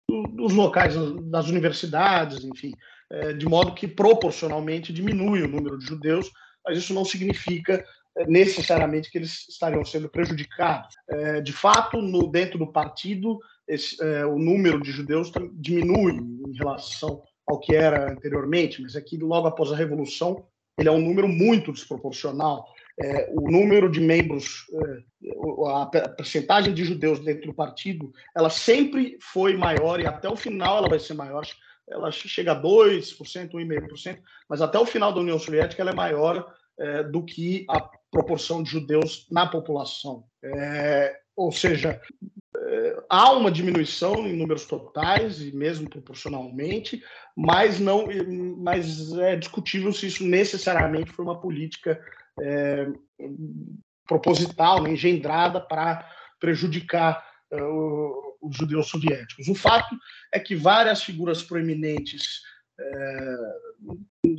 [SPEAKER 3] do, dos locais, das universidades, enfim, de modo que proporcionalmente diminui o número de judeus, mas isso não significa é, necessariamente que eles estariam sendo prejudicados. É, de fato, no, dentro do partido, esse, é, o número de judeus diminui em relação ao que era anteriormente, mas aqui, logo após a Revolução, ele é um número muito desproporcional. É, o número de membros, é, a percentagem de judeus dentro do partido, ela sempre foi maior e até o final ela vai ser maior. Ela chega a 2%, 1,5%, mas até o final da União Soviética ela é maior é, do que a proporção de judeus na população. É, ou seja, há uma diminuição em números totais e mesmo proporcionalmente, mas não, mas é discutível se isso necessariamente foi uma política é, proposital, né, engendrada para prejudicar é, os judeus soviéticos. O fato é que várias figuras proeminentes é,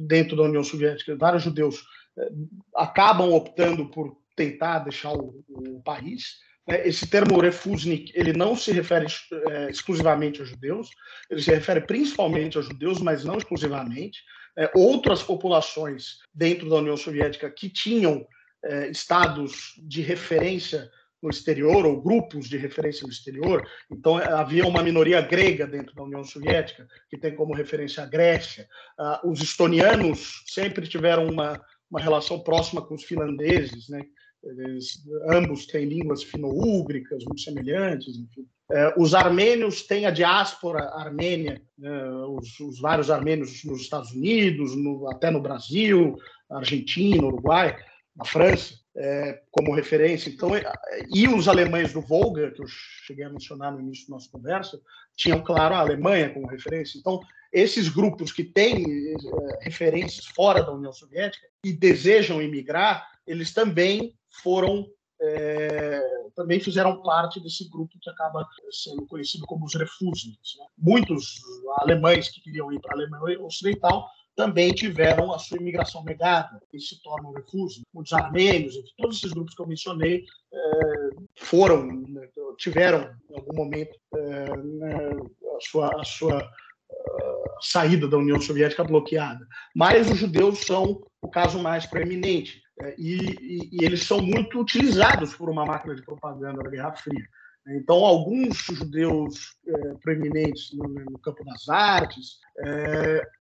[SPEAKER 3] dentro da União Soviética, vários judeus é, acabam optando por tentar deixar o, o país né, esse termo refusnik, ele não se refere é, exclusivamente a judeus, ele se refere principalmente a judeus, mas não exclusivamente. É, outras populações dentro da União Soviética que tinham é, estados de referência no exterior, ou grupos de referência no exterior. Então, é, havia uma minoria grega dentro da União Soviética, que tem como referência a Grécia. Ah, os estonianos sempre tiveram uma, uma relação próxima com os finlandeses, né? Eles, ambos têm línguas fino-úgricas muito semelhantes. Enfim. É, os armênios têm a diáspora armênia, né, os, os, vários armênios nos Estados Unidos, no, até no Brasil, Argentina, Uruguai, na França, é, como referência. Então, é, e os alemães do Volga, que eu cheguei a mencionar no início da nossa conversa, tinham, claro, a Alemanha como referência. Então, esses grupos que têm é, referências fora da União Soviética e desejam imigrar, eles também foram é, também fizeram parte desse grupo que acaba sendo conhecido como os refúgios. Né? Muitos alemães que queriam ir para a Alemanha Ocidental também tiveram a sua imigração negada e se tornam refúgios. Muitos armênios, todos esses grupos que eu mencionei é, foram, né, tiveram em algum momento é, né, a sua, a sua uh, saída da União Soviética bloqueada. Mas os judeus são o caso mais preeminente. É, e, e, e, eles são muito utilizados por uma máquina de propaganda da Guerra Fria. Então, alguns judeus é, proeminentes no, no, campo das artes,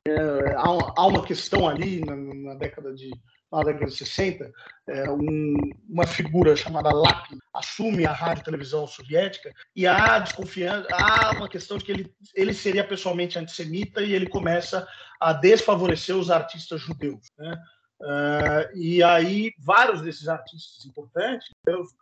[SPEAKER 3] é, há, uma questão ali na, na, década de na década de 60, é, um, uma figura chamada Lapin assume a rádio e televisão soviética e há desconfiança, há uma questão de que ele, ele seria pessoalmente antissemita e ele começa a desfavorecer os artistas judeus. Né? Uh, e aí, vários desses artistas importantes,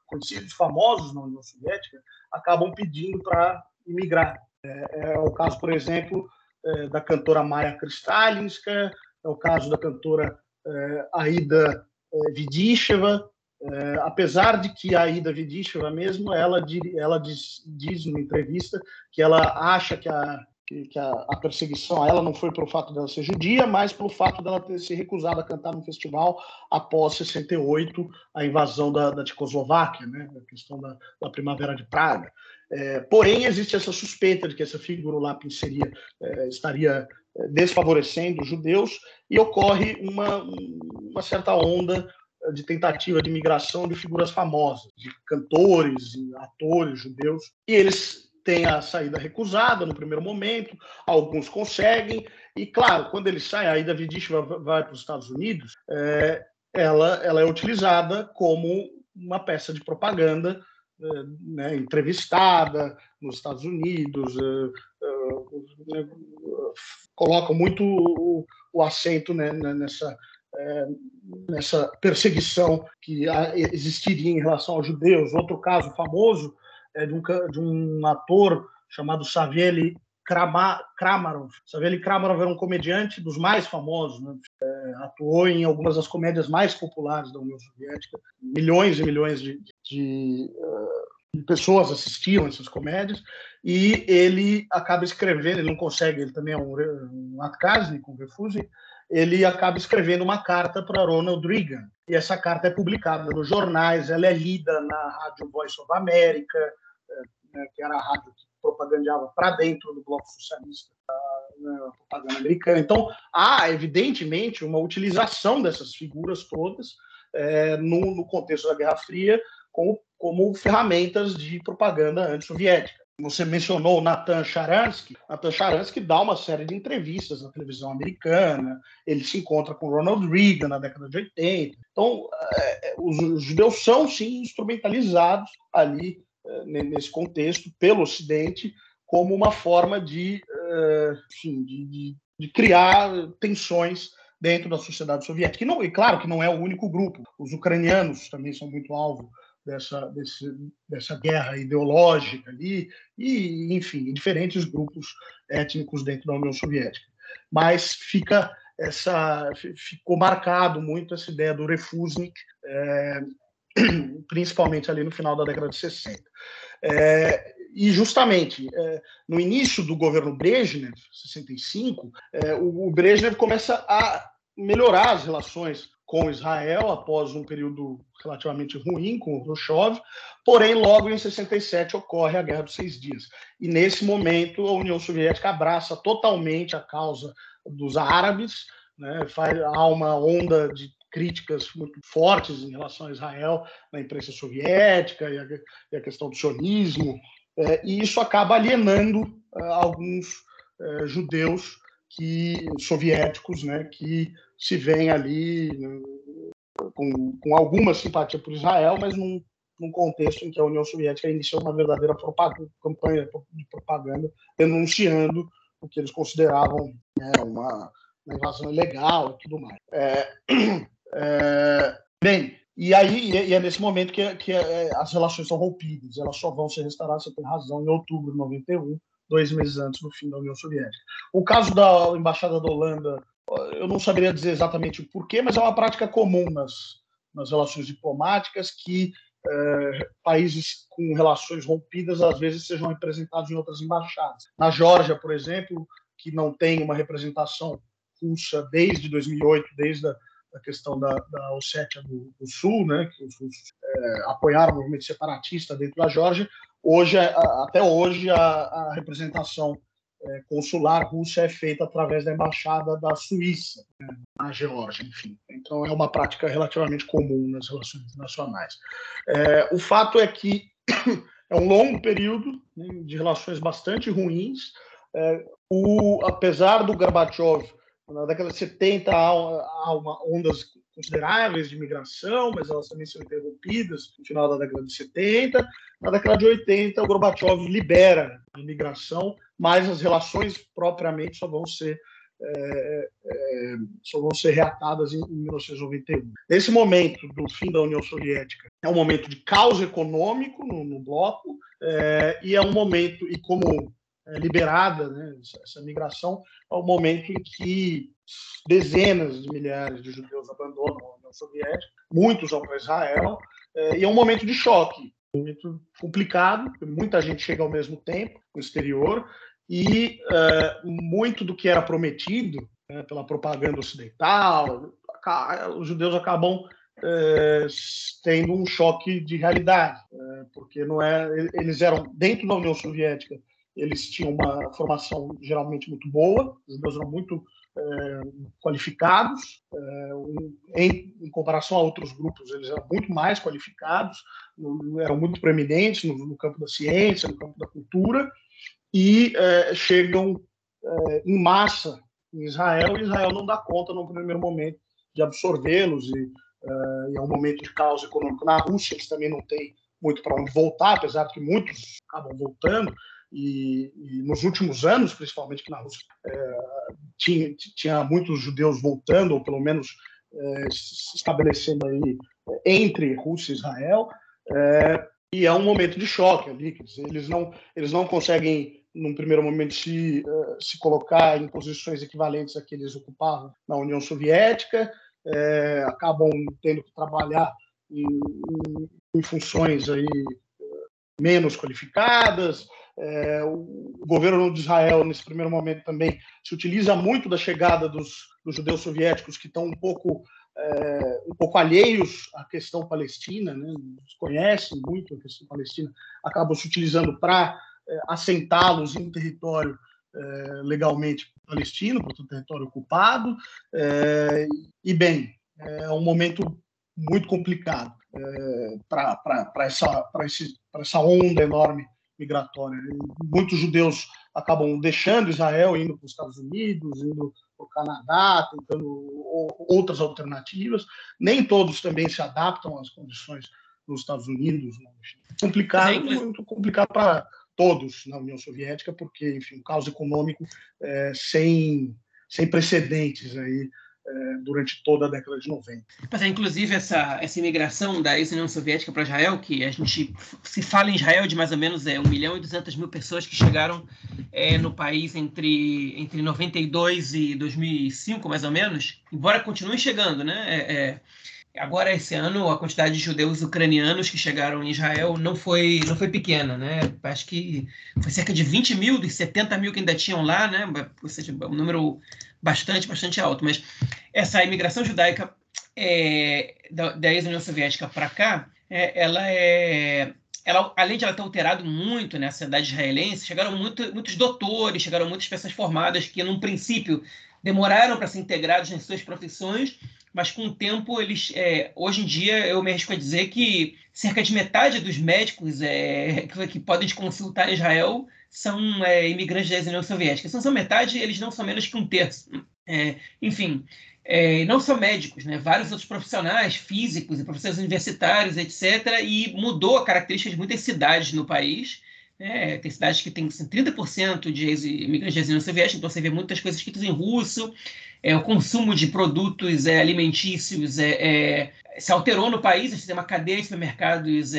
[SPEAKER 3] conhecidos, famosos na União Soviética, acabam pedindo para imigrar. É, é, o caso, por exemplo, é, da cantora Maya Kristalinska, é o caso da cantora é, Aida é, Vidisheva, é, apesar de que a Aida Vidisheva mesmo, ela, ela diz, diz numa entrevista que ela acha que a que a, a, perseguição a ela não foi pelo fato dela ser judia, mas pelo fato dela ter se recusado a cantar no festival após 68, a invasão da, da Tchecoslováquia, né, a questão da, da Primavera de Praga. É, porém, existe essa suspeita de que essa figura lá seria, é, estaria é, desfavorecendo os judeus e ocorre uma, uma certa onda de tentativa de migração de figuras famosas, de cantores, atores judeus, e eles tem a saída recusada no primeiro momento, alguns conseguem, e claro, quando ele sai, a Ida Vidic vai, para os Estados Unidos, é, ela, ela é utilizada como uma peça de propaganda, né, entrevistada nos Estados Unidos, é, é, colocam muito o, o acento né, nessa, é, nessa perseguição que existiria em relação aos judeus. Outro caso famoso é, de, um, de um ator chamado Savieli Kramarov. Saveli Kramarov era um comediante dos mais famosos, né? é, atuou em algumas das comédias mais populares da União Soviética. Milhões e milhões de, de, de pessoas assistiam essas comédias e ele acaba escrevendo, ele não consegue, ele também é um, um atcasnik, um refúgio, ele acaba escrevendo uma carta para Ronald Reagan. E essa carta é publicada nos jornais, ela é lida na Rádio Voice of America, é, né, que era a rádio que propagandeava para dentro do bloco socialista, né, propaganda americana. Então, há, evidentemente, uma utilização dessas figuras todas é, no, no, contexto da Guerra Fria como, como ferramentas de propaganda anti-soviética. Você mencionou o Nathan Sharansky. Nathan Sharansky dá uma série de entrevistas na televisão americana. Ele se encontra com Ronald Reagan na década de 80. Então, é, os judeus são, sim, instrumentalizados ali é, nesse contexto pelo Ocidente como uma forma de, é, enfim, de, de, de criar tensões dentro da sociedade soviética. E, não, e claro que não é o único grupo. Os ucranianos também são muito alvo dessa, desse, dessa guerra ideológica ali, e, enfim, diferentes grupos étnicos dentro da União Soviética. Mas fica essa ficou marcado muito essa ideia do refusnik, é, [clears throat] principalmente ali no final da década de 60. É, e justamente é, no início do governo Brezhnev, 65, é, o, o Brezhnev começa a melhorar as relações com Israel após um período relativamente ruim com Khrushchev, porém logo em 67 ocorre a Guerra dos Seis Dias. E nesse momento a União Soviética abraça totalmente a causa dos árabes, né? Faz, há uma onda de críticas muito fortes em relação a Israel na imprensa soviética e a, questão do sionismo, é, e isso acaba alienando uh, alguns uh, judeus que soviéticos, né, que se veem ali né, com, com alguma simpatia por Israel, mas num, num contexto em que a União Soviética iniciou uma verdadeira propaganda, campanha de propaganda denunciando o que eles consideravam né, uma, uma, invasão ilegal e tudo mais. É, [clears throat] é, bem, e aí e é nesse momento que, que é, as relações são rompidas, elas só vão se restaurar, você tem razão, em outubro de 91, dois meses antes do fim da União Soviética. O caso da Embaixada da Holanda eu não saberia dizer exatamente o porquê, mas é uma prática comum nas, nas relações diplomáticas que é, países com relações rompidas às vezes sejam representados em outras embaixadas. Na Geórgia, por exemplo, que não tem uma representação russa desde 2008, desde a, a questão da, da Ossétia do, do, Sul, né, que os russos é, apoiaram o movimento separatista dentro da Geórgia, hoje, até hoje, a, a representação é, consular russa é feita através da embaixada da Suíça, né, na Geórgia, enfim. Então é uma prática relativamente comum nas relações internacionais. É, o fato é que [coughs] é um longo período né, de relações bastante ruins. É, o, apesar do Gorbachev, na década de 70 há, há uma, ondas consideráveis de migração, mas elas também são interrompidas no final da década de 70. Na década de 80, o Gorbachev libera a migração, mas as relações propriamente só vão ser é, é, só vão ser reatadas em, em 1991. Nesse momento do fim da União Soviética, é um momento de caos econômico no, no bloco é, e é um momento, e como é liberada né, essa migração, é um momento em que dezenas de milhares de judeus abandonam a União Soviética, muitos vão para Israel, é, e é um momento de choque, um momento complicado, muita gente chega ao mesmo tempo no exterior, e é, muito do que era prometido né, pela propaganda ocidental, os judeus acabam é, tendo um choque de realidade, é, porque não é, eles eram dentro da União Soviética, eles tinham uma formação geralmente muito boa, os judeus eram muito é, qualificados, é, em, comparação a outros grupos, eles eram muito mais qualificados, eram muito preeminentes no, campo da ciência, no campo da cultura, e é, chegam em massa em Israel, e Israel não dá conta no primeiro momento de absorvê-los, e, e, é um momento de caos econômico na Rússia, eles também não têm muito para onde voltar, apesar de que muitos acabam voltando, e, e, nos últimos anos, principalmente que na Rússia é, tinha, tinha muitos judeus voltando, ou pelo menos é, se estabelecendo aí é, entre Rússia e Israel, é, e é um momento de choque ali, eles não, eles não conseguem num primeiro momento, se, uh, se colocar em posições equivalentes a que eles ocupavam na União Soviética, é, acabam tendo que trabalhar em, em, em funções aí menos qualificadas. É, o governo de Israel, nesse primeiro momento, também se utiliza muito da chegada dos, dos judeus soviéticos que estão um pouco é, um pouco alheios à questão palestina, né? desconhecem muito a questão palestina, acabam se utilizando para é, assentá-los em território é, legalmente palestino, portanto, território ocupado. É, e, bem, é um momento muito complicado é, para essa, essa onda enorme migratória. Muitos judeus acabam deixando Israel, indo para os Estados Unidos, indo para o Canadá, tentando outras alternativas. Nem todos também se adaptam às condições nos Estados Unidos. Né? Complicado, muito complicado para todos na União Soviética, porque, enfim, um caos econômico é, sem, sem precedentes aí é, durante toda a década de 90.
[SPEAKER 2] Mas é, inclusive, essa, essa imigração da ex-União Soviética para Israel, que a gente se fala em Israel de mais ou menos é, 1 milhão e 200 mil pessoas que chegaram é, no país entre, entre 92 e 2005, mais ou menos, embora continuem chegando, né? É, é Agora, esse ano, a quantidade de judeus ucranianos que chegaram em Israel não foi, não foi pequena, né? Acho que foi cerca de 20 mil dos 70 mil que ainda tinham lá, né? Ou seja, um número bastante, bastante alto. Mas essa imigração judaica é, da, da ex-União Soviética para cá, é, ela é ela, além de ela ter alterado muito né, cidade israelense, chegaram muito, muitos doutores, chegaram muitas pessoas formadas que, num princípio, demoraram para ser integrados nas suas profissões mas com o tempo eles é, hoje em dia eu me arrisco a dizer que cerca de metade dos médicos é, que, [laughs] que, podem te consultar em Israel são é, imigrantes da União Soviética. São metade, eles não são menos que um terço. É, enfim, é, não só médicos, né? vários outros profissionais, físicos e professores universitários, etc. E mudou a característica de muitas cidades no país. Né? Tem cidades que têm assim, 30% de imigrantes da União Soviética, então você vê muitas coisas escritas em russo, é, o consumo de produtos é, alimentícios é, é, se alterou no país, a gente tem uma cadeia de supermercados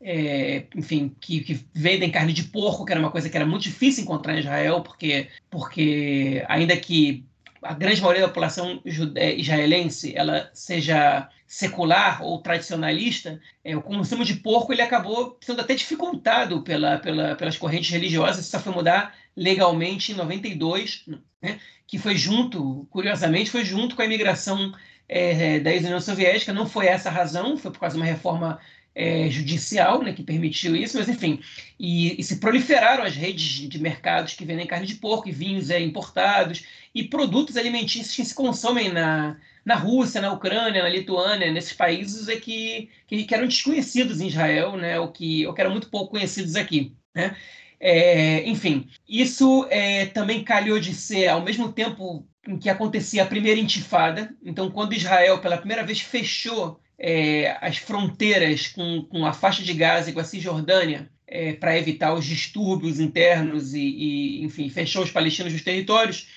[SPEAKER 2] é, é, enfim, que, que, vendem carne de porco, que era uma coisa que era muito difícil encontrar em Israel, porque, porque ainda que a grande maioria da população israelense ela seja secular ou tradicionalista, é, o consumo de porco ele acabou sendo até dificultado pela, pela, pelas correntes religiosas, isso só foi mudar legalmente em 92, né, que foi junto, curiosamente, foi junto com a imigração é, da ex-União Soviética, não foi essa a razão, foi por causa de uma reforma é, judicial né, que permitiu isso, mas enfim, e, e, se proliferaram as redes de mercados que vendem carne de porco e vinhos é, importados e produtos alimentícios que se consomem na, na Rússia, na Ucrânia, na Lituânia, nesses países é que, que, que eram desconhecidos em Israel, né, ou, que, ou que eram muito pouco conhecidos aqui. Né? É, enfim, isso é, também calhou de ser, ao mesmo tempo em que acontecia a primeira intifada, então, quando Israel, pela primeira vez, fechou é, as fronteiras com, com, a faixa de Gaza e com a Cisjordânia é, para evitar os distúrbios internos e, e, enfim, fechou os palestinos dos territórios.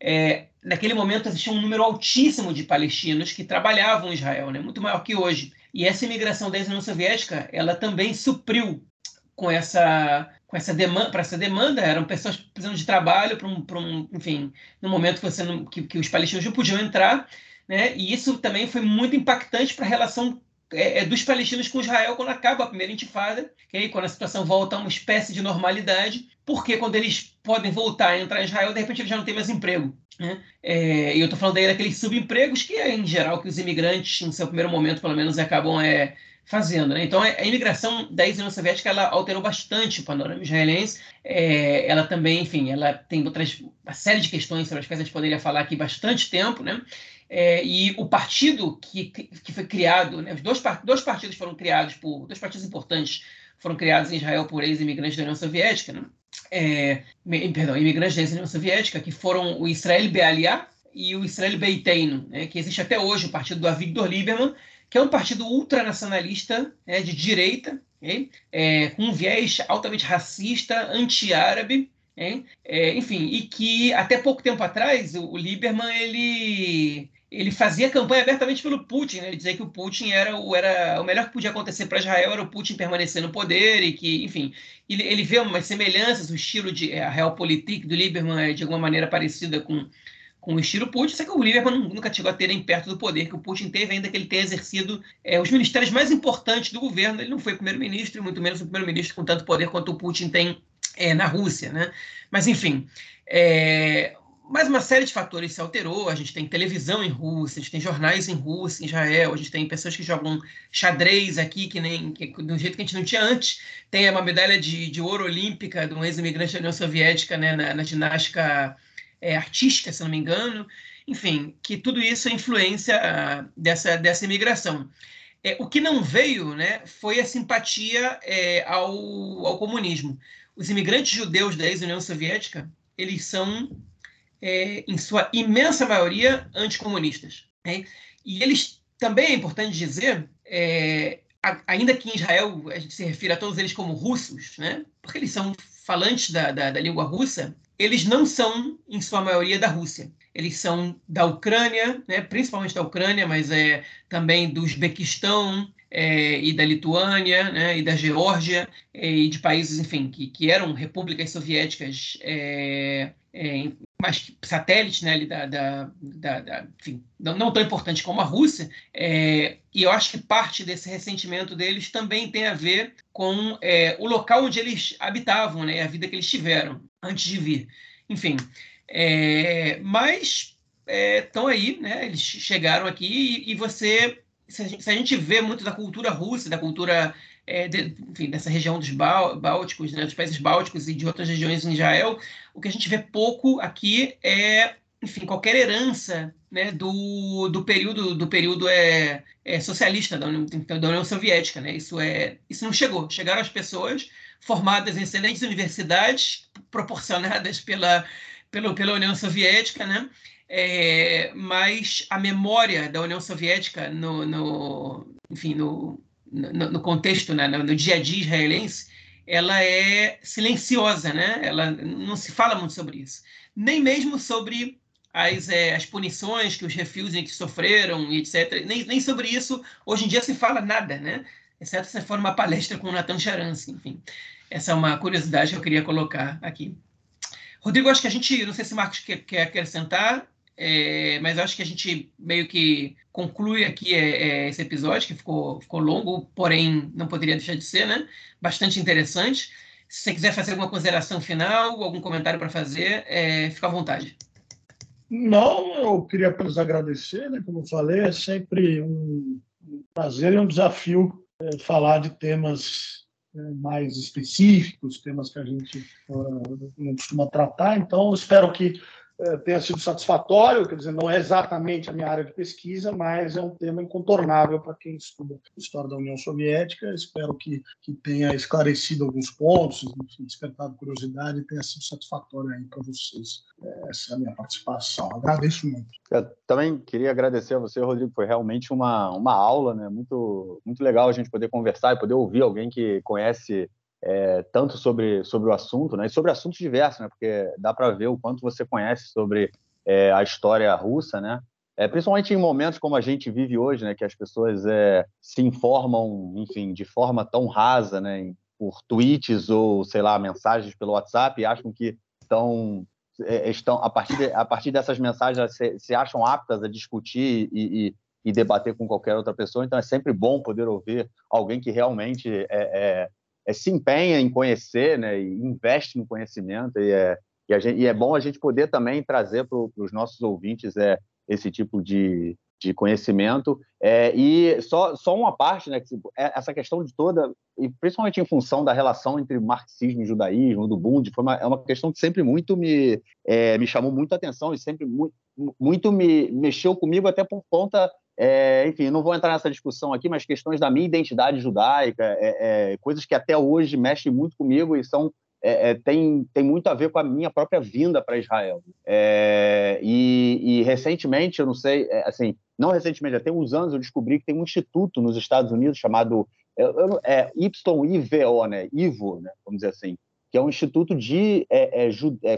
[SPEAKER 2] É, naquele momento existia um número altíssimo de palestinos que trabalhavam em Israel, né, muito maior que hoje. E essa imigração da União Soviética, ela também supriu com essa com essa demanda para essa demanda eram pessoas precisando de trabalho para um, um enfim no momento que não, que, que os palestinos não podiam entrar né? E isso também foi muito impactante para a relação é, é, dos palestinos com Israel quando acaba a primeira intifada, okay? quando a situação volta a uma espécie de normalidade, porque quando eles podem voltar a entrar em Israel, de repente eles já não têm mais emprego. Né? É, e eu estou falando aí daqueles subempregos que é, em geral, que os imigrantes, em seu primeiro momento, pelo menos, acabam é, fazendo. Né? Então, a imigração da ex-União Soviética ela alterou bastante o panorama israelense. É, ela também, enfim, ela tem outras, uma série de questões sobre as quais a gente poderia falar aqui bastante tempo, né? É, e o partido que, que foi criado, né, os dois, dois partidos foram criados por dois partidos importantes foram criados em Israel por ex-imigrantes da União Soviética, né? é, perdão, imigrantes da União Soviética, que foram o Israel Bealia e o Israel Beiteinu, né, que existe até hoje o partido do Avigdor Lieberman, que é um partido ultranacionalista né, de direita, okay? é, com um viés altamente racista, anti-árabe, é, enfim, e que até pouco tempo atrás o, o Lieberman ele ele fazia campanha abertamente pelo Putin, né? dizer que o Putin era o, era o melhor que podia acontecer para Israel era o Putin permanecer no poder e que, enfim, ele, ele vê umas semelhanças, o estilo de é, a Realpolitik do Lieberman é de alguma maneira parecida com, com o estilo Putin, só que o Lieberman nunca chegou a ter nem perto do poder que o Putin teve, ainda que ele tenha exercido é, os ministérios mais importantes do governo. Ele não foi primeiro-ministro, muito menos o primeiro-ministro com tanto poder quanto o Putin tem é, na Rússia, né? Mas, enfim, é, mais uma série de fatores se alterou. A gente tem televisão em Rússia, a gente tem jornais em Rússia, em Israel, a gente tem pessoas que jogam xadrez aqui, que nem que, do jeito que a gente não tinha antes. Tem uma medalha de, de ouro olímpica de um ex-imigrante da União Soviética né, na, na ginástica é, artística, se não me engano. Enfim, que tudo isso é influência uh, dessa, dessa imigração. É, o que não veio né, foi a simpatia é, ao, ao comunismo. Os imigrantes judeus da ex-União Soviética, eles são é, em sua imensa maioria, anticomunistas. Né? E eles, também é importante dizer, é, ainda que em Israel a gente se refira a todos eles como russos, né? porque eles são falantes da, da, da língua russa, eles não são, em sua maioria, da Rússia. Eles são da Ucrânia, né? principalmente da Ucrânia, mas é, também do Uzbequistão, é, e da Lituânia, né, e da Geórgia, é, e de países, enfim, que, que eram repúblicas soviéticas é, mais satélites né, da, da, da, da enfim, não, não, tão importante como a Rússia, é, e eu acho que parte desse ressentimento deles também tem a ver com é, o local onde eles habitavam, né, a vida que eles tiveram antes de vir. Enfim, é, mas estão é, aí, né, eles chegaram aqui e, e você se a, gente, se a, gente, vê muito da cultura russa, da cultura é, de, enfim, dessa região dos Bálticos, né, dos países bálticos e de outras regiões em Israel, o que a gente vê pouco aqui é, enfim, qualquer herança né, do, do período do período é, é socialista da União, da União Soviética, né? Isso é isso não chegou. Chegaram as pessoas formadas em excelentes universidades proporcionadas pela pela, pela União Soviética, né? É, mas a memória da União Soviética no, no enfim, no, no, no contexto, né, no, no, dia a dia israelense, ela é silenciosa, né? Ela não se fala muito sobre isso, nem mesmo sobre as, é, as punições que os refusing sofreram e etc. Nem, nem sobre isso hoje em dia se fala nada, né? Exceto se for uma palestra com o Natan Sharansky, enfim. Essa é uma curiosidade que eu queria colocar aqui. Rodrigo, acho que a gente, não sei se o Marcos quer, quer acrescentar, é, mas acho que a gente meio que conclui aqui é, é, esse episódio, que ficou, ficou longo, porém não poderia deixar de ser, né? Bastante interessante. Se você quiser fazer alguma consideração final, algum comentário para fazer, é, fica à vontade.
[SPEAKER 3] Não, eu queria apenas agradecer, né? Como eu falei, é sempre um prazer e um desafio é, falar de temas é, mais específicos, temas que a gente uh, não costuma tratar. Então, espero que tenha sido satisfatório, quer dizer, não é exatamente a minha área de pesquisa, mas é um tema incontornável para quem estuda a história da União Soviética. Espero que, que tenha esclarecido alguns pontos, despertado curiosidade e tenha sido satisfatório aí para vocês. Eh, essa é a minha participação. Agradeço muito.
[SPEAKER 1] Eu também queria agradecer a você, Rodrigo. Foi realmente uma, uma aula, né? Muito, muito legal a gente poder conversar e poder ouvir alguém que conhece é, tanto sobre, sobre o assunto, né, e sobre assuntos diversos, né, porque dá para ver o quanto você conhece sobre é, a história russa, né, é, principalmente em momentos como a gente vive hoje, né, que as pessoas é, se informam, enfim, de forma tão rasa, né, por tweets ou, sei lá, mensagens pelo WhatsApp e acham que estão é, estão a partir de, a partir dessas mensagens se, se acham aptas a discutir e, e, e, debater com qualquer outra pessoa. Então é sempre bom poder ouvir alguém que realmente é, é é, se empenha em conhecer, né, e investe no conhecimento, e é, e, gente, e é bom a gente poder também trazer para os nossos ouvintes é, esse tipo de, de conhecimento. É, e só, só uma parte, né, que, é, essa questão de toda, e principalmente em função da relação entre marxismo e judaísmo, do Bund, foi uma, é uma questão que sempre muito me, é, me chamou muita atenção e sempre muito, muito me mexeu comigo, até por conta é, enfim, não vou entrar nessa discussão aqui, mas questões da minha identidade judaica, é, é, coisas que até hoje mexem muito comigo e são é, é, tem, tem muito a ver com a minha própria vinda para Israel. É, e, e, recentemente, eu não sei, assim, não recentemente, tem uns anos eu descobri que tem um instituto nos Estados Unidos chamado é, YIVO, né, IVO, né, vamos dizer assim, que é um instituto de,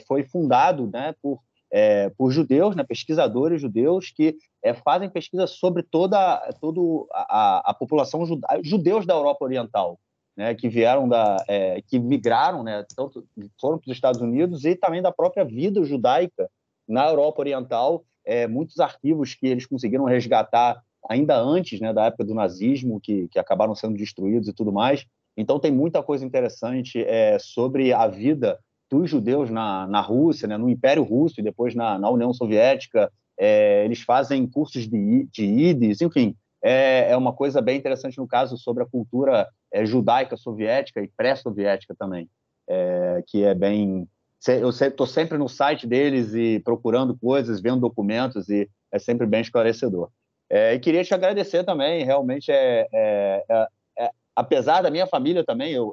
[SPEAKER 1] foi fundado, né, por é, por judeus, né, pesquisadores judeus que é, fazem pesquisa sobre toda, toda a, a população juda, judeus da Europa Oriental, né, que vieram da, é, que migraram, né, tanto foram para os Estados Unidos e também da própria vida judaica na Europa Oriental, é, muitos arquivos que eles conseguiram resgatar ainda antes, né, da época do nazismo, que, que acabaram sendo destruídos e tudo mais. Então tem muita coisa interessante é, sobre a vida dos judeus na, na Rússia, né, no Império Russo e depois na, na União Soviética. É, eles fazem cursos de, de IDES, enfim, é, é uma coisa bem interessante no caso sobre a cultura é, judaica soviética e pré-soviética também, é, que é bem. Eu estou sempre no site deles e procurando coisas, vendo documentos e é sempre bem esclarecedor. É, e queria te agradecer também, realmente é, é, apesar da minha família também, eu,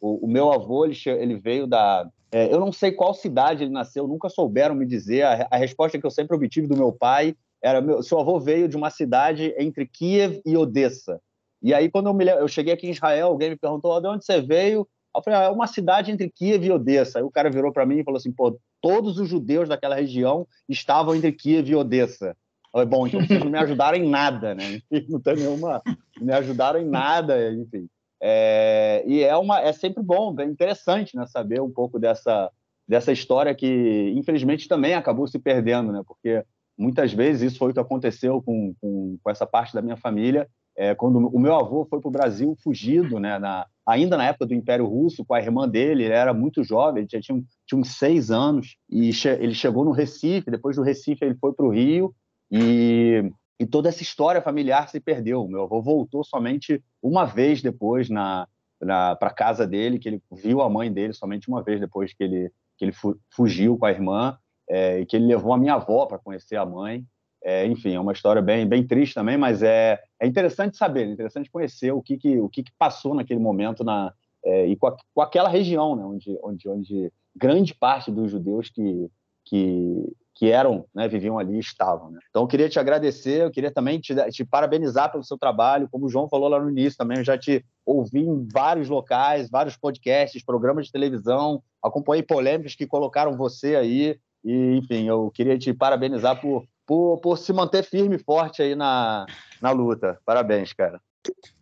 [SPEAKER 1] o, o, meu avô ele, ele veio da é, eu não sei qual cidade ele nasceu, nunca souberam me dizer. A, a, resposta que eu sempre obtive do meu pai era: meu, seu avô veio de uma cidade entre Kiev e Odessa. E aí, quando eu, me, eu cheguei aqui em Israel, alguém me perguntou: de onde você veio? Eu falei: ah, é uma cidade entre Kiev e Odessa. Aí o cara virou para mim e falou assim: pô, todos os judeus daquela região estavam entre Kiev e Odessa. Falei, bom, então vocês não me ajudaram em nada, né? [laughs] Não tem nenhuma. Não me ajudaram em nada, enfim. É, e é, uma, é sempre bom, é interessante né, saber um pouco dessa, dessa história que, infelizmente, também acabou se perdendo, né? Porque muitas vezes isso foi o que aconteceu com, com, com essa parte da minha família. É, quando o meu avô foi para o Brasil fugido, né, na, ainda na época do Império Russo, com a irmã dele, ele era muito jovem, ele tinha, tinha uns seis anos, e che ele chegou no Recife, depois do Recife ele foi para o Rio, e e toda essa história familiar se perdeu. Meu avô voltou somente uma vez depois na, na para casa dele, que ele viu a mãe dele somente uma vez depois que ele que ele fu fugiu com a irmã é, e que ele levou a minha avó para conhecer a mãe. É, enfim, é uma história bem bem triste também, mas é, é interessante saber, é interessante conhecer o que, que o que, que passou naquele momento na é, e com, a, com, aquela região, né, onde onde onde grande parte dos judeus que que que eram, né, viviam ali estavam. Né? Então, eu queria te agradecer, eu queria também te, te, parabenizar pelo seu trabalho. Como o João falou lá no início também, eu já te ouvi em vários locais, vários podcasts, programas de televisão, acompanhei polêmicas que colocaram você aí. E, enfim, eu queria te parabenizar por, por, por se manter firme e forte aí na, na luta. Parabéns, cara.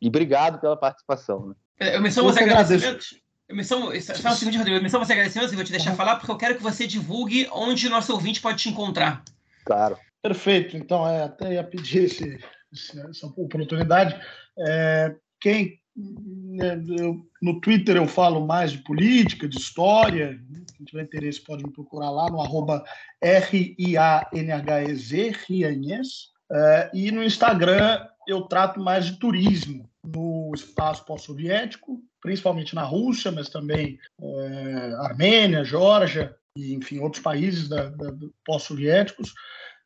[SPEAKER 1] E obrigado pela participação. Né?
[SPEAKER 2] Eu me sou os agradecimentos. Missão, só o seguinte, Rodrigo, missão você agradecimento, eu vou te deixar uhum. falar, porque eu quero que você divulgue onde o nosso ouvinte pode te encontrar.
[SPEAKER 1] Claro.
[SPEAKER 3] Perfeito, então, é, até ia pedir esse, essa oportunidade. É, quem né, eu, no Twitter eu falo mais de política, de história. Quem tiver interesse pode me procurar lá no arroba R-I-A-N-H-E-Z, Rianhes. É, e no Instagram eu trato mais de turismo no espaço pós-soviético principalmente na Rússia, mas também é, Armênia, Geórgia e, enfim, outros países pós-soviéticos,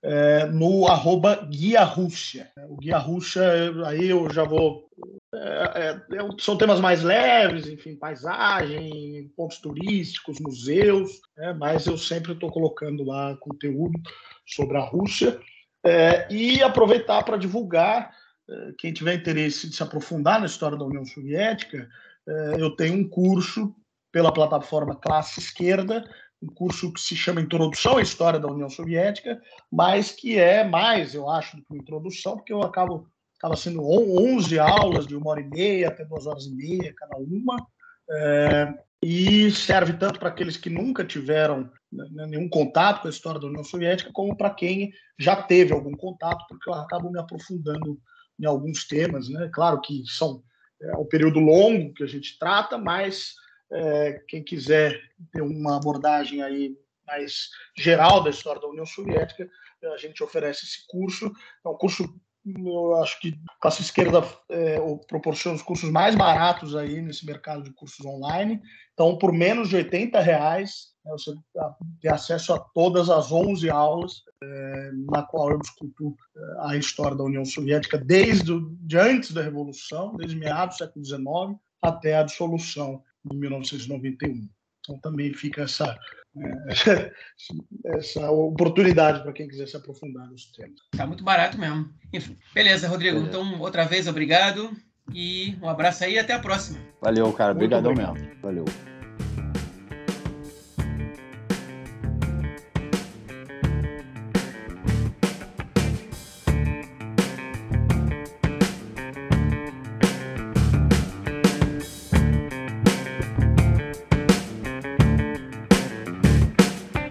[SPEAKER 3] é, no arroba Guia Rússia. O Guia Rússia, aí eu já vou... É, são temas mais leves, enfim, paisagem, pontos turísticos, museus, né, mas eu sempre estou colocando lá conteúdo sobre a Rússia. E aproveitar para divulgar quem tiver interesse de se aprofundar na história da União Soviética, eh, eu tenho um curso pela plataforma Classe Esquerda, um curso que se chama Introdução à História da União Soviética, mas que é mais, eu acho, do que uma introdução, porque eu acabo acaba sendo 11 aulas de uma hora e meia até duas horas e meia cada uma, é, e serve tanto para aqueles que nunca tiveram né, nenhum contato com a história da União Soviética, como para quem já teve algum contato, porque eu acabo me aprofundando em alguns temas, né? Claro que são é um período longo que a gente trata, mas é, quem quiser ter uma abordagem aí mais geral da história da União Soviética, a gente oferece esse curso. É um curso, eu acho que a classe esquerda é, proporciona os cursos mais baratos aí nesse mercado de cursos online. Então, por menos de 80 reais, né, você tem acesso a todas as 11 aulas é, na qual eu discuto é, a história da União Soviética desde de antes da Revolução, desde meados do século XIX até a dissolução em 1991. Então também fica essa, é, [laughs] essa oportunidade para quem quiser se aprofundar nos temas.
[SPEAKER 2] Tá muito barato mesmo. Enfim, beleza, Rodrigo. Então, outra vez, obrigado. E um abraço aí e até a próxima.
[SPEAKER 1] Valeu, cara. Obrigadão mesmo. Valeu.